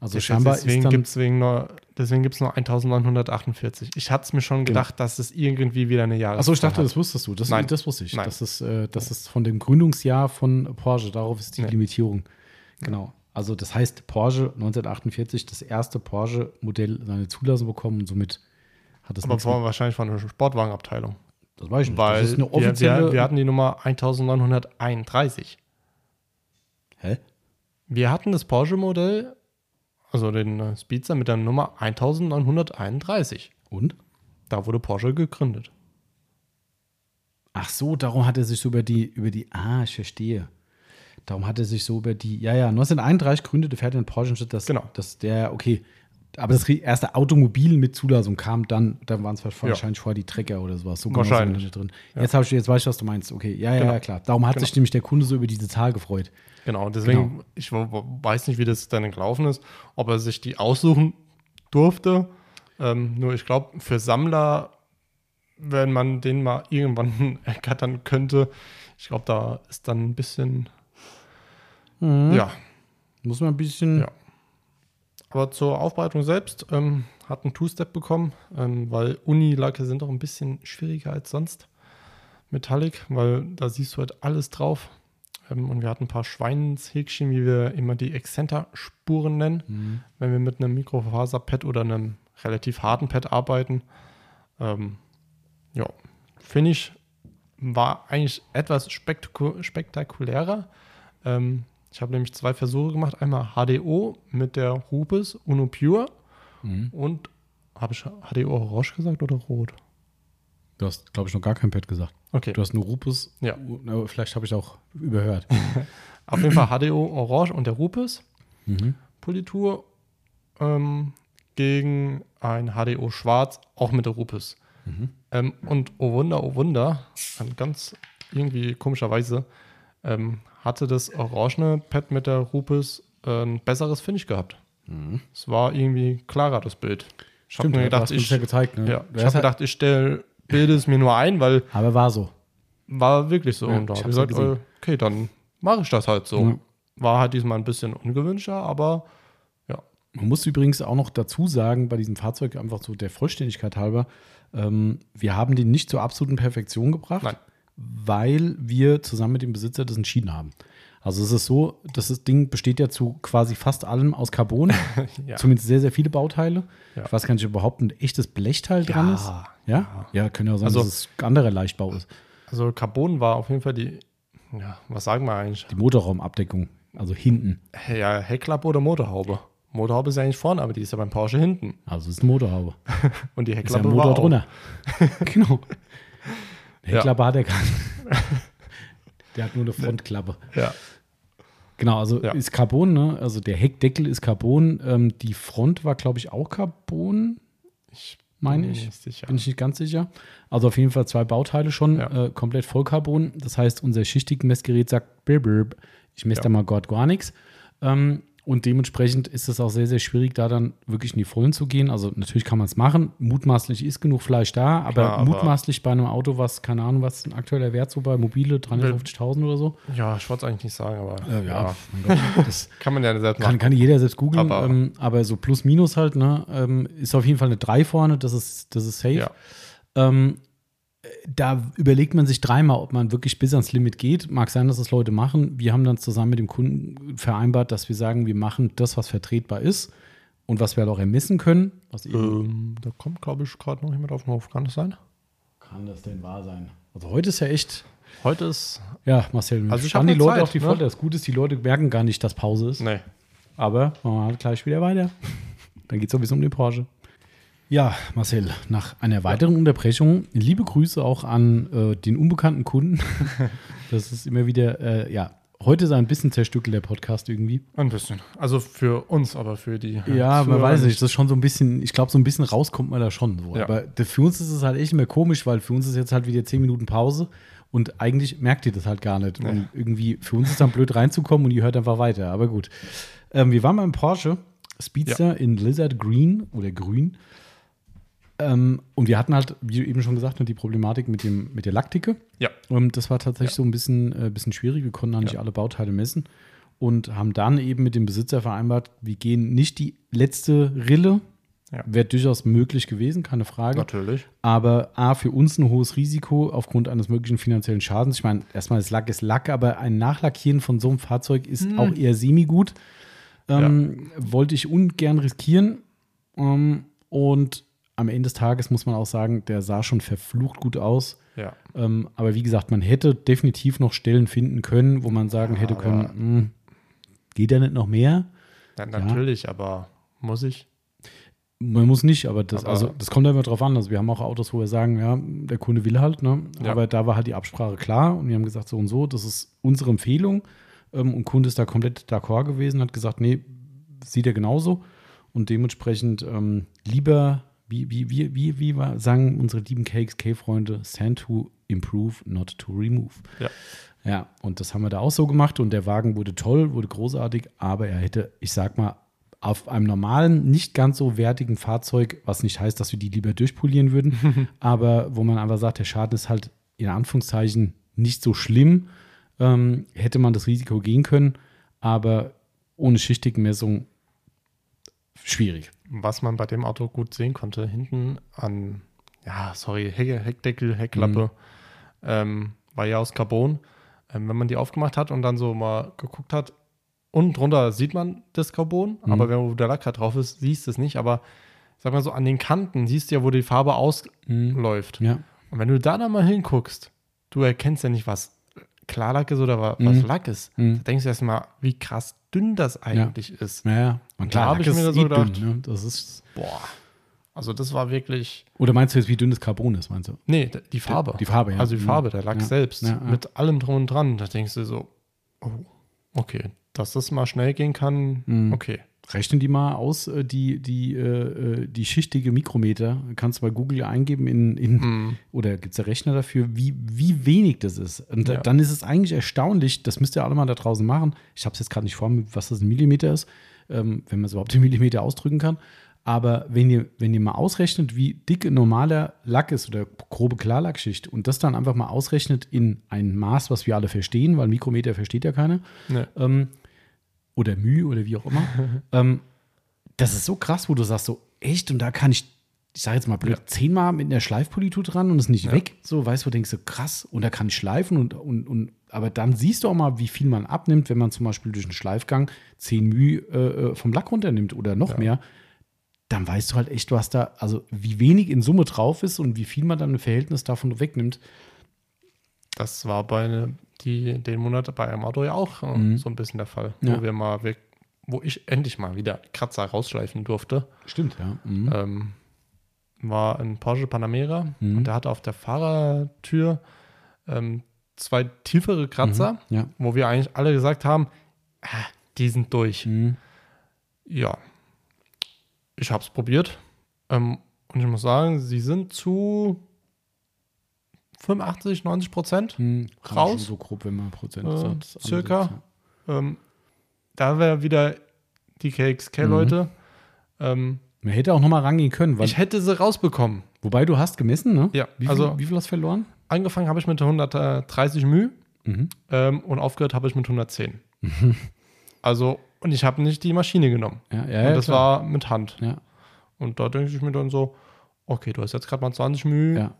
Also scheinbar deswegen ist dann gibt es nur, deswegen gibt's nur 1948. Ich hatte es mir schon gedacht, dass es irgendwie wieder eine Jahreszahl Achso, ich dachte, hat. das wusstest du. Das, Nein. das wusste ich. Nein. Das ist, äh, das ist von dem Gründungsjahr von Porsche. Darauf ist die Nee. Limitierung. Genau. Also das heißt, Porsche 1948, das erste Porsche-Modell seine Zulassung bekommen und somit hat es aber wahrscheinlich von der Sportwagenabteilung. Das weiß ich nicht. Weil das ist eine wir, offizielle. wir, wir hatten die Nummer 1931. Hä? Wir hatten das Porsche-Modell, also den äh, Speedster mit der Nummer 1931. Und? Da wurde Porsche gegründet. Ach so, darum hat er sich so über die, über die, ah, ich verstehe. Darum hat er sich so über die, ja, ja, 1931 gründete Ferdinand Porsche das, Genau. das, der, okay. Aber das erste Automobil mit Zulassung kam dann, dann waren es wahrscheinlich vorher die Trecker oder sowas. So genau Wahrscheinlich. drin. Jetzt, hab ich, jetzt weiß ich, was du meinst. Okay, ja, ja, Genau. ja, klar. Darum hat Genau. sich nämlich der Kunde so über diese Zahl gefreut. Genau, deswegen, Genau. ich weiß nicht, wie das dann gelaufen ist, ob er sich die aussuchen durfte. Ähm, nur ich glaube, für Sammler, wenn man den mal irgendwann ergattern könnte, ich glaube, da ist dann ein bisschen, ja. Muss man ein bisschen. Ja. Aber zur Aufbereitung selbst ähm, hat ein Two-Step bekommen, ähm, weil Unilacke sind doch ein bisschen schwieriger als sonst. Metallic, weil da siehst du halt alles drauf. Ähm, und wir hatten ein paar Schweinshäkchen, wie wir immer die Excenter-Spuren nennen, Mhm. wenn wir mit einem Mikrofaser-Pad oder einem relativ harten Pad arbeiten. Ähm, ja, Finish war eigentlich etwas spektaku spektakulärer. Ähm, ich habe nämlich zwei Versuche gemacht. Einmal HDO mit der Rupes Uno Pure Mhm. und habe ich HDO Orange gesagt oder Rot? Du hast, glaube ich, noch gar kein Pad gesagt. Okay. Du hast nur Rupus. Ja. Na, Vielleicht habe ich auch überhört. Auf jeden Fall HDO Orange und der Rupes Mhm. Politur ähm, gegen ein HDO Schwarz, auch mit der Rupes. Mhm. Ähm, und oh Wunder, oh Wunder, ganz irgendwie komischerweise ähm, hatte das orangene Pad mit der Rupes äh, ein besseres Finish gehabt. Es war irgendwie klarer, das Bild. Ich habe mir gedacht, ich, ja gezeigt. Ne? ja, ich habe halt- gedacht, ich stelle bilde es mir nur ein, weil aber war so. war wirklich so. Ja, und da habe ich gesagt, gesehen. äh, okay, dann mache ich das halt so. Ja. war halt diesmal ein bisschen ungewünschter, aber ja. Man muss übrigens auch noch dazu sagen, bei diesem Fahrzeug einfach so der Vollständigkeit halber, ähm, wir haben den nicht zur absoluten Perfektion gebracht, Nein. Weil wir zusammen mit dem Besitzer das entschieden haben. Also es ist so, dass das Ding besteht ja zu quasi fast allem aus Carbon, Ja. zumindest sehr, sehr viele Bauteile. Ja. Ich weiß gar nicht, ob überhaupt ein echtes Blechteil dran ist. Ja? Ja, könnte ja sein, Also- dass es anderer Leichtbau ist. Also Carbon war auf jeden Fall die, ja, was sagen wir eigentlich? Die Motorraumabdeckung, also hinten. Ja, Heckklappe oder Motorhaube? Motorhaube ist ja eigentlich vorne, aber die ist ja beim Porsche hinten. Also es ist eine Motorhaube. Und die Ist ja Heckklappe ein Motor drunter. genau. Ja. Heckklappe hat er gar nicht. Der hat nur eine Frontklappe. Ja. Genau, also Ja. ist Carbon, ne? Also der Heckdeckel ist Carbon. Ähm, die Front war, glaube ich, auch Carbon, Ich meine ich. sicher. Bin ich nicht ganz sicher. Also auf jeden Fall zwei Bauteile schon, Ja. äh, komplett Vollcarbon. Das heißt, unser Schichtigmessgerät sagt, brr, brr, ich messe Ja. da mal Gott gar nichts. Ähm, und dementsprechend ist es auch sehr, sehr schwierig, da dann wirklich in die Vollen zu gehen. Also natürlich kann man es machen. Mutmaßlich ist genug Fleisch da, aber Klar, aber- mutmaßlich bei einem Auto, was, keine Ahnung, was ein aktueller Wert so bei mobile 350.000 oder so. Ja, ich wollte es eigentlich nicht sagen, aber Äh, ja. mein Gott, das kann man ja selbst kann, machen. kann jeder selbst googeln, Aber- ähm, aber so plus minus halt, ne, ähm, ist auf jeden Fall eine 3 vorne, das ist, das ist safe. Ja. Ähm, da überlegt man sich dreimal, ob man wirklich bis ans Limit geht. Mag sein, dass das Leute machen. Wir haben dann zusammen mit dem Kunden vereinbart, dass wir sagen, wir machen das, was vertretbar ist und was wir halt auch ermessen können. Ähm, da kommt, glaube ich, gerade noch jemand auf den Hof. Kann das sein? kann das denn wahr sein? Also heute ist ja echt, Heute ist. ja, Marcel, Also ich die Leute Zeit, auf die ne? Folter. Das Gute ist, die Leute merken gar nicht, dass Pause ist. Nee. Aber machen wir halt gleich wieder weiter. Dann geht es bisschen um den Porsche. Ja, Marcel, nach einer weiteren Unterbrechung, liebe Grüße auch an äh, den unbekannten Kunden. das ist immer wieder, äh, ja, heute ist ein bisschen zerstückelt der Podcast irgendwie. Ein bisschen. Also für uns, aber für die. Ja, man weiß nicht, das ist schon so ein bisschen, ich glaube, so ein bisschen rauskommt man da schon. So. Ja. Aber für uns ist es halt echt immer komisch, weil für uns ist jetzt halt wieder 10 Minuten Pause und eigentlich merkt ihr das halt gar nicht. Nee. Und irgendwie, für uns ist dann blöd reinzukommen und ihr hört einfach weiter. Aber gut. Ähm, wir waren beim Porsche Speedster in Lizard Green oder Grün. Ähm, und wir hatten halt, wie eben schon gesagt, die Problematik mit, dem, mit der Lackdicke. Ja. Ähm, das war tatsächlich so ein bisschen, äh, bisschen schwierig. Wir konnten da nicht Ja. alle Bauteile messen und haben dann eben mit dem Besitzer vereinbart, wir gehen nicht die letzte Rille. Ja. Wäre durchaus möglich gewesen, keine Frage. Natürlich. Aber A, für uns ein hohes Risiko aufgrund eines möglichen finanziellen Schadens. Ich meine, erstmal ist Lack ist Lack, aber ein Nachlackieren von so einem Fahrzeug ist Hm. auch eher semi-gut. Ähm, Wollte ich ungern riskieren. Ähm, und am Ende des Tages muss man auch sagen, der sah schon verflucht gut aus. Ja. Ähm, aber wie gesagt, man hätte definitiv noch Stellen finden können, wo man sagen Ja, hätte können, hm, geht da nicht noch mehr? ja natürlich, aber muss ich? Man muss nicht, aber das, Aber- also, das kommt ja immer drauf an. Also wir haben auch Autos, wo wir sagen, ja, der Kunde will halt, ne? Ja. Aber da war halt die Absprache klar und wir haben gesagt, so und so, das ist unsere Empfehlung. Ähm, und Kunde ist da komplett d'accord gewesen, hat gesagt, nee, sieht er genauso. Und dementsprechend ähm, lieber, wie, wie, wie, wie, wie war- sagen unsere lieben KXK-Freunde, send to improve, not to remove. Ja. Ja, und das haben wir da auch so gemacht und der Wagen wurde toll, wurde großartig, aber er hätte, ich sag mal, auf einem normalen, nicht ganz so wertigen Fahrzeug, was nicht heißt, dass wir die lieber durchpolieren würden, aber wo man einfach sagt, der Schaden ist halt in Anführungszeichen nicht so schlimm, ähm, hätte man das Risiko gehen können, aber ohne Schichtigmessung schwierig. Was man bei dem Auto gut sehen konnte, hinten an, ja, sorry, Heck, Heckdeckel, Heckklappe, ähm, war ja aus Carbon. Ähm, wenn man die aufgemacht hat und dann so mal geguckt hat, unten drunter sieht man das Carbon, Mhm. aber wenn der Lack halt drauf ist, siehst du es nicht. Aber sag mal so, an den Kanten siehst du ja, wo die Farbe ausläuft. Ja, Und wenn du da dann mal hinguckst, du erkennst ja nicht, was Klarlack ist oder wa- was Mhm. Lack ist. Mhm. Da denkst du erstmal, wie krass dünn das eigentlich ist. ja, ja. Und Da hab Lack ich mir da so eh gedacht. dünn, ne? Das ist. Boah. Also das war wirklich. Oder meinst du jetzt, wie dünn das Carbon ist, meinst du? Nee, die Farbe. Die Farbe, ja. Also die. Farbe, der Lack Ja. selbst. Ja, ja. Mit allem drum und dran. Da denkst du so, oh, okay, dass das mal schnell gehen kann, Mhm. okay. Rechnen die mal aus, äh, die, die, äh, äh, die schichtige Mikrometer. Kannst du bei Google eingeben in, in Mhm. oder gibt es da Rechner dafür, wie, wie wenig das ist. Und Ja. dann ist es eigentlich erstaunlich, das müsst ihr alle mal da draußen machen. Ich habe es jetzt gerade nicht vor was das in Millimeter ist, ähm, wenn man es überhaupt in Millimeter ausdrücken kann. Aber wenn ihr, wenn ihr mal ausrechnet, wie dick ein normaler Lack ist oder grobe Klarlackschicht und das dann einfach mal ausrechnet in ein Maß, was wir alle verstehen, weil Mikrometer versteht ja keiner, Nee. ähm, oder Mühe oder wie auch immer. ähm, das ist so krass, wo du sagst, so echt, und da kann ich, ich sage jetzt mal blöd, Ja. zehnmal mit einer Schleifpolitur dran und ist nicht Ja. weg. So, weißt du, denkst du, krass, und da kann ich schleifen und, und, und aber dann siehst du auch mal, wie viel man abnimmt, wenn man zum Beispiel durch einen Schleifgang 10 Mühe äh, vom Lack runternimmt oder noch Ja. mehr. Dann weißt du halt echt, was da, also wie wenig in Summe drauf ist und wie viel man dann im Verhältnis davon wegnimmt. Das war bei ne- die, den Monat bei einem Auto ja auch äh, Mhm. so ein bisschen der Fall. Ja. Wo wir mal weg, wo ich endlich mal wieder Kratzer rausschleifen durfte. Stimmt, ja. Mhm. Ähm, war ein Porsche Panamera Mhm. und der hatte auf der Fahrertür ähm, zwei tiefere Kratzer, Mhm. Ja. wo wir eigentlich alle gesagt haben, ah, die sind durch. Mhm. Ja, ich habe es probiert ähm, und ich muss sagen, sie sind zu 85, 90 Prozent. Mhm. Kann Raus? So grob, wenn man Prozent Äh, sagt, circa. Ähm, da wäre wieder die KXK-Leute. Ähm, Man hätte auch noch mal rangehen können, weil, ich hätte sie rausbekommen. wobei du hast gemessen, ne? Ja, Wie viel, also wie viel hast du verloren? angefangen habe ich mit 130 Mühe Mhm. ähm, und aufgehört habe ich mit 110. Also, und ich habe nicht die Maschine genommen. Ja, ja, und ja, das klar. war mit Hand. Ja, Und da denke ich mir dann so, okay, du hast jetzt gerade mal 20 Mühe, ja.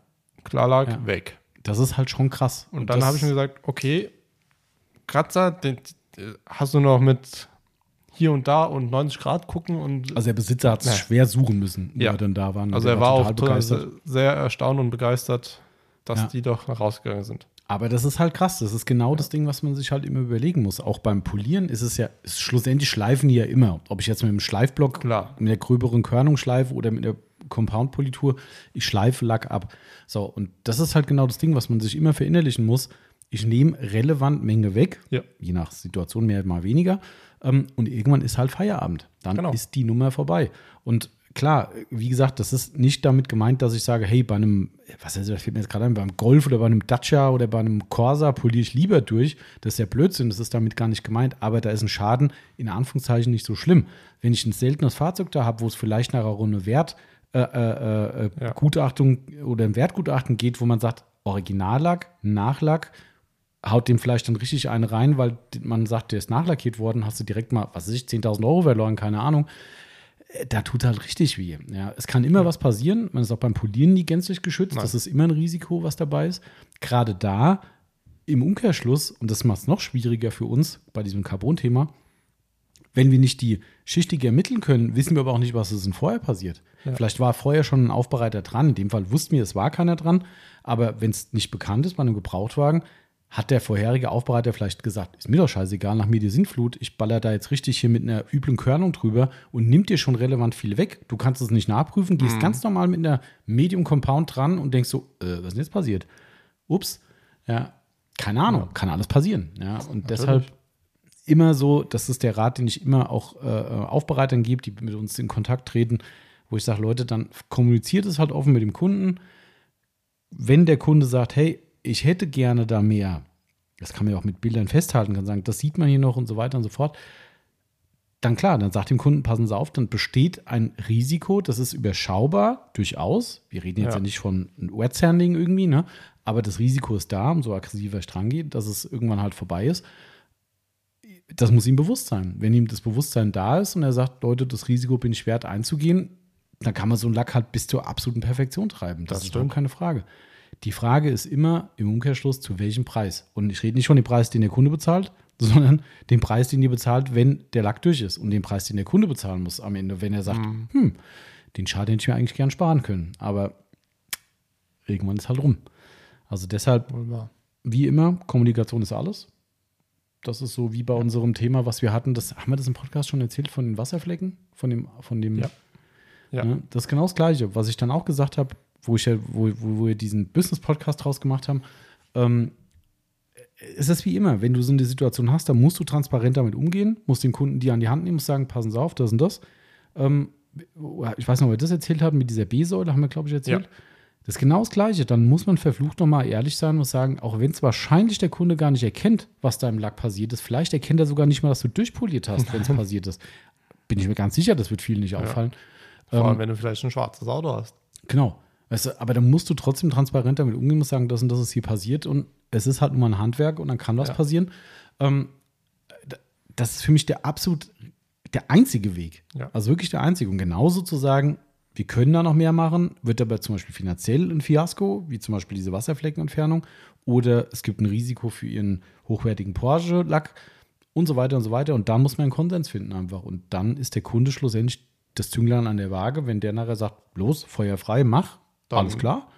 Klar lag, Ja. weg. Das ist halt schon krass. Und dann das- habe ich mir gesagt, okay, Kratzer, den, den hast du noch mit hier und da und 90 Grad gucken und Also der Besitzer hat es Ja. schwer suchen müssen, wo Ja. er dann da war. Und also der er war auch total total begeistert. sehr erstaunt und begeistert, dass Ja. die doch rausgegangen sind. Aber das ist halt krass. Das ist genau das Ding, was man sich halt immer überlegen muss. Auch beim Polieren ist es ja, ist schlussendlich schleifen die ja immer. Ob ich jetzt mit dem Schleifblock, Klar. mit der gröberen Körnung schleife oder mit der Compound-Politur, ich schleife Lack ab. So, und das ist halt genau das Ding, was man sich immer verinnerlichen muss. Ich nehme relevant Menge weg, Ja. je nach Situation mehr, mal weniger. Ähm, und irgendwann ist halt Feierabend. Dann Genau. ist die Nummer vorbei. Und klar, wie gesagt, das ist nicht damit gemeint, dass ich sage, hey, bei einem, was heißt, das fällt mir jetzt gerade ein, beim Golf oder bei einem Dacia oder bei einem Corsa poliere ich lieber durch. Das ist ja Blödsinn, das ist damit gar nicht gemeint. Aber da ist ein Schaden in Anführungszeichen nicht so schlimm. Wenn ich ein seltenes Fahrzeug da habe, wo es vielleicht nach einer Runde Wert, äh, äh, äh, Ja. Gutachtung oder ein Wertgutachten geht, wo man sagt, Originallack, Nachlack, haut dem vielleicht dann richtig einen rein, weil man sagt, der ist nachlackiert worden, hast du direkt mal, was weiß ich, 10.000 Euro verloren, keine Ahnung. Äh, Da tut halt richtig weh. Ja, es kann immer was passieren. Man ist auch beim Polieren nie gänzlich geschützt. Nein. Das ist immer ein Risiko, was dabei ist. Gerade da im Umkehrschluss, und das macht es noch schwieriger für uns bei diesem Carbon-Thema, wenn wir nicht die Schichtige ermitteln können, wissen wir aber auch nicht, was ist denn vorher passiert. Ja. Vielleicht war vorher schon ein Aufbereiter dran. In dem Fall wussten wir, es war keiner dran. Aber wenn es nicht bekannt ist bei einem Gebrauchtwagen, hat der vorherige Aufbereiter vielleicht gesagt, ist mir doch scheißegal, nach mir die Sintflut, ich baller da jetzt richtig hier mit einer üblen Körnung drüber und nimmt dir schon relevant viel weg. Du kannst es nicht nachprüfen, gehst ganz normal mit einer Medium Compound dran und denkst so, äh, was ist denn jetzt passiert? Ups, ja, keine Ahnung, kann alles passieren. Ja, und deshalb immer so, das ist der Rat, den ich immer auch äh, Aufbereitern gebe, die mit uns in Kontakt treten, wo ich sage, Leute, dann kommuniziert es halt offen mit dem Kunden. Wenn der Kunde sagt, hey, ich hätte gerne da mehr, das kann man ja auch mit Bildern festhalten, kann sagen, das sieht man hier noch und so weiter und so fort, dann klar, dann sagt dem Kunden, passen Sie auf, dann besteht ein Risiko, das ist überschaubar, durchaus. Wir reden jetzt ja, Ja. nicht von Wet Sanding irgendwie, ne? aber das Risiko ist da, umso aggressiver ich dran gehe, dass es irgendwann halt vorbei ist. Das muss ihm bewusst sein. Wenn ihm das Bewusstsein da ist und er sagt, Leute, das Risiko bin ich wert einzugehen, dann kann man so einen Lack halt bis zur absoluten Perfektion treiben. Das, Das ist stimmt. keine Frage. Die Frage ist immer im Umkehrschluss, zu welchem Preis. Und ich rede nicht von dem Preis, den der Kunde bezahlt, sondern den Preis, den ihr bezahlt, wenn der Lack durch ist. Und den Preis, den der Kunde bezahlen muss am Ende, wenn er sagt, hm, den Schaden hätte ich mir eigentlich gern sparen können. Aber irgendwann ist halt rum. Also deshalb wie immer, Kommunikation ist alles. Das ist so wie bei unserem Thema, was wir hatten. Das, haben wir das im Podcast schon erzählt von den Wasserflecken? Von dem, von dem, Ja. Ja. Ne? Das ist genau das Gleiche, was ich dann auch gesagt habe, wo ich ja, wo, wo, wo wir diesen Business-Podcast draus gemacht haben. Ähm, es ist wie immer, wenn du so eine Situation hast, dann musst du transparent damit umgehen, musst den Kunden die an die Hand nehmen, musst sagen, passen Sie auf, das und das. Ähm, ich weiß noch, ob wir das erzählt haben mit dieser B-Säule, haben wir, glaube ich, erzählt. Ja. Das ist genau das Gleiche. Dann muss man verflucht nochmal ehrlich sein und sagen, auch wenn es wahrscheinlich der Kunde gar nicht erkennt, was da im Lack passiert ist, vielleicht erkennt er sogar nicht mal, dass du durchpoliert hast, wenn es passiert ist. Bin ich mir ganz sicher, das wird vielen nicht auffallen. Vor allem, Ähm, wenn du vielleicht ein schwarzes Auto hast. Genau. Weißt du, aber dann musst du trotzdem transparent damit umgehen, musst sagen, das und das ist hier passiert und es ist halt nur mal ein Handwerk und dann kann was Ja. passieren. Ähm, das ist für mich der absolut der einzige Weg. Ja. Also wirklich der einzige. Und genauso zu sagen, wir können da noch mehr machen, wird aber zum Beispiel finanziell ein Fiasko, wie zum Beispiel diese Wasserfleckenentfernung, oder es gibt ein Risiko für ihren hochwertigen Porsche-Lack und so weiter und so weiter. Und da muss man einen Konsens finden einfach. Und dann ist der Kunde schlussendlich das Zünglein an der Waage, wenn der nachher sagt, los, Feuer frei, mach, Dann- alles klar.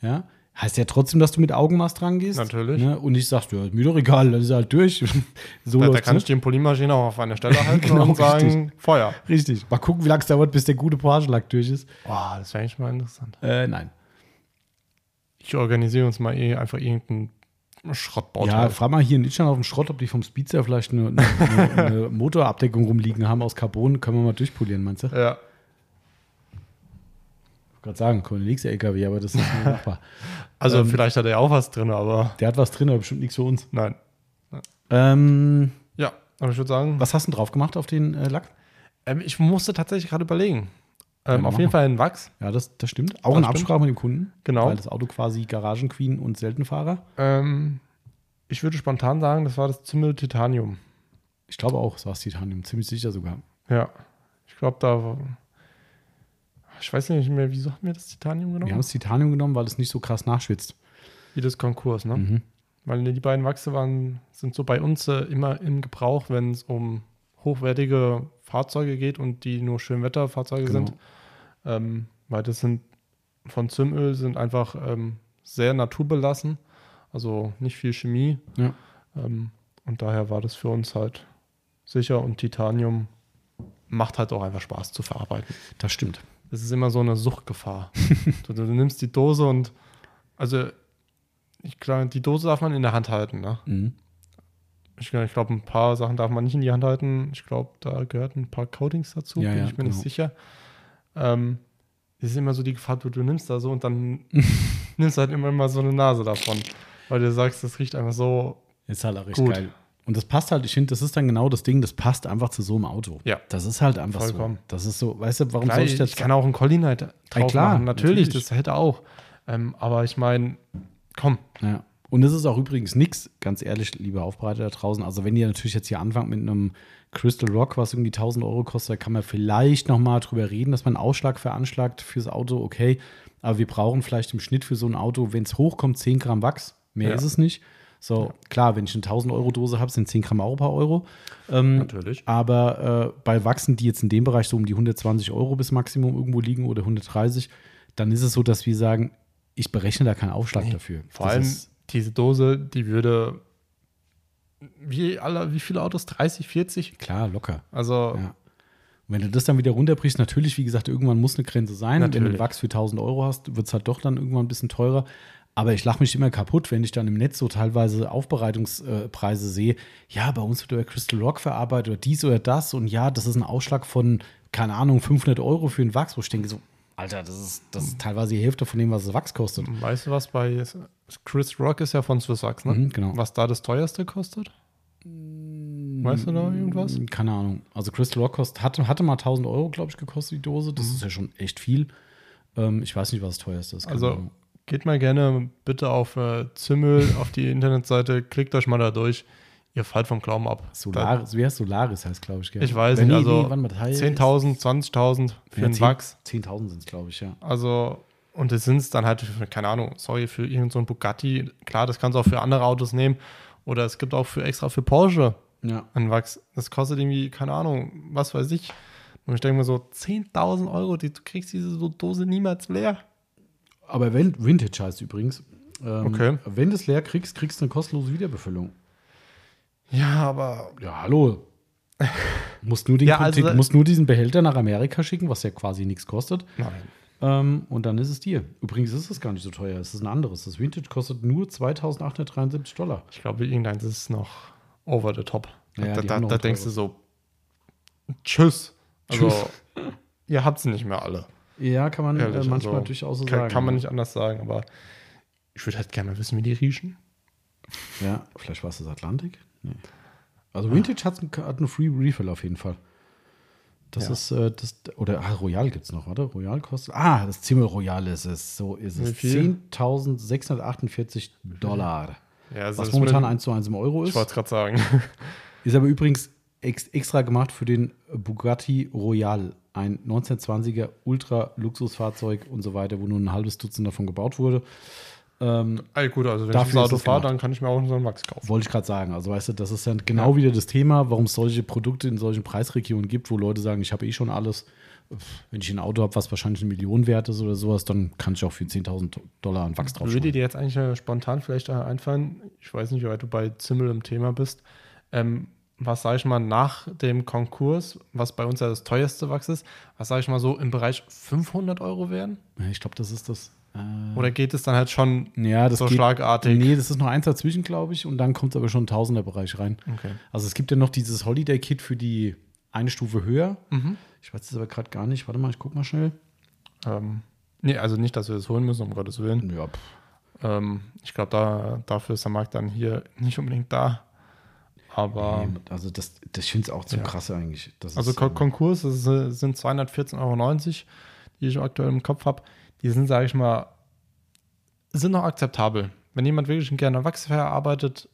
Ja. Heißt ja trotzdem, dass du mit Augenmaß dran gehst. Natürlich. Ne? Und ich sag, ja, ist mir doch egal, das ist halt durch. so Da, da kann ne? ich die Polymaschine auch auf eine Stelle halten Genau, und sagen, Feuer. Richtig. Mal gucken, wie lange es dauert, bis der gute Porsche-Lack durch ist. Boah, das wäre eigentlich mal interessant. Äh, nein. Ich organisiere uns mal eh einfach irgendeinen Schrottbauteil. Ja, frag mal hier in Itchan auf dem Schrott, ob die vom Speedster vielleicht eine, eine, eine Motorabdeckung rumliegen haben aus Carbon. Können wir mal durchpolieren, meinst du? Ja. Gerade sagen, nächste LKW, aber das ist nicht machbar. Also Ähm, vielleicht hat er auch was drin, aber Der hat was drin, aber bestimmt nichts für uns. nein. Ähm, Ja, aber ich würde sagen, was hast du drauf gemacht auf den äh, Lack? ähm, ich musste tatsächlich gerade überlegen. Ähm, Ja, auf jeden. Fall ein Wachs. Ja, das, das stimmt. Auch Das in. Absprache mit dem Kunden. Genau. Weil das Auto quasi Garagenqueen und Seltenfahrer. Ähm, ich würde spontan sagen, das war das Zimmel Titanium. Ich glaube auch, es war das Titanium. Ziemlich sicher sogar. Ja. Ich glaube, da. Ich weiß nicht mehr, wieso haben wir das Titanium genommen? Wir haben das Titanium genommen, weil es nicht so krass nachschwitzt. Wie das Konkurs, ne? Mhm. Weil die beiden Wachse waren, sind so bei uns äh, immer im Gebrauch, wenn es um hochwertige Fahrzeuge geht und die nur Schönwetterfahrzeuge Genau. sind. Ähm, weil das sind von Zimöl sind einfach ähm, sehr naturbelassen, also nicht viel Chemie. Ja. Ähm, und daher war das für uns halt sicher und Titanium macht halt auch einfach Spaß zu verarbeiten. Das stimmt. Das ist immer so eine Suchtgefahr. du, du nimmst die Dose und also ich glaube, die Dose darf man in der Hand halten. Ne? Mhm. Ich, ich glaube, ein paar Sachen darf man nicht in die Hand halten. Ich glaube, da gehört ein paar Coatings dazu, Ja, bin ja, ich mir nicht genau. sicher. Ähm, es ist immer so die Gefahr, du, du nimmst da so und dann nimmst halt immer mal so eine Nase davon. Weil du sagst, das riecht einfach so. Ist halt auch Gut. geil. Und das passt halt, ich finde, das ist dann genau das Ding, das passt einfach zu so einem Auto. Ja. Das ist halt einfach Vollkommen. so. Das ist so, weißt du, warum Klar, soll ich, ich das? kann auch einen Collinite drauf klar, machen. Natürlich, natürlich. das hätte auch. Ähm, aber ich meine, komm, Ja. Und es ist auch übrigens nichts, ganz ehrlich, liebe Aufbereiter da draußen. Also, wenn ihr natürlich jetzt hier anfangt mit einem Crystal Rock, was irgendwie 1000 Euro kostet, da kann man vielleicht nochmal drüber reden, dass man einen Ausschlag veranschlagt fürs Auto, okay. Aber wir brauchen vielleicht im Schnitt für so ein Auto, wenn es hochkommt, 10 Gramm Wachs. Mehr Ja. ist es nicht. So, klar, wenn ich eine 1000 Euro Dose habe, sind 10 Gramm auch ein paar Euro. Ähm, Natürlich. Aber äh, bei Wachsen, die jetzt in dem Bereich so um die 120 Euro bis Maximum irgendwo liegen oder 130, dann ist es so, dass wir sagen, ich berechne da keinen Aufschlag Nee, dafür. Vor Das allem diese Dose, die würde wie alle, wie viele Autos? 30, 40? Klar, locker. Also Ja. Und wenn du das dann wieder runterbrichst, natürlich, wie gesagt, irgendwann muss eine Grenze sein. Wenn du Natürlich. Wachs für 1000 Euro hast, wird es halt doch dann irgendwann ein bisschen teurer. Aber ich lache mich immer kaputt, wenn ich dann im Netz so teilweise Aufbereitungspreise sehe. Ja, bei uns wird über Crystal Rock verarbeitet oder dies oder das. Und ja, das ist ein Ausschlag von, keine Ahnung, 500 Euro für einen Wachs, wo ich denke so, Alter, das ist, das ist teilweise die Hälfte von dem, was das Wachs kostet. weißt du was bei Chris Rock ist ja von Swiss Wax, ne? Mhm, genau. Was da das teuerste kostet? Weißt du da irgendwas? Keine Ahnung. Also Crystal Rock kost, hatte, hatte mal 1000 Euro, glaube ich, gekostet, die Dose. Das ist ja schon echt viel. Ähm, ich weiß nicht, was das teuerste ist. keine Also Ahnung. Geht mal gerne bitte auf äh, Zimmel, auf die Internetseite, klickt euch mal da durch. Ihr fallt vom Glauben ab. Solaris, wie heißt Solaris heißt, glaube ich, gell? Ich weiß Oder nicht, also nee, wann das heißt? 10.000, 20.000 für Ja, 10 Wachs. 10.000 sind es, glaube ich, ja. Also, und das sind es dann halt, für, keine Ahnung, sorry, für irgendeinen so Bugatti. Klar, das kannst du auch für andere Autos nehmen. Oder es gibt auch für extra für Porsche Ja. einen Wachs. Das kostet irgendwie, keine Ahnung, was weiß ich. Und ich denke mir so, 10.000 Euro, die, du kriegst diese Dose niemals leer. Aber wenn, Vintage heißt übrigens. Ähm, Okay. Wenn du es leer kriegst, kriegst du eine kostenlose Wiederbefüllung. Ja, aber Ja, hallo. musst, nur den, Ja, also- den- musst nur diesen Behälter nach Amerika schicken, was ja quasi nichts kostet. nein. Ähm, und dann ist es dir. Übrigens ist es gar nicht so teuer. Es ist ein anderes. Das Vintage kostet nur 2.873 Dollar. Ich glaube, irgendeins ist noch over the top. Ja, da da, da denkst du so, tschüss. Also, Tschüss. ihr habt sie nicht mehr alle. Ja, kann man äh, Ehrlich, manchmal also, durchaus so kann, sagen. Kann man nicht anders sagen, aber ich würde halt gerne mal wissen, wie die riechen. Ja, vielleicht war es das Atlantik? Nee. Also Vintage hat's ein- hat einen Free Refill auf jeden Fall. Das Ja. ist, äh, das, oder ah, Royal gibt es noch, warte. Royal kostet. Ah, das Zimmel Royal ist es. So ist es. viel? 10.648 Dollar. Ja, also Was das momentan mit- 1 zu 1 im Euro Ich ist. wollte es gerade sagen. Ist aber übrigens ex extra gemacht für den Bugatti Royal, ein 1920er Ultra-Luxusfahrzeug und so weiter, wo nur ein halbes Dutzend davon gebaut wurde. Ähm, Ey, gut, also wenn ich das Auto fahre, dann kann ich mir auch so einen Wachs kaufen. wollte ich gerade sagen. Also, weißt du, das ist dann genau wieder das Thema, warum es solche Produkte in solchen Preisregionen gibt, wo Leute sagen, ich habe eh schon alles. Wenn ich ein Auto habe, was wahrscheinlich eine Million wert ist oder sowas, dann kann ich auch für 10.000 Dollar einen Wachs drauf Würde dir jetzt eigentlich äh, spontan vielleicht äh, einfallen, ich weiß nicht, wie weit du bei Zimmel im Thema bist, ähm, was sage ich mal nach dem Konkurs, was bei uns ja das teuerste Wachs ist, was sage ich mal so im Bereich 500 Euro werden? Ja, ich glaube, das ist das. Äh, Oder geht es dann halt schon ja, das so geht, schlagartig? Nee, das ist noch eins dazwischen, glaube ich, und dann kommt es aber schon im Tausenderbereich rein. Okay. Also es gibt ja noch dieses Holiday-Kit für die eine Stufe höher. Mhm. Ich weiß es aber gerade gar nicht. Warte mal, ich guck mal schnell. Ähm, nee, also nicht, dass wir das holen müssen, um Gottes Willen. Ja. Ähm, ich glaube, da, dafür ist der Markt dann hier nicht unbedingt da. Aber Nee, also das, das ich finde es auch zu Ja. krass eigentlich. Das Also ist, ähm, Konkurs das sind 214,90 Euro, die ich aktuell im Kopf habe. Die sind, sage ich mal, sind noch akzeptabel. Wenn jemand wirklich gerne Wachsfair arbeitet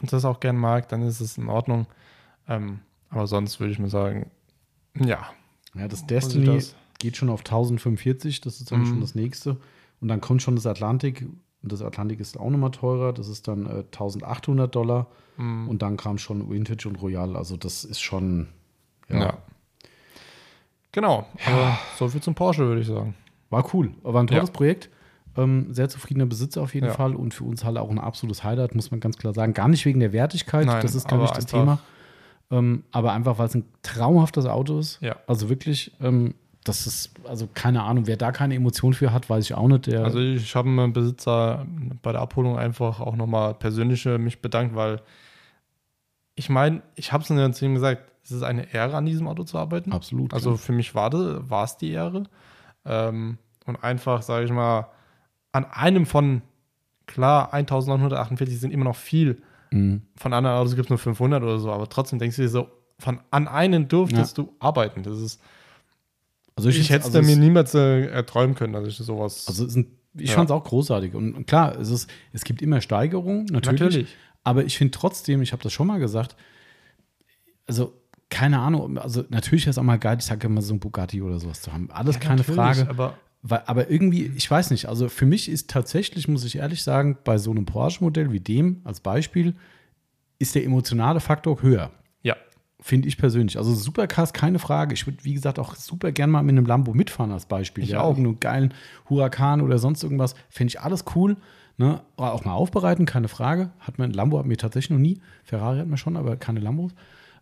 und das auch gerne mag, dann ist es in Ordnung. Ähm, aber sonst würde ich mir sagen, ja. Ja, das Destiny das? geht schon auf 1045, das ist dann Mhm. schon das nächste. Und dann kommt schon das Atlantik. Und das Atlantik ist auch nochmal teurer. Das ist dann äh, 1800 Dollar. Mhm. Und dann kam schon Vintage und Royal. Also das ist schon. ja. Genau. Aber so viel zum Porsche, würde ich sagen. War cool. War ein tolles Ja. Projekt. Ähm, sehr zufriedener Besitzer auf jeden Ja. Fall. Und für uns halt auch ein absolutes Highlight, muss man ganz klar sagen. Gar nicht wegen der Wertigkeit, Nein, das ist gar nicht das Thema. Ähm, aber einfach, weil es ein traumhaftes Auto ist. Ja. Also wirklich, ähm, das ist, also keine Ahnung, wer da keine Emotion für hat, weiß ich auch nicht. Also ich habe meinem Besitzer bei der Abholung einfach auch nochmal persönlich mich bedankt, weil ich meine, ich habe es dann zu ihm gesagt, es ist eine Ehre, an diesem Auto zu arbeiten. absolut. Also klar. für mich war das, war es die Ehre. Ähm, und einfach, sage ich mal, an einem von, klar, 1948 sind immer noch viel. Mhm. Von anderen Autos gibt es nur 500 oder so, aber trotzdem denkst du dir so, von an einen durftest du arbeiten. Das ist, Also ich, find's- hätte also es mir niemals äh, erträumen können, dass ich sowas. Also ein, ich Ja. fand es auch großartig. Und, klar, es, ist, es gibt immer Steigerungen, natürlich. Natürlich. Aber ich finde trotzdem, ich habe das schon mal gesagt, also keine Ahnung, also natürlich ist es auch mal geil, ich sage immer so ein Bugatti oder sowas zu haben. Alles keine Natürlich, Frage. Aber Weil, aber irgendwie, ich weiß nicht, also für mich ist tatsächlich, muss ich ehrlich sagen, bei so einem Porsche-Modell wie dem als Beispiel, ist der emotionale Faktor höher. Ja, Finde ich persönlich. Also Supercars, keine Frage. Ich würde, wie gesagt, auch super gern mal mit einem Lambo mitfahren als Beispiel. Ich ja, auch. Irgendeinen geilen Huracan oder sonst irgendwas. Finde ich alles cool. Ne? Auch mal aufbereiten, keine Frage. Hat man, Lambo hat mir tatsächlich noch nie. Ferrari hat man schon, aber keine Lambos.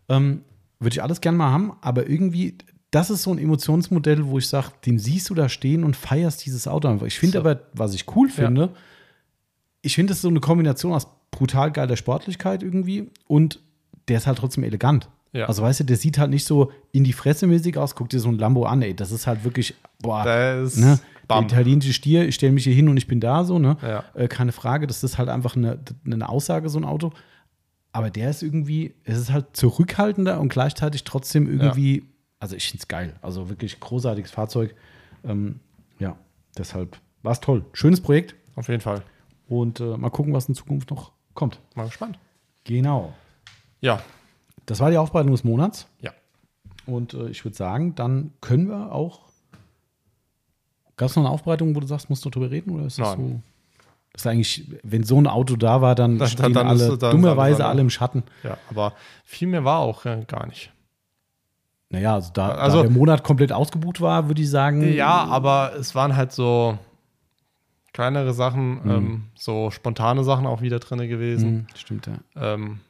Ähm, würde ich alles gern mal haben. Aber irgendwie, das ist so ein Emotionsmodell, wo ich sage, den siehst du da stehen und feierst dieses Auto einfach. Ich finde So. aber, was ich cool finde, ich finde, ist so eine Kombination aus brutal geiler Sportlichkeit irgendwie und der ist halt trotzdem elegant. Ja. Also weißt du, der sieht halt nicht so in die Fresse mäßig aus. Guck dir so ein Lambo an, ey. Das ist halt wirklich, boah, da ist ne? Der Bam. italienische Stier, ich stelle mich hier hin und ich bin da so, ne? Ja. Äh, keine Frage, das ist halt einfach eine, eine Aussage, so ein Auto. Aber der ist irgendwie, es ist halt zurückhaltender und gleichzeitig trotzdem irgendwie, also ich finde es geil. Also wirklich großartiges Fahrzeug. Ähm, ja, deshalb war es toll. Schönes Projekt Auf jeden Fall. und äh, mal gucken, was in Zukunft noch kommt. Mal gespannt. Genau. Ja, Das war die Aufbereitung des Monats. ja. Und äh, ich würde sagen, dann können wir auch. Gab es noch eine Aufbereitung, wo du sagst, musst du drüber reden? Oder ist das Nein. so? Das ist eigentlich, wenn so ein Auto da war, dann Dann- stehen dann alle ist- dann dummerweise alle im Schatten. Ja, aber viel mehr war auch äh, gar nicht. Naja, also da, Also- da der Monat komplett ausgebucht war, würde ich sagen. Ja, aber es waren halt so kleinere Sachen, ähm, so spontane Sachen auch wieder drin gewesen. Hm, stimmt, ja. Ähm,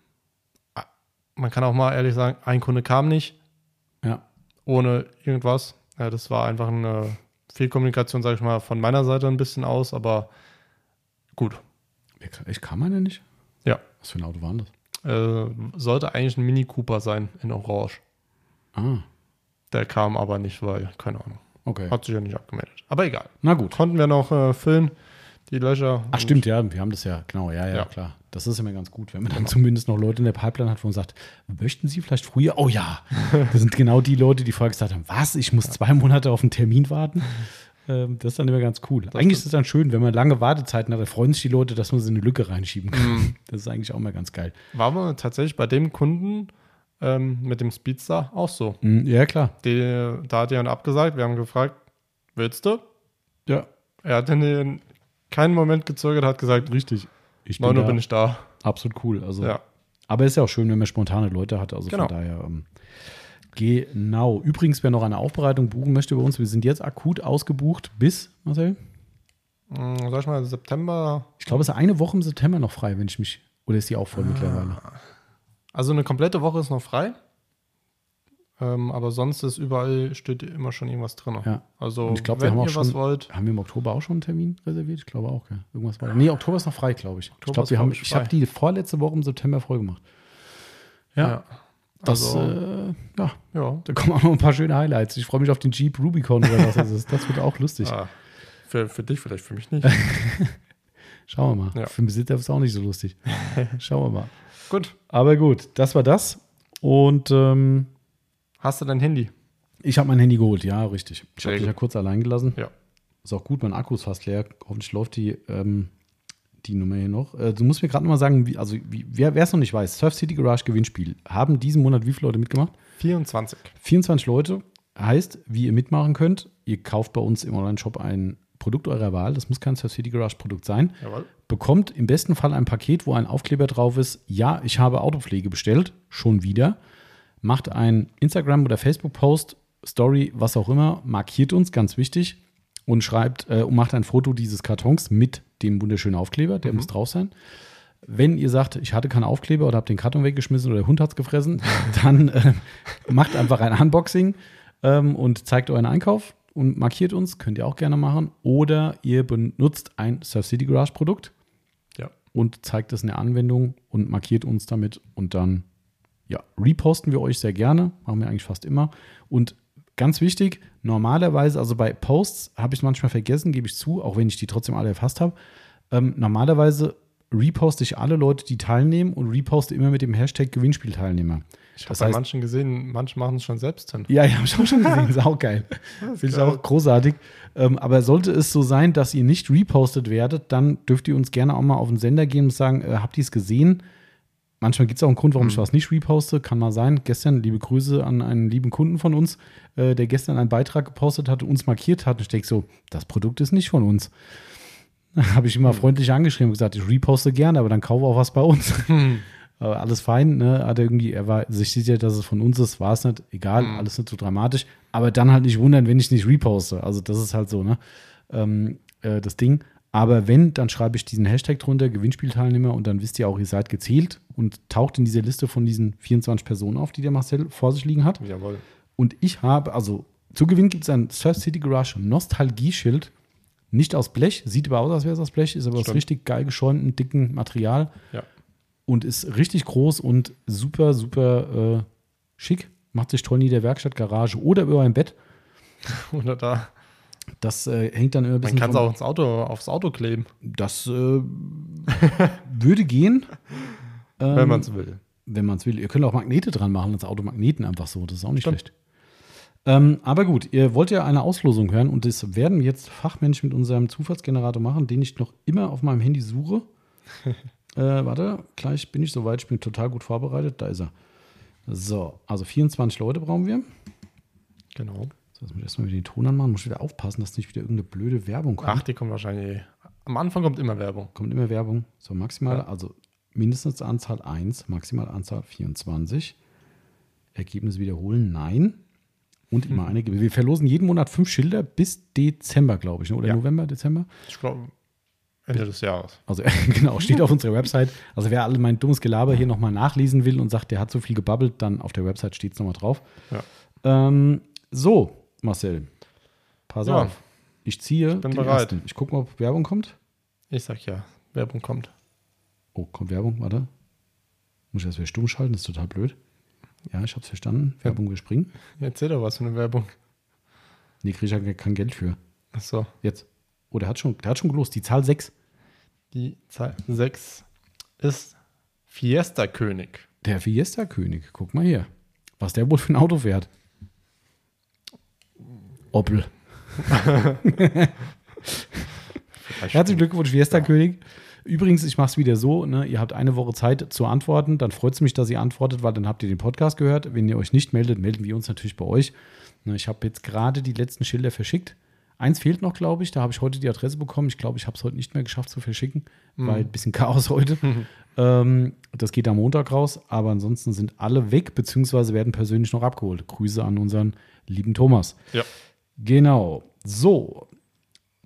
man kann auch mal ehrlich sagen, ein Kunde kam nicht ja. ohne irgendwas. Ja, das war einfach eine Fehlkommunikation, sage ich mal, von meiner Seite ein bisschen aus, aber gut. Ich kam einer nicht? Ja. Was für ein Auto war das? Äh, sollte eigentlich ein Mini Cooper sein in Orange. Ah, Der kam aber nicht, weil, keine Ahnung, okay. hat sich ja nicht abgemeldet. Aber egal. Na gut. Konnten wir noch äh, füllen, die Löcher. Ach, stimmt, ja, wir haben das ja, genau, ja, ja, Ja. klar. Das ist immer ganz gut, wenn man dann zumindest noch Leute in der Pipeline hat, wo man sagt, möchten Sie vielleicht früher? Oh ja, das sind genau die Leute, die vorher gesagt haben, was, ich muss zwei Monate auf einen Termin warten. Ähm, das ist dann immer ganz cool. eigentlich ist es dann schön, wenn man lange Wartezeiten hat, da freuen sich die Leute, dass man sie in eine Lücke reinschieben kann. Mhm. Das ist eigentlich auch mal ganz geil. Waren wir tatsächlich bei dem Kunden ähm, mit dem Speedster auch so. Mhm, Ja, klar. Die, da hat jemand abgesagt, wir haben gefragt, willst du? Ja, Er hat in den keinen Moment gezögert, hat gesagt, richtig. Ich 9 Uhr da bin ich da. absolut cool. Also, Ja. Aber ist ja auch schön, wenn man spontane Leute hat. Also Genau. von daher. Ähm, genau. Übrigens, wer noch eine Aufbereitung buchen möchte bei uns, wir sind jetzt akut ausgebucht bis, Marcel? Hm, Sag ich mal, September. Ich glaube, es ist eine Woche im September noch frei, wenn ich mich. Oder ist die auch Ah. voll mittlerweile? Also eine komplette Woche ist noch frei. Ähm, aber sonst ist überall, steht immer schon irgendwas drin. Ja. Also, Und ich glaube, wir wenn haben auch ihr was schon- wollt, Haben wir im Oktober auch schon einen Termin reserviert? Ich glaube auch, gell? Irgendwas war da. Nee, Oktober ist noch frei, glaube ich. ich Oktober glaube, ist, wir haben, glaub ich, ich habe die vorletzte Woche im September voll gemacht. Ja, ja. das, also- äh, ja, Ja. da kommen auch noch ein paar schöne Highlights. Ich freue mich auf den Jeep Rubicon oder was das ist. Das wird auch lustig. Ah, für, für dich vielleicht, für mich nicht. Schauen wir mal. Ja. Für den Besitzer ist es auch nicht so lustig. Schauen wir mal. Gut. Aber gut, das war das. Und ähm, Hast du dein Handy? ich habe mein Handy geholt. Ja, richtig. Ich habe dich ja kurz allein gelassen. Ja. Ist auch gut, mein Akku ist fast leer. Hoffentlich läuft die, ähm, die Nummer hier noch. Äh, du musst mir gerade noch mal sagen, wie, also wie, wer es noch nicht weiß, Surf City Garage Gewinnspiel. Haben diesen Monat wie viele Leute mitgemacht? 24. 24 Leute. Heißt, wie ihr mitmachen könnt, ihr kauft bei uns im Online-Shop ein Produkt eurer Wahl. Das muss kein Surf City Garage Produkt sein. Jawohl. Bekommt im besten Fall ein Paket, wo ein Aufkleber drauf ist. Ja, ich habe Autopflege bestellt. Schon wieder. Macht ein Instagram- oder Facebook-Post, Story, was auch immer. Markiert uns, ganz wichtig. Und schreibt äh, und macht ein Foto dieses Kartons mit dem wunderschönen Aufkleber. Der muss drauf sein. Wenn ihr sagt, ich hatte keinen Aufkleber oder habe den Karton weggeschmissen oder der Hund hat es gefressen, dann äh, macht einfach ein Unboxing ähm, und zeigt euren Einkauf und markiert uns. Könnt ihr auch gerne machen. Oder ihr benutzt ein Surf City Garage Produkt Ja. und zeigt es in der Anwendung und markiert uns damit und dann ja, reposten wir euch sehr gerne, machen wir eigentlich fast immer. Und ganz wichtig, normalerweise, also bei Posts habe ich manchmal vergessen, gebe ich zu, auch wenn ich die trotzdem alle erfasst habe. Ähm, normalerweise reposte ich alle Leute, die teilnehmen und reposte immer mit dem Hashtag Gewinnspielteilnehmer. Ich habe bei heißt- manchen gesehen, manche machen es schon selbst hin. Ja, ja, habe ich auch schon gesehen. Ist auch geil. Finde ich auch großartig. Ähm, aber sollte es so sein, dass ihr nicht repostet werdet, dann dürft ihr uns gerne auch mal auf den Sender gehen und sagen, äh, habt ihr es gesehen? Manchmal gibt es auch einen Grund, warum ich was nicht reposte. Kann mal sein. Gestern, liebe Grüße an einen lieben Kunden von uns, äh, der gestern einen Beitrag gepostet hat und uns markiert hat. Und ich denke so, das Produkt ist nicht von uns. Habe ich immer freundlich angeschrieben und gesagt, ich reposte gerne, aber dann kaufe auch was bei uns. Aber alles fein, ne? Hat er irgendwie, er war sich sicher, dass es von uns ist, war es nicht, egal, alles nicht so dramatisch. Aber dann halt nicht wundern, wenn ich nicht reposte. Also das ist halt so, ne? Ähm, äh, das Ding. Aber wenn, dann schreibe ich diesen Hashtag drunter, Gewinnspielteilnehmer, und dann wisst ihr auch, ihr seid gezählt und taucht in dieser Liste von diesen 24 Personen auf, die der Marcel vor sich liegen hat. Jawohl. Und ich habe, also zu Gewinn gibt es ein Surf City Garage Nostalgie-Schild. Nicht aus Blech, sieht aber aus, als wäre es aus Blech, ist aber aus Stimmt. richtig geil geschäumtem, dicken Material Ja. und ist richtig groß und super, super äh, schick. Macht sich toll in der Werkstatt, Garage oder über ein Bett. Oder da. Das äh, hängt dann immer ein Man bisschen. kann es auch ins Auto, aufs Auto kleben, Das äh, würde gehen. ähm, wenn man es will. Wenn man es will. Ihr könnt auch Magnete dran machen, als Automagneten einfach so. Das ist auch nicht Stimmt. schlecht. Ähm, aber gut, ihr wollt ja eine Auslosung hören und das werden jetzt fachmännisch mit unserem Zufallsgenerator machen, den ich noch immer auf meinem Handy suche. äh, warte, gleich bin ich soweit. Ich bin total gut vorbereitet. Da ist er. So, also 24 Leute brauchen wir. Genau. Jetzt muss ich erstmal wieder den Ton anmachen. Muss wieder aufpassen, dass nicht wieder irgendeine blöde Werbung kommt. Ach, die kommt wahrscheinlich. Am Anfang kommt immer Werbung. Kommt immer Werbung. So, maximal, Ja. also mindestens Anzahl 1, maximal Anzahl 24. Ergebnis wiederholen, nein. Und immer eine. Wir verlosen jeden Monat fünf Schilder bis Dezember, glaube ich, ne? oder Ja. November, Dezember. Ich glaube, Ende des Jahres. Also genau, steht auf unserer Website. Also wer alle mein dummes Gelaber hier nochmal nachlesen will und sagt, der hat so viel gebabbelt, dann auf der Website steht es nochmal drauf. Ja. Ähm, so, Marcel, pass Ja. auf. Ich ziehe bin den bereit. ersten. Ich gucke mal, ob Werbung kommt. Ich sag ja, Werbung kommt. Oh, kommt Werbung, warte. Muss ich das wieder stumm schalten, das ist total blöd. Ja, ich hab's verstanden. Werbung, wir springen. Erzähl doch was für eine Werbung. Nee, kriege ich ja kein Geld für. Achso. Jetzt. Oh, der hat schon, der hat schon gelost. Die Zahl 6. Die Zahl 6 ist Fiesta König. Der Fiesta-König. Guck mal hier. Was der wohl für ein Auto fährt. Opel. Herzlichen Glückwunsch, Fiesta-König. Übrigens, ich mache es wieder so, ne, ihr habt eine Woche Zeit zu antworten, dann freut es mich, dass ihr antwortet, weil dann habt ihr den Podcast gehört. Wenn ihr euch nicht meldet, melden wir uns natürlich bei euch. Ne, ich habe jetzt gerade die letzten Schilder verschickt. Eins fehlt noch, glaube ich. Da habe ich heute die Adresse bekommen. Ich glaube, ich habe es heute nicht mehr geschafft zu verschicken, weil ein bisschen Chaos heute. ähm, das geht am Montag raus. Aber ansonsten sind alle weg, beziehungsweise werden persönlich noch abgeholt. Grüße an unseren lieben Thomas. Ja. Genau. So.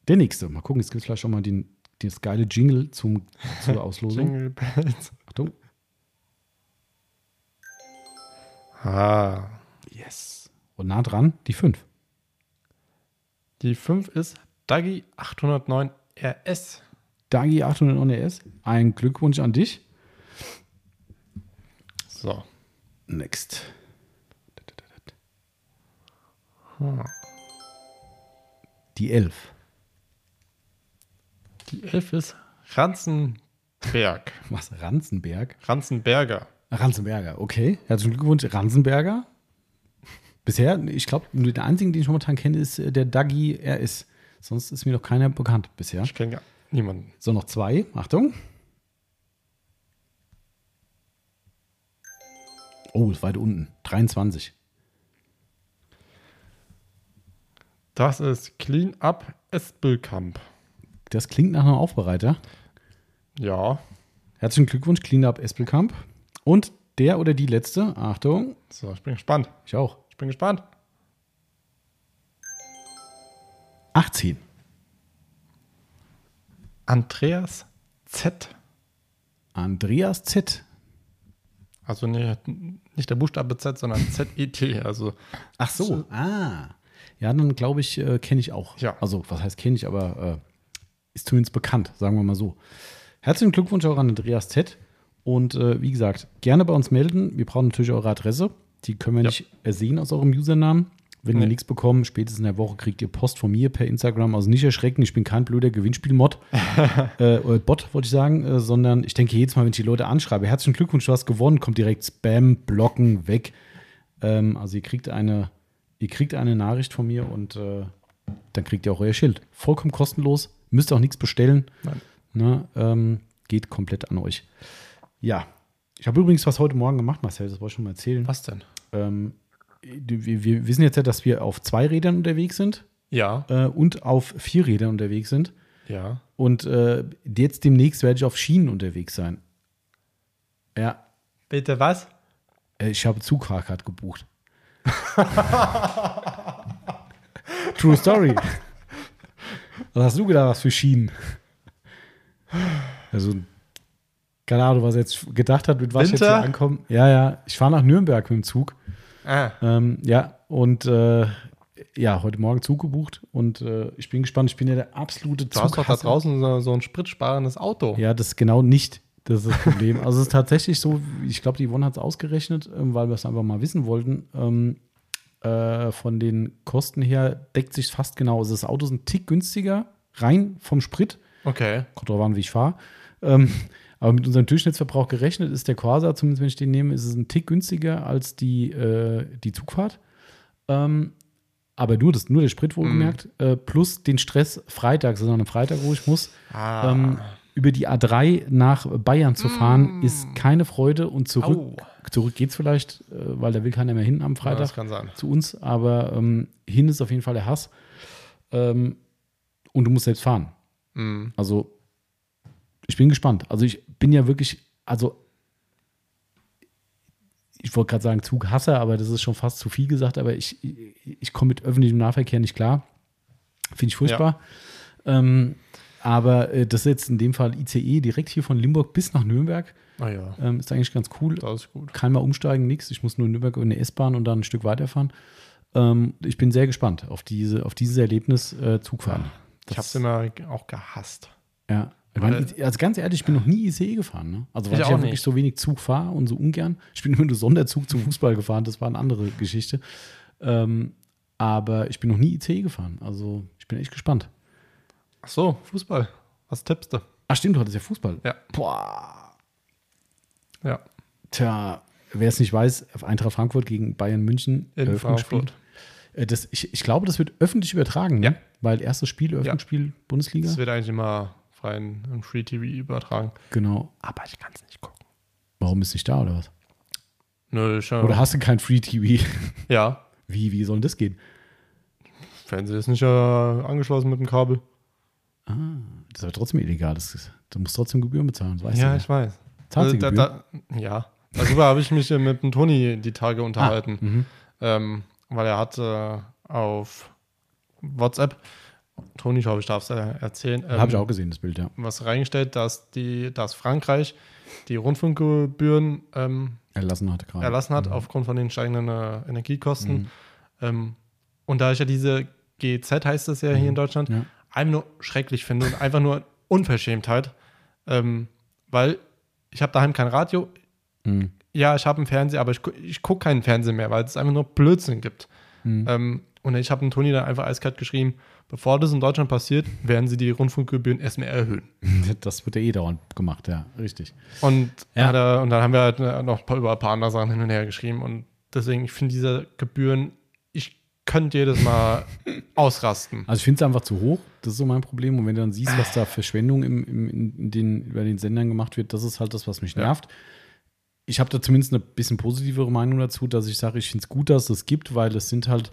Der nächste. Mal gucken, es gibt vielleicht schon mal den, das geile Jingle zum, zur Auslosung. Jingle Bells. Achtung. Ah. Yes. Und nah dran die 5. Die 5 ist Dagi 809 RS. Dagi 809 RS. Ein Glückwunsch an dich. So. Next. Die 11. Die 11 ist Ranzenberg. Was? Ranzenberg? Ranzenberger. Ranzenberger, okay. Herzlichen Glückwunsch, Ranzenberger. Bisher, ich glaube, nur der einzige, den ich momentan kenne, ist äh, der Dagi RS. Sonst ist mir noch keiner bekannt bisher. Ich kenne gar niemanden. So, noch zwei. Achtung. Oh, ist weit unten. 23. Das ist Clean Up Espelkamp. Das klingt nach einem Aufbereiter. Ja. Herzlichen Glückwunsch, Cleanup Espelkamp. Und der oder die letzte, Achtung, So, ich bin gespannt. ich auch. Ich bin gespannt. 18. Andreas Z. Andreas Z. Also nee, nicht der Buchstabe Z, sondern Z-E-T. Also Ach so. Ah. Ja, dann glaube ich, äh, kenne ich auch. Ja. Also, was heißt kenne ich, aber äh, ist zumindest bekannt, sagen wir mal so. Herzlichen Glückwunsch auch an Andreas Z. Und äh, wie gesagt, gerne bei uns melden. Wir brauchen natürlich eure Adresse. Die können wir Ja. nicht ersehen aus eurem Usernamen. Wenn wir Nee. nichts bekommen, spätestens in der Woche kriegt ihr Post von mir per Instagram. Also nicht erschrecken, ich bin kein blöder Gewinnspiel-Mod. äh, Bot, wollte ich sagen, äh, sondern ich denke jedes Mal, wenn ich die Leute anschreibe, herzlichen Glückwunsch, du hast gewonnen, kommt direkt Spam, Blocken, weg. Ähm, also ihr kriegt eine, ihr kriegt eine Nachricht von mir und äh, dann kriegt ihr auch euer Schild. Vollkommen kostenlos, müsst auch nichts bestellen. Ne, ähm, geht komplett an euch. Ja. Ich habe übrigens was heute Morgen gemacht, Marcel, das wollte ich schon mal erzählen. was denn? Ähm, wir, wir wissen jetzt ja, dass wir auf zwei Rädern unterwegs sind Ja, äh, und auf vier Rädern unterwegs sind. ja. Und äh, jetzt demnächst werde ich auf Schienen unterwegs sein. Ja, Bitte was? äh, ich habe Zugfahrkarte gebucht. True Story. Was hast du gedacht, was für Schienen? Also, keine Ahnung, was er jetzt gedacht hat, mit was ich jetzt Winter? hier ankomme. Ja, ja, ich fahre nach Nürnberg mit dem Zug. Ah, Ähm, ja, und äh, ja, heute Morgen Zug gebucht und äh, ich bin gespannt. Ich bin ja der absolute du hast doch da draußen so, so ein spritsparendes Auto. Ja, das ist genau nicht das, ist das Problem. also es ist tatsächlich so, ich glaube, die Yvonne hat es ausgerechnet, ähm, weil wir es einfach mal wissen wollten. Ähm, äh, von den Kosten her deckt sich fast genau. Also das Auto ist ein Tick günstiger, rein vom Sprit. Okay. Kommt drauf an, wie ich fahre. Ähm, aber mit unserem Durchschnittsverbrauch gerechnet ist der Corsa, zumindest wenn ich den nehme, ist es ein Tick günstiger als die, äh, die Zugfahrt. Ähm, aber nur, das, nur der Sprit wohlgemerkt, äh, plus den Stress freitags, also an einem Freitag, wo ich muss. Ah. Ähm, über die A3 nach Bayern zu fahren, ist keine Freude und zurück, Au. zurück geht's vielleicht, äh, weil da will keiner mehr hin am Ja, Freitag das kann sein. zu uns, aber ähm, hin ist auf jeden Fall der Hass. Ähm, und du musst selbst fahren. Mhm. Also, ich bin gespannt. Also, ich bin ja wirklich, also, ich wollte gerade sagen Zughasser, aber das ist schon fast zu viel gesagt, aber ich, ich, ich komme mit öffentlichem Nahverkehr nicht klar. Finde ich furchtbar. Ähm, aber äh, das ist jetzt in dem Fall ICE direkt hier von Limburg bis nach Nürnberg. Ah ja, Ähm, ist eigentlich ganz cool. das ist gut. Kann mal umsteigen, nichts. Ich muss nur in Nürnberg in eine S-Bahn und dann ein Stück weiterfahren. Ähm, ich bin sehr gespannt auf, diese, auf dieses Erlebnis äh, Zugfahren. Ich habe es immer auch gehasst. Ja. Meine, also ganz ehrlich, ich bin noch nie ICE gefahren. Ne? Also weil Ich ich, ja nicht. wirklich so wenig Zug fahre und so ungern. Ich bin immer nur Sonderzug zum Fußball gefahren, das war eine andere Geschichte. Ähm, aber ich bin noch nie ICE gefahren. Also ich bin echt gespannt. Ach so, Fußball. Was tippst du? Ach stimmt, du hattest ja Fußball. Ja. Boah. Ja, Tja, wer es nicht weiß, auf Eintracht Frankfurt gegen Bayern München. in. Frankfurt. Äh, Das, ich, ich glaube, das wird öffentlich übertragen, ne? Ja. Weil erstes Spiel, Eröffnungsspiel, Bundesliga. Das wird eigentlich immer kostenfreien im Free TV übertragen. Genau. Aber ich kann es nicht gucken. Warum ist nicht da oder was? Nö, ich, Oder hast du kein Free TV? ja, Wie, wie soll denn das gehen? Fernseher ist nicht äh, angeschlossen mit dem Kabel. Ah, das ist aber trotzdem illegal. Das ist, du musst trotzdem Gebühren bezahlen, das weißt ja, du. ich weiß. Also, da, da, ja, darüber habe ich mich äh, mit dem Toni die Tage unterhalten. Mhm. ähm, weil er hat äh, auf WhatsApp, Toni, ich hoffe, ich darf es äh, erzählen, ähm, Habe ich auch gesehen, das Bild, ja. was reingestellt, dass, die, dass Frankreich die Rundfunkgebühren ähm, Erlassen hat gerade. erlassen hat Mhm. aufgrund von den steigenden äh, Energiekosten. Mhm. Ähm, und da ich ja diese GZ heißt es ja hier in Deutschland, Ja. Einfach nur schrecklich finde und einfach nur Unverschämtheit, ähm, weil ich habe daheim kein Radio. Mhm. Ja, ich habe einen Fernseher, aber ich, ich gucke keinen Fernseher mehr, weil es einfach nur Blödsinn gibt. Mhm. Ähm, und ich habe dem Toni dann einfach eiskalt geschrieben, bevor das in Deutschland passiert, werden sie die Rundfunkgebühren erstmal erhöhen. Das wird ja eh dauernd gemacht, ja, richtig. Und, Ja. er, und dann haben wir halt äh, noch über ein paar andere Sachen hin und her geschrieben. Und deswegen, ich finde diese Gebühren, ich könnte jedes Mal ausrasten. Also ich finde es einfach zu hoch. Das ist so mein Problem. Und wenn du dann siehst, was da Verschwendung im, im, in den, bei den Sendern gemacht wird, das ist halt das, was mich Ja. nervt. Ich habe da zumindest eine bisschen positivere Meinung dazu, dass ich sage, ich finde es gut, dass es das gibt, weil es sind halt,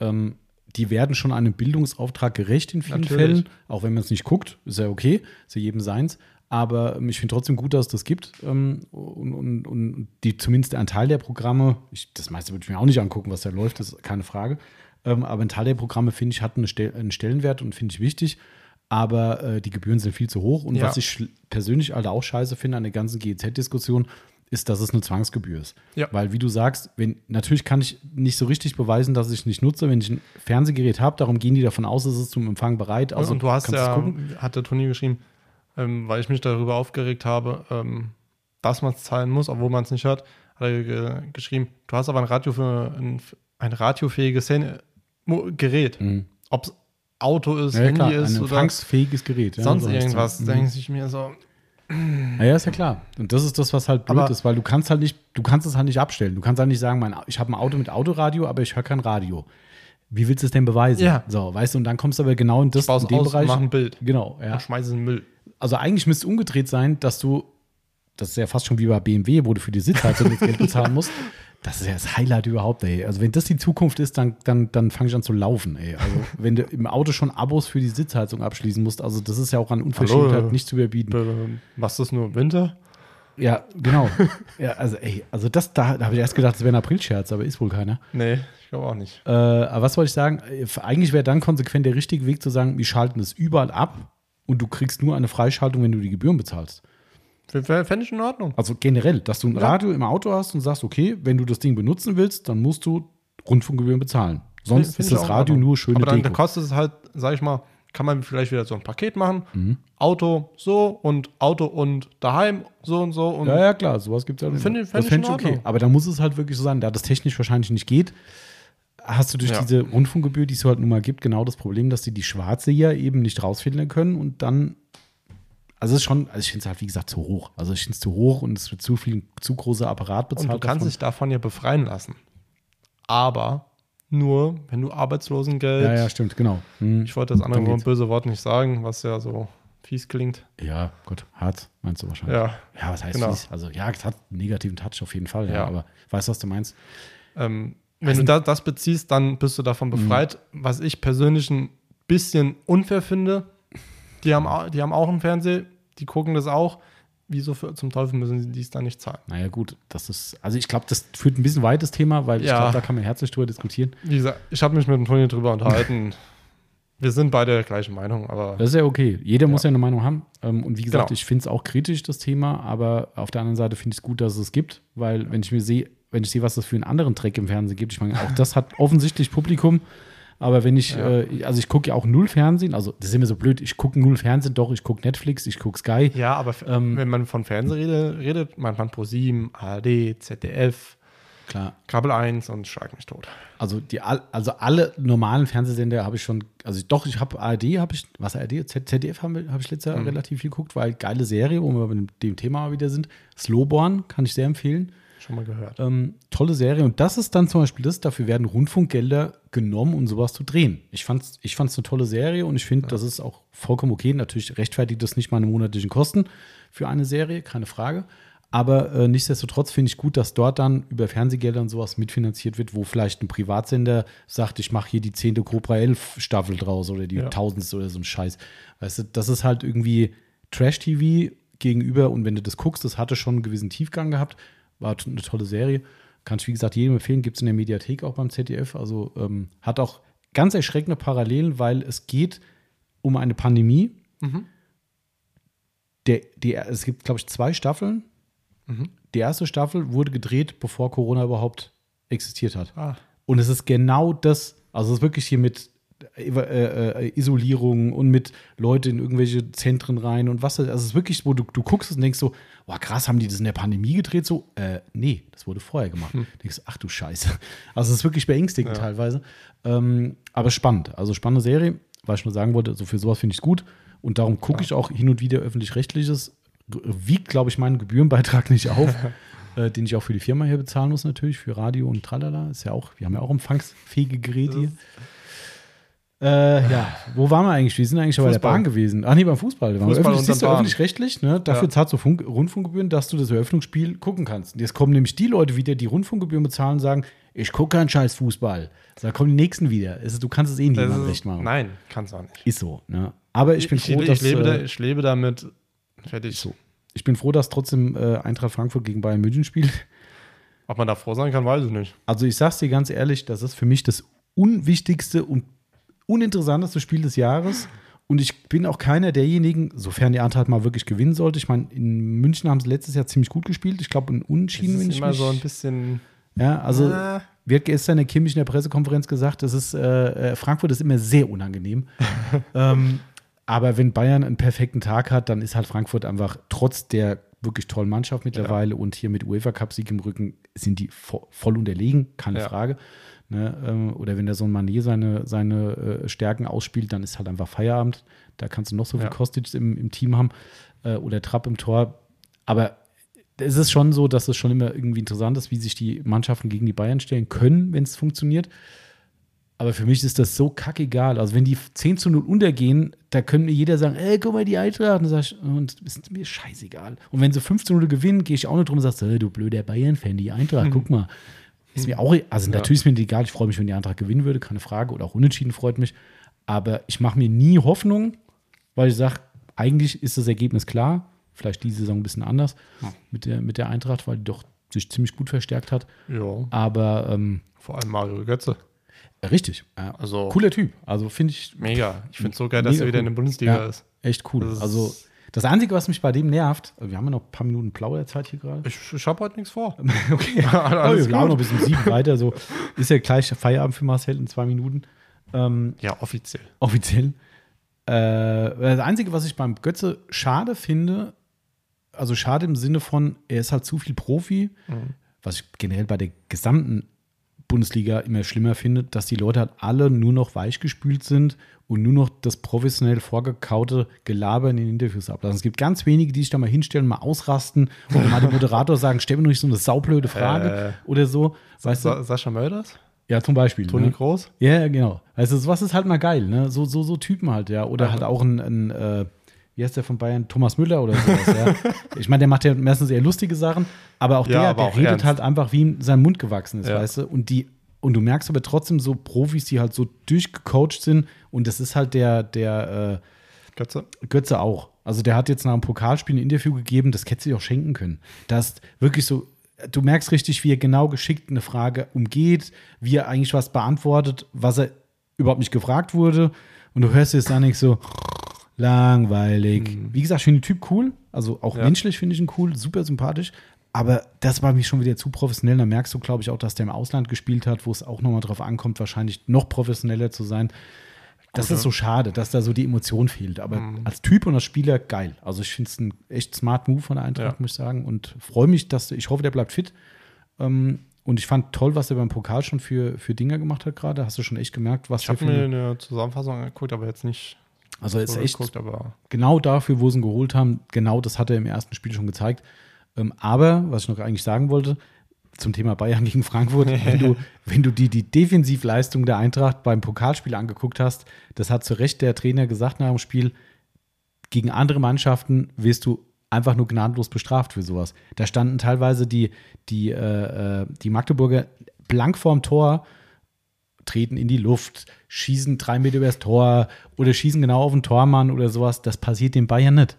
ähm, die werden schon einem Bildungsauftrag gerecht in vielen Natürlich. Fällen, auch wenn man es nicht guckt, ist ja okay, ist ja jedem seins. Aber ähm, ich finde trotzdem gut, dass es das gibt. Ähm, und, und, und die zumindest ein Teil der Programme, ich, das meiste würde ich mir auch nicht angucken, was da läuft, das ist keine Frage. Ähm, aber ein Teil der Programme, finde ich, hat eine Stel einen Stellenwert und finde ich wichtig. Aber äh, die Gebühren sind viel zu hoch. Und Ja. was ich persönlich halt auch scheiße finde an der ganzen GEZ-Diskussion, ist, dass es eine Zwangsgebühr ist. Ja. Weil, wie du sagst, wenn, natürlich kann ich nicht so richtig beweisen, dass ich nicht nutze, wenn ich ein Fernsehgerät habe. Darum gehen die davon aus, es ist zum Empfang bereit. Also und du hast es ja, hat der Toni geschrieben, ähm, weil ich mich darüber aufgeregt habe, ähm, dass man es zahlen muss, obwohl man es nicht hört, hat er ge geschrieben, du hast aber ein, Radio für, ein, ein radiofähiges Mo- Gerät. Mhm. Ob es Auto ist, Ja, Handy klar, ist ein oder empfangsfähiges Gerät. Ja, sonst so irgendwas, Mhm. denke ich mir so, Ja, ja, ist ja klar. Und das ist das, was halt blöd Aber- ist, weil du kannst halt nicht, du kannst es halt nicht abstellen. Du kannst halt nicht sagen, mein, ich habe ein Auto mit Autoradio, aber ich höre kein Radio. Wie willst du es denn beweisen? Ja. So, weißt du, und dann kommst du aber genau in das in dem aus, Bereich. mach ein Bild Genau, ja. und schmeiß es in den Müll. Also eigentlich müsste es umgedreht sein, dass du, das ist ja fast schon wie bei BMW, wo du für die Sitzheizung das Geld bezahlen musst. Das ist ja das Highlight überhaupt, ey. Also wenn das die Zukunft ist, dann, dann, dann fange ich an zu laufen, ey. Also wenn du im Auto schon Abos für die Sitzheizung abschließen musst, also das ist ja auch an Unverschämtheit Hallo. nicht zu überbieten. Machst du das nur im Winter? Ja, genau. ja, also ey, also das, da, da habe ich erst gedacht, das wäre ein Aprilscherz, aber ist wohl keiner. Nee, ich glaube auch nicht. Äh, aber was wollte ich sagen? Äh, Eigentlich wäre dann konsequent der richtige Weg zu sagen, wir schalten es überall ab und du kriegst nur eine Freischaltung, wenn du die Gebühren bezahlst. Fände ich in Ordnung. Also generell, dass du ein Ja. Radio im Auto hast und sagst, okay, wenn du das Ding benutzen willst, dann musst du Rundfunkgebühren bezahlen. Sonst Find ist das Radio nur schöne Aber dann Deko. kostet es halt, sag ich mal, kann man vielleicht wieder so ein Paket machen. Mhm. Auto so und Auto und daheim so und so. Und Ja, ja, klar, sowas gibt es ja. auch. Finde- das fänd ich Ordnung. Aber da muss es halt wirklich so sein, da das technisch wahrscheinlich nicht geht, hast du durch Ja. diese Rundfunkgebühr, die es halt nun mal gibt, genau das Problem, dass die die Schwarzseher eben nicht rausfiltern können und dann, also es ist schon, also ich finde es halt, wie gesagt, zu hoch. Also ich finde es zu hoch und es wird zu viel, zu großer Apparat bezahlt. Und du kannst davon. dich davon ja befreien lassen. Aber nur, wenn du Arbeitslosengeld. Ja, ja, stimmt, genau. Hm. Ich wollte das andere Wort- böse Wort nicht sagen, was ja so fies klingt. Ja, Gott, hart, meinst du wahrscheinlich. Ja. Ja, was heißt Genau. fies? Also ja, es hat einen negativen Touch auf jeden Fall, ja, Ja. aber weißt du, was du meinst? Ähm, wenn Also- du da, das beziehst, dann bist du davon befreit. Was ich persönlich ein bisschen unfair finde, die haben, die haben auch einen Fernseher, die gucken das auch. Wieso für, zum Teufel müssen sie dies dann nicht zahlen? Naja, gut, das ist, also ich glaube, das führt ein bisschen weit, das Thema, weil ich Ja. glaube, da kann man herzlich drüber diskutieren. Wie gesagt, ich habe mich mit dem Toni drüber unterhalten. Wir sind beide der gleichen Meinung, aber Das ist ja okay. Jeder Ja. muss ja eine Meinung haben. Ähm, Und wie gesagt, Genau. ich finde es auch kritisch, das Thema, aber auf der anderen Seite finde ich es gut, dass es es gibt, weil wenn ich mir sehe, wenn ich sehe, was das für einen anderen Dreck im Fernsehen gibt, ich meine, auch das hat offensichtlich Publikum. Aber wenn ich, Ja. äh, also ich gucke ja auch null Fernsehen, also das ist immer so blöd, ich gucke null Fernsehen, doch, ich gucke Netflix, ich gucke Sky. ja, aber Ähm, wenn man von Fernsehen redet, redet man von Pro7, ARD, ZDF, Klar, Kabel 1 und schlag mich tot. Also die also alle normalen Fernsehsender habe ich schon, also doch, ich habe ARD, habe ich, was ARD, ZDF habe hab ich letztes Jahr Mhm. relativ viel geguckt, weil geile Serie, wo wir bei dem, dem Thema wieder sind. Slowborn kann ich sehr empfehlen. Schon mal gehört. Ähm, tolle Serie. Und das ist dann zum Beispiel das, dafür werden Rundfunkgelder genommen, um sowas zu drehen. Ich fand es ich fand's eine tolle Serie und ich finde, das ist auch vollkommen okay. Natürlich rechtfertigt das nicht meine monatlichen Kosten für eine Serie, keine Frage. Aber äh, nichtsdestotrotz finde ich gut, dass dort dann über Fernsehgelder und sowas mitfinanziert wird, wo vielleicht ein Privatsender sagt, ich mache hier die zehnte Cobra 11 Staffel draus oder die Ja. tausendste oder so ein Scheiß. Weißt du, das ist halt irgendwie Trash-TV gegenüber und wenn du das guckst, das hatte schon einen gewissen Tiefgang gehabt, war eine tolle Serie. Kann ich, wie gesagt, jedem empfehlen, gibt es in der Mediathek auch beim ZDF. Also ähm, hat auch ganz erschreckende Parallelen, weil es geht um eine Pandemie. Der, die, es gibt, glaube ich, zwei Staffeln. Die erste Staffel wurde gedreht, bevor Corona überhaupt existiert hat. Ah. Und es ist genau das, also es ist wirklich hier mit äh, äh, Isolierung und mit Leute in irgendwelche Zentren rein und was. Also es ist wirklich, wo du, du guckst und denkst so, boah, krass, haben die das in der Pandemie gedreht? So, äh, nee, das wurde vorher gemacht. Denkst du, ach du Scheiße. Also es ist wirklich beängstigend Ja. teilweise. Ähm, aber spannend. Also spannende Serie, weil ich nur sagen wollte, so für sowas finde ich es gut. Und darum gucke ich auch hin und wieder öffentlich-rechtliches. Wiegt, glaube ich, meinen Gebührenbeitrag nicht auf, äh, den ich auch für die Firma hier bezahlen muss, natürlich, für Radio und Tralala. Ist ja auch, wir haben ja auch empfangsfähige Geräte hier. Äh, ja, wo waren wir eigentlich? Wir sind eigentlich schon bei der Fußball. Bahn gewesen. Ach nee, beim Fußball. Da Fußball öffentlich, und öffentlich-rechtlich, ne? Dafür Ja. zahlst du Funk Rundfunkgebühren, dass du das Eröffnungsspiel gucken kannst. Jetzt kommen nämlich die Leute wieder, die Rundfunkgebühren bezahlen und sagen, ich gucke keinen scheiß Fußball. Da kommen die nächsten wieder. Ist, du kannst es eh niemandem recht machen. Nein, kannst du auch nicht. Ist so, ne? Aber ich bin froh, ich, dass lebe, da, äh, ich lebe damit. Fertig. so. Ich bin froh, dass trotzdem äh, Eintracht Frankfurt gegen Bayern München spielt. Ob man da froh sein kann, weiß ich nicht. Also ich sag's dir ganz ehrlich, das ist für mich das unwichtigste und uninteressanteste Spiel des Jahres. Und ich bin auch keiner derjenigen, sofern die Eintracht mal wirklich gewinnen sollte. Ich meine, in München haben sie letztes Jahr ziemlich gut gespielt. Ich glaube, in Unentschieden, wenn ist ich immer mich... so ein bisschen. ja, also Ah. wie hat gestern der Kimmich in der Pressekonferenz gesagt, das ist, äh, äh, Frankfurt ist immer sehr unangenehm. ähm, aber wenn Bayern einen perfekten Tag hat, dann ist halt Frankfurt einfach trotz der wirklich tollen Mannschaft mittlerweile und hier mit UEFA Cup-Sieg im Rücken sind die vo voll unterlegen, keine Ja. Frage. Ne, ähm, oder wenn der so ein Manet seine, seine äh, Stärken ausspielt, dann ist halt einfach Feierabend. Da kannst du noch so viel Ja. Kostic im, im Team haben äh, oder Trapp im Tor. Aber es ist schon so, dass es schon immer irgendwie interessant ist, wie sich die Mannschaften gegen die Bayern stellen können, wenn es funktioniert. Aber für mich ist das so kackegal. Also, wenn die 10 zu 0 untergehen, da können mir jeder sagen: Ey, guck mal, die Eintracht. Und, sag ich, und ist mir scheißegal. Und wenn sie 5 zu 0 gewinnen, gehe ich auch nicht drum und sage: hey, Du blöder Bayern-Fan, die Eintracht, guck mal. Ist mir auch, also Ja. natürlich ist mir egal, ich freue mich, wenn die Eintracht gewinnen würde, keine Frage. Oder auch unentschieden freut mich. Aber ich mache mir nie Hoffnung, weil ich sage, eigentlich ist das Ergebnis klar. Vielleicht diese Saison ein bisschen anders mit, der, mit der Eintracht, weil die doch sich ziemlich gut verstärkt hat. Ja. Aber ähm, Vor allem Mario Götze. richtig. Äh, Also Cooler Typ. Also finde ich mega. Ich finde es so geil, dass er wieder cool. in der Bundesliga Ja. ist. echt cool. Also das Einzige, was mich bei dem nervt, wir haben ja noch ein paar Minuten Plauderzeit hier gerade. Ich, ich habe heute nichts vor. Okay, oh, Alles wir laufen noch bis um sieben weiter. So ist ja gleich Feierabend für Marcel in zwei Minuten. Ähm, Ja, offiziell. offiziell. Äh, das Einzige, was ich beim Götze schade finde, also schade im Sinne von, er ist halt zu viel Profi, was ich generell bei der gesamten Bundesliga immer schlimmer finde, dass die Leute halt alle nur noch weichgespült sind und nur noch das professionell vorgekaute Gelaber in den Interviews ablassen. Es gibt ganz wenige, die sich da mal hinstellen, mal ausrasten oder mal dem Moderator sagen, stell mir nur nicht so eine saublöde Frage Äh. oder so. Weißt du? Sa Sascha Mölders? Ja, zum Beispiel. Toni ne? Groß? Ja, ja, genau. Also sowas ist halt mal geil, ne? So, so, so Typen halt, ja. Oder halt auch ein, ein äh, wie heißt der von Bayern? Thomas Müller oder sowas, ja. Ich meine, der macht ja meistens eher lustige Sachen, aber auch Ja, der, aber der auch redet ernst. halt einfach, wie ihm sein Mund gewachsen ist, Ja. weißt du? Und die, und du merkst aber trotzdem so Profis, die halt so durchgecoacht sind und das ist halt der, der Götze? äh, Götze auch. Also der hat jetzt nach dem Pokalspiel ein Interview gegeben, das hätte sich auch schenken können. Das wirklich so, du merkst richtig, wie er genau geschickt eine Frage umgeht, wie er eigentlich was beantwortet, was er überhaupt nicht gefragt wurde. Und du hörst jetzt dann nicht so langweilig. Wie gesagt, ich finde den Typ cool. Also auch Mhm. Ja. menschlich finde ich ihn cool, super sympathisch. Aber das war mich schon wieder zu professionell. Da merkst du, glaube ich, auch, dass der im Ausland gespielt hat, wo es auch nochmal drauf ankommt, wahrscheinlich noch professioneller zu sein. Das Gut, ist so schade, dass da so die Emotion fehlt. Aber als Typ und als Spieler geil. Also ich finde es ein echt smart Move von der Eintracht, Ja. muss ich sagen. Und freue mich, dass ich hoffe, der bleibt fit. Ähm, und ich fand toll, was er beim Pokal schon für, für Dinger gemacht hat gerade. Hast du schon echt gemerkt, was Ich habe mir eine- eine Zusammenfassung angeguckt, aber jetzt nicht Also ist echt geguckt, genau dafür, wo sie ihn geholt haben, genau das hat er im ersten Spiel schon gezeigt. Ähm, aber, was ich noch eigentlich sagen wollte, zum Thema Bayern gegen Frankfurt, wenn du, wenn du die, die Defensivleistung der Eintracht beim Pokalspiel angeguckt hast, das hat zu Recht der Trainer gesagt nach dem Spiel, gegen andere Mannschaften wirst du einfach nur gnadenlos bestraft für sowas. Da standen teilweise die, die, äh, äh, die Magdeburger blank vorm Tor, treten in die Luft, schießen drei Meter übers Tor oder schießen genau auf den Tormann oder sowas. Das passiert den Bayern nicht.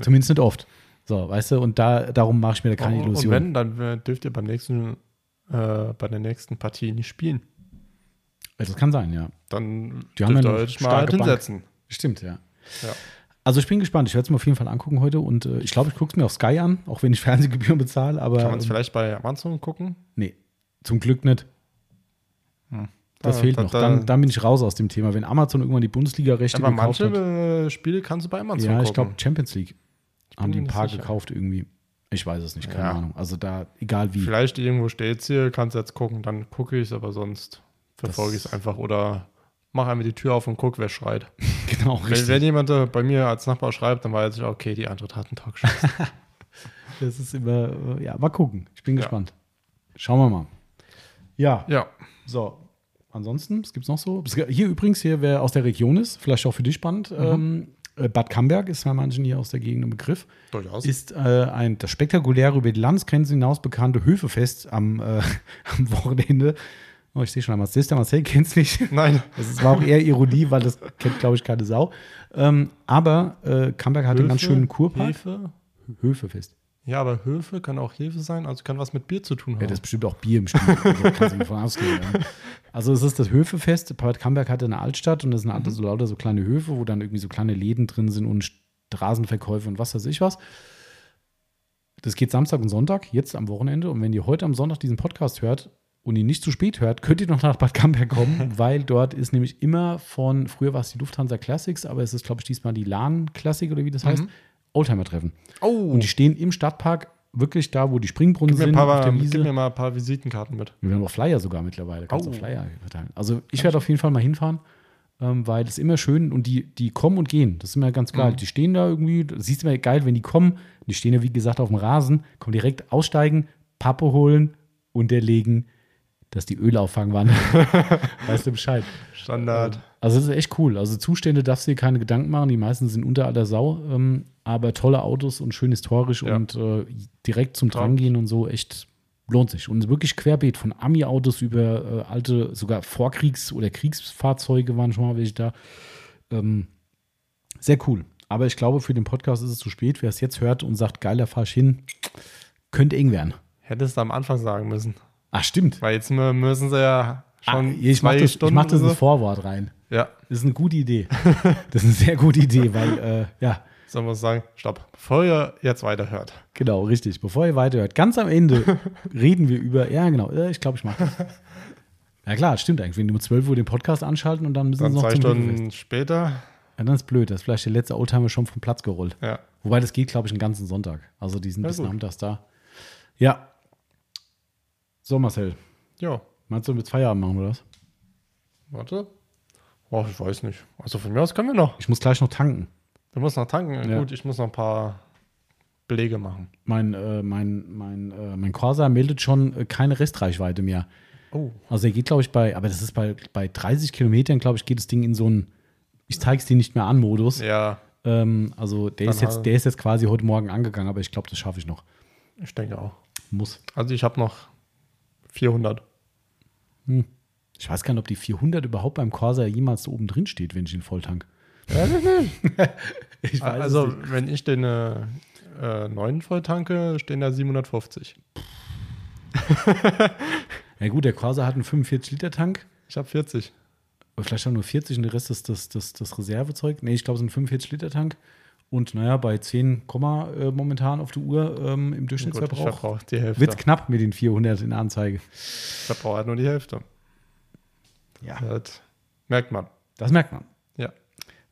Zumindest nicht oft. So, weißt du, und da, darum mache ich mir da keine Und Illusion. wenn, dann äh, dürft ihr beim nächsten, äh, bei der nächsten Partie nicht spielen. das kann sein, ja. Dann Die haben ja eine starke halt Bank. hinsetzen. Stimmt, ja. Ja. Also ich bin gespannt. Ich werde es mir auf jeden Fall angucken heute und äh, ich glaube, ich gucke es mir auf Sky an, auch wenn ich Fernsehgebühren bezahle, aber Kann man es vielleicht bei Amazon gucken? nee, zum Glück nicht. Das Da- fehlt da- noch. da- Dann, dann bin ich raus aus dem Thema. Wenn Amazon irgendwann die Bundesliga-Rechte gekauft manche hat. äh, Spiele kannst du bei Amazon Ja, ich glaube Champions League haben die ein paar sicher. gekauft irgendwie. Ich weiß es nicht, keine Ja. Ahnung. Also da, egal wie. Vielleicht irgendwo steht es hier, kannst du jetzt gucken, dann gucke ich es, aber sonst verfolge ich es einfach oder mach einfach die Tür auf und guck, wer schreit. Genau, Wenn, richtig. wenn jemand äh, bei mir als Nachbar schreibt, dann weiß ich, okay, die Eintracht hat einen geschossen. Das ist immer, äh, ja, mal gucken. Ich bin Ja. gespannt. Schauen wir mal. Ja, ja, so. Ansonsten, was gibt es noch so? Hier übrigens, hier, wer aus der Region ist, vielleicht auch für dich spannend. Mhm. Ähm, äh, Bad Camberg ist bei manchen hier aus der Gegend ein Begriff. durchaus. Ist äh, ein das spektakuläre über die Landesgrenze hinaus bekannte Höfefest am, äh, am Wochenende. Oh, ich sehe schon einmal, der Marcel kennt es nicht. Nein, Das war auch eher Ironie, weil das kennt, glaube ich, keine Sau. Ähm, aber äh, Camberg hat einen ganz Höfe, schönen Kurpark. Hefe. Höfefest. Ja, aber Höfe kann auch Hefe sein, also kann was mit Bier zu tun haben. Ja, das ist bestimmt auch Bier im Spiel. Also, ausgehen. Ja. Also es ist das Höfefest. Bad Camberg hatte eine Altstadt und das sind alle so lauter so kleine Höfe, wo dann irgendwie so kleine Läden drin sind und Straßenverkäufe und was weiß ich was. Das geht Samstag und Sonntag, jetzt am Wochenende. Und wenn ihr heute am Sonntag diesen Podcast hört und ihn nicht zu spät hört, könnt ihr noch nach Bad Camberg kommen, weil dort ist nämlich immer von, früher war es die Lufthansa Classics, aber es ist, glaube ich, diesmal die LAN Classic oder wie das heißt, Oldtimer-Treffen. oh, Und die stehen im Stadtpark, wirklich da, wo die Springbrunnen gib, sind, paar, gib mir mal ein paar Visitenkarten mit. Wir haben auch Flyer sogar mittlerweile. Kannst Oh. Flyer verteilen. Also ich werde auf jeden Fall mal hinfahren, ähm, weil das ist immer schön und die, die kommen und gehen. Das ist immer ganz geil. Mhm. Die stehen da irgendwie, das siehst du immer geil, wenn die kommen. Die stehen ja, wie gesagt, auf dem Rasen, kommen direkt aussteigen, Pappe holen, unterlegen, dass die Ölauffangwanne. weißt du Bescheid. Standard. Also das ist echt cool. Also Zustände darfst du dir keine Gedanken machen. Die meisten sind unter aller Sau. Ähm, aber tolle Autos und schön historisch Ja. und äh, direkt zum. Drangehen und so. Echt lohnt sich. Und wirklich querbeet von Ami-Autos über äh, alte, sogar Vorkriegs- oder Kriegsfahrzeuge waren schon mal welche da. Ähm, sehr cool. Aber ich glaube, für den Podcast ist es zu spät. Wer es jetzt hört und sagt, geiler fahr ich hin, könnte eng werden. Hättest du am Anfang sagen müssen. Ach, stimmt. Weil jetzt mü- müssen sie ja Ah, schon ich mache das, ich mach das so. ins Vorwort rein. Ja, Das ist eine gute Idee. Das ist eine sehr gute Idee, weil, äh, ja, so muss ich sagen, stopp. Bevor ihr jetzt weiterhört. genau, richtig. Bevor ihr weiterhört, ganz am Ende reden wir über, ja, genau, äh, ich glaube, ich mache das. Ja, klar, stimmt eigentlich. Wenn die um 12 Uhr den Podcast anschalten und dann müssen Dann sie noch zwei zum Stunden Höfefest. später. Ja, dann ist blöd. Das ist vielleicht der letzte Oldtimer schon vom Platz gerollt. Ja. Wobei, das geht, glaube ich, einen ganzen Sonntag. Also, die sind Ja, bis nachmittags da. Ja. So, Marcel, Jo, meinst du, mit Feierabend machen wir das? warte. Oh, ich weiß nicht. Also von mir aus können wir noch. Ich muss gleich noch tanken. Du musst noch tanken. Ja. Gut, ich muss noch ein paar Belege machen. Mein, äh, mein, mein, äh, mein Corsa meldet schon äh, keine Restreichweite mehr. Oh. Also er geht, glaube ich, bei, aber das ist bei, bei 30 Kilometern, glaube ich, geht das Ding in so einen Ich zeig's dir nicht mehr an Modus. Ja, Ähm, also der Dann ist, jetzt, halt- der ist jetzt quasi heute Morgen angegangen, aber ich glaube, das schaffe ich noch. ich denke auch. Muss. Also ich habe noch 400. Ich weiß gar nicht, ob die 400 überhaupt beim Corsa jemals so oben drin steht, wenn ich ihn volltank. ich weiß also nicht. wenn ich den äh, äh, neuen voll tanke, stehen da 750. Ja gut, der Corsa hat einen 45-Liter-Tank. Ich habe 40. Oder vielleicht auch nur 40 und der Rest ist das, das, das Reservezeug. Nee, ich glaube, es ist ein 45-Liter-Tank. Und naja, bei 10, Komma, äh, momentan auf der Uhr ähm, im Durchschnittsverbrauch die Hälfte. wird knapp mit den 400 in der Anzeige. Ich verbrauche halt nur die Hälfte. Ja. Das merkt man. Das merkt man. Ja.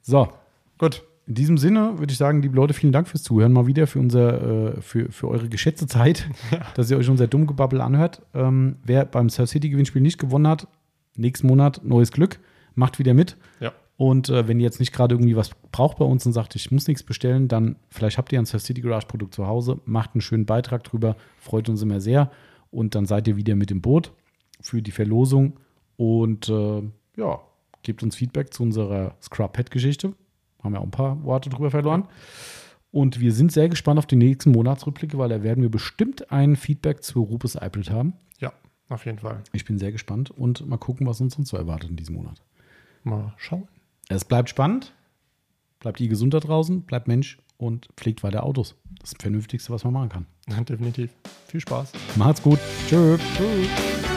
So, Gut. In diesem Sinne würde ich sagen, liebe Leute, vielen Dank fürs Zuhören mal wieder, für, unser, äh, für, für eure geschätzte Zeit, dass ihr euch unser Dummgebabbel anhört. Ähm, wer beim Surf City Gewinnspiel nicht gewonnen hat, nächsten Monat neues Glück, macht wieder mit. Ja. Und äh, wenn ihr jetzt nicht gerade irgendwie was braucht bei uns und sagt, ich muss nichts bestellen, dann vielleicht habt ihr ein Surf City Garage Produkt zu Hause, macht einen schönen Beitrag drüber, freut uns immer sehr. Und dann seid ihr wieder mit im Boot für die Verlosung. Und äh, ja, gebt uns Feedback zu unserer Scrub-Pad-Geschichte. Haben ja auch ein paar Worte drüber verloren. Und wir sind sehr gespannt auf die nächsten Monatsrückblicke, weil da werden wir bestimmt ein Feedback zu Rupes Eipelt haben. Ja, auf jeden Fall. Ich bin sehr gespannt und mal gucken, was uns sonst so erwartet in diesem Monat. Mal schauen. Es bleibt spannend. Bleibt ihr gesund da draußen, bleibt Mensch und pflegt weiter Autos. Das ist das Vernünftigste, was man machen kann. Definitiv. Viel Spaß. Macht's gut. Tschö. Tschüss.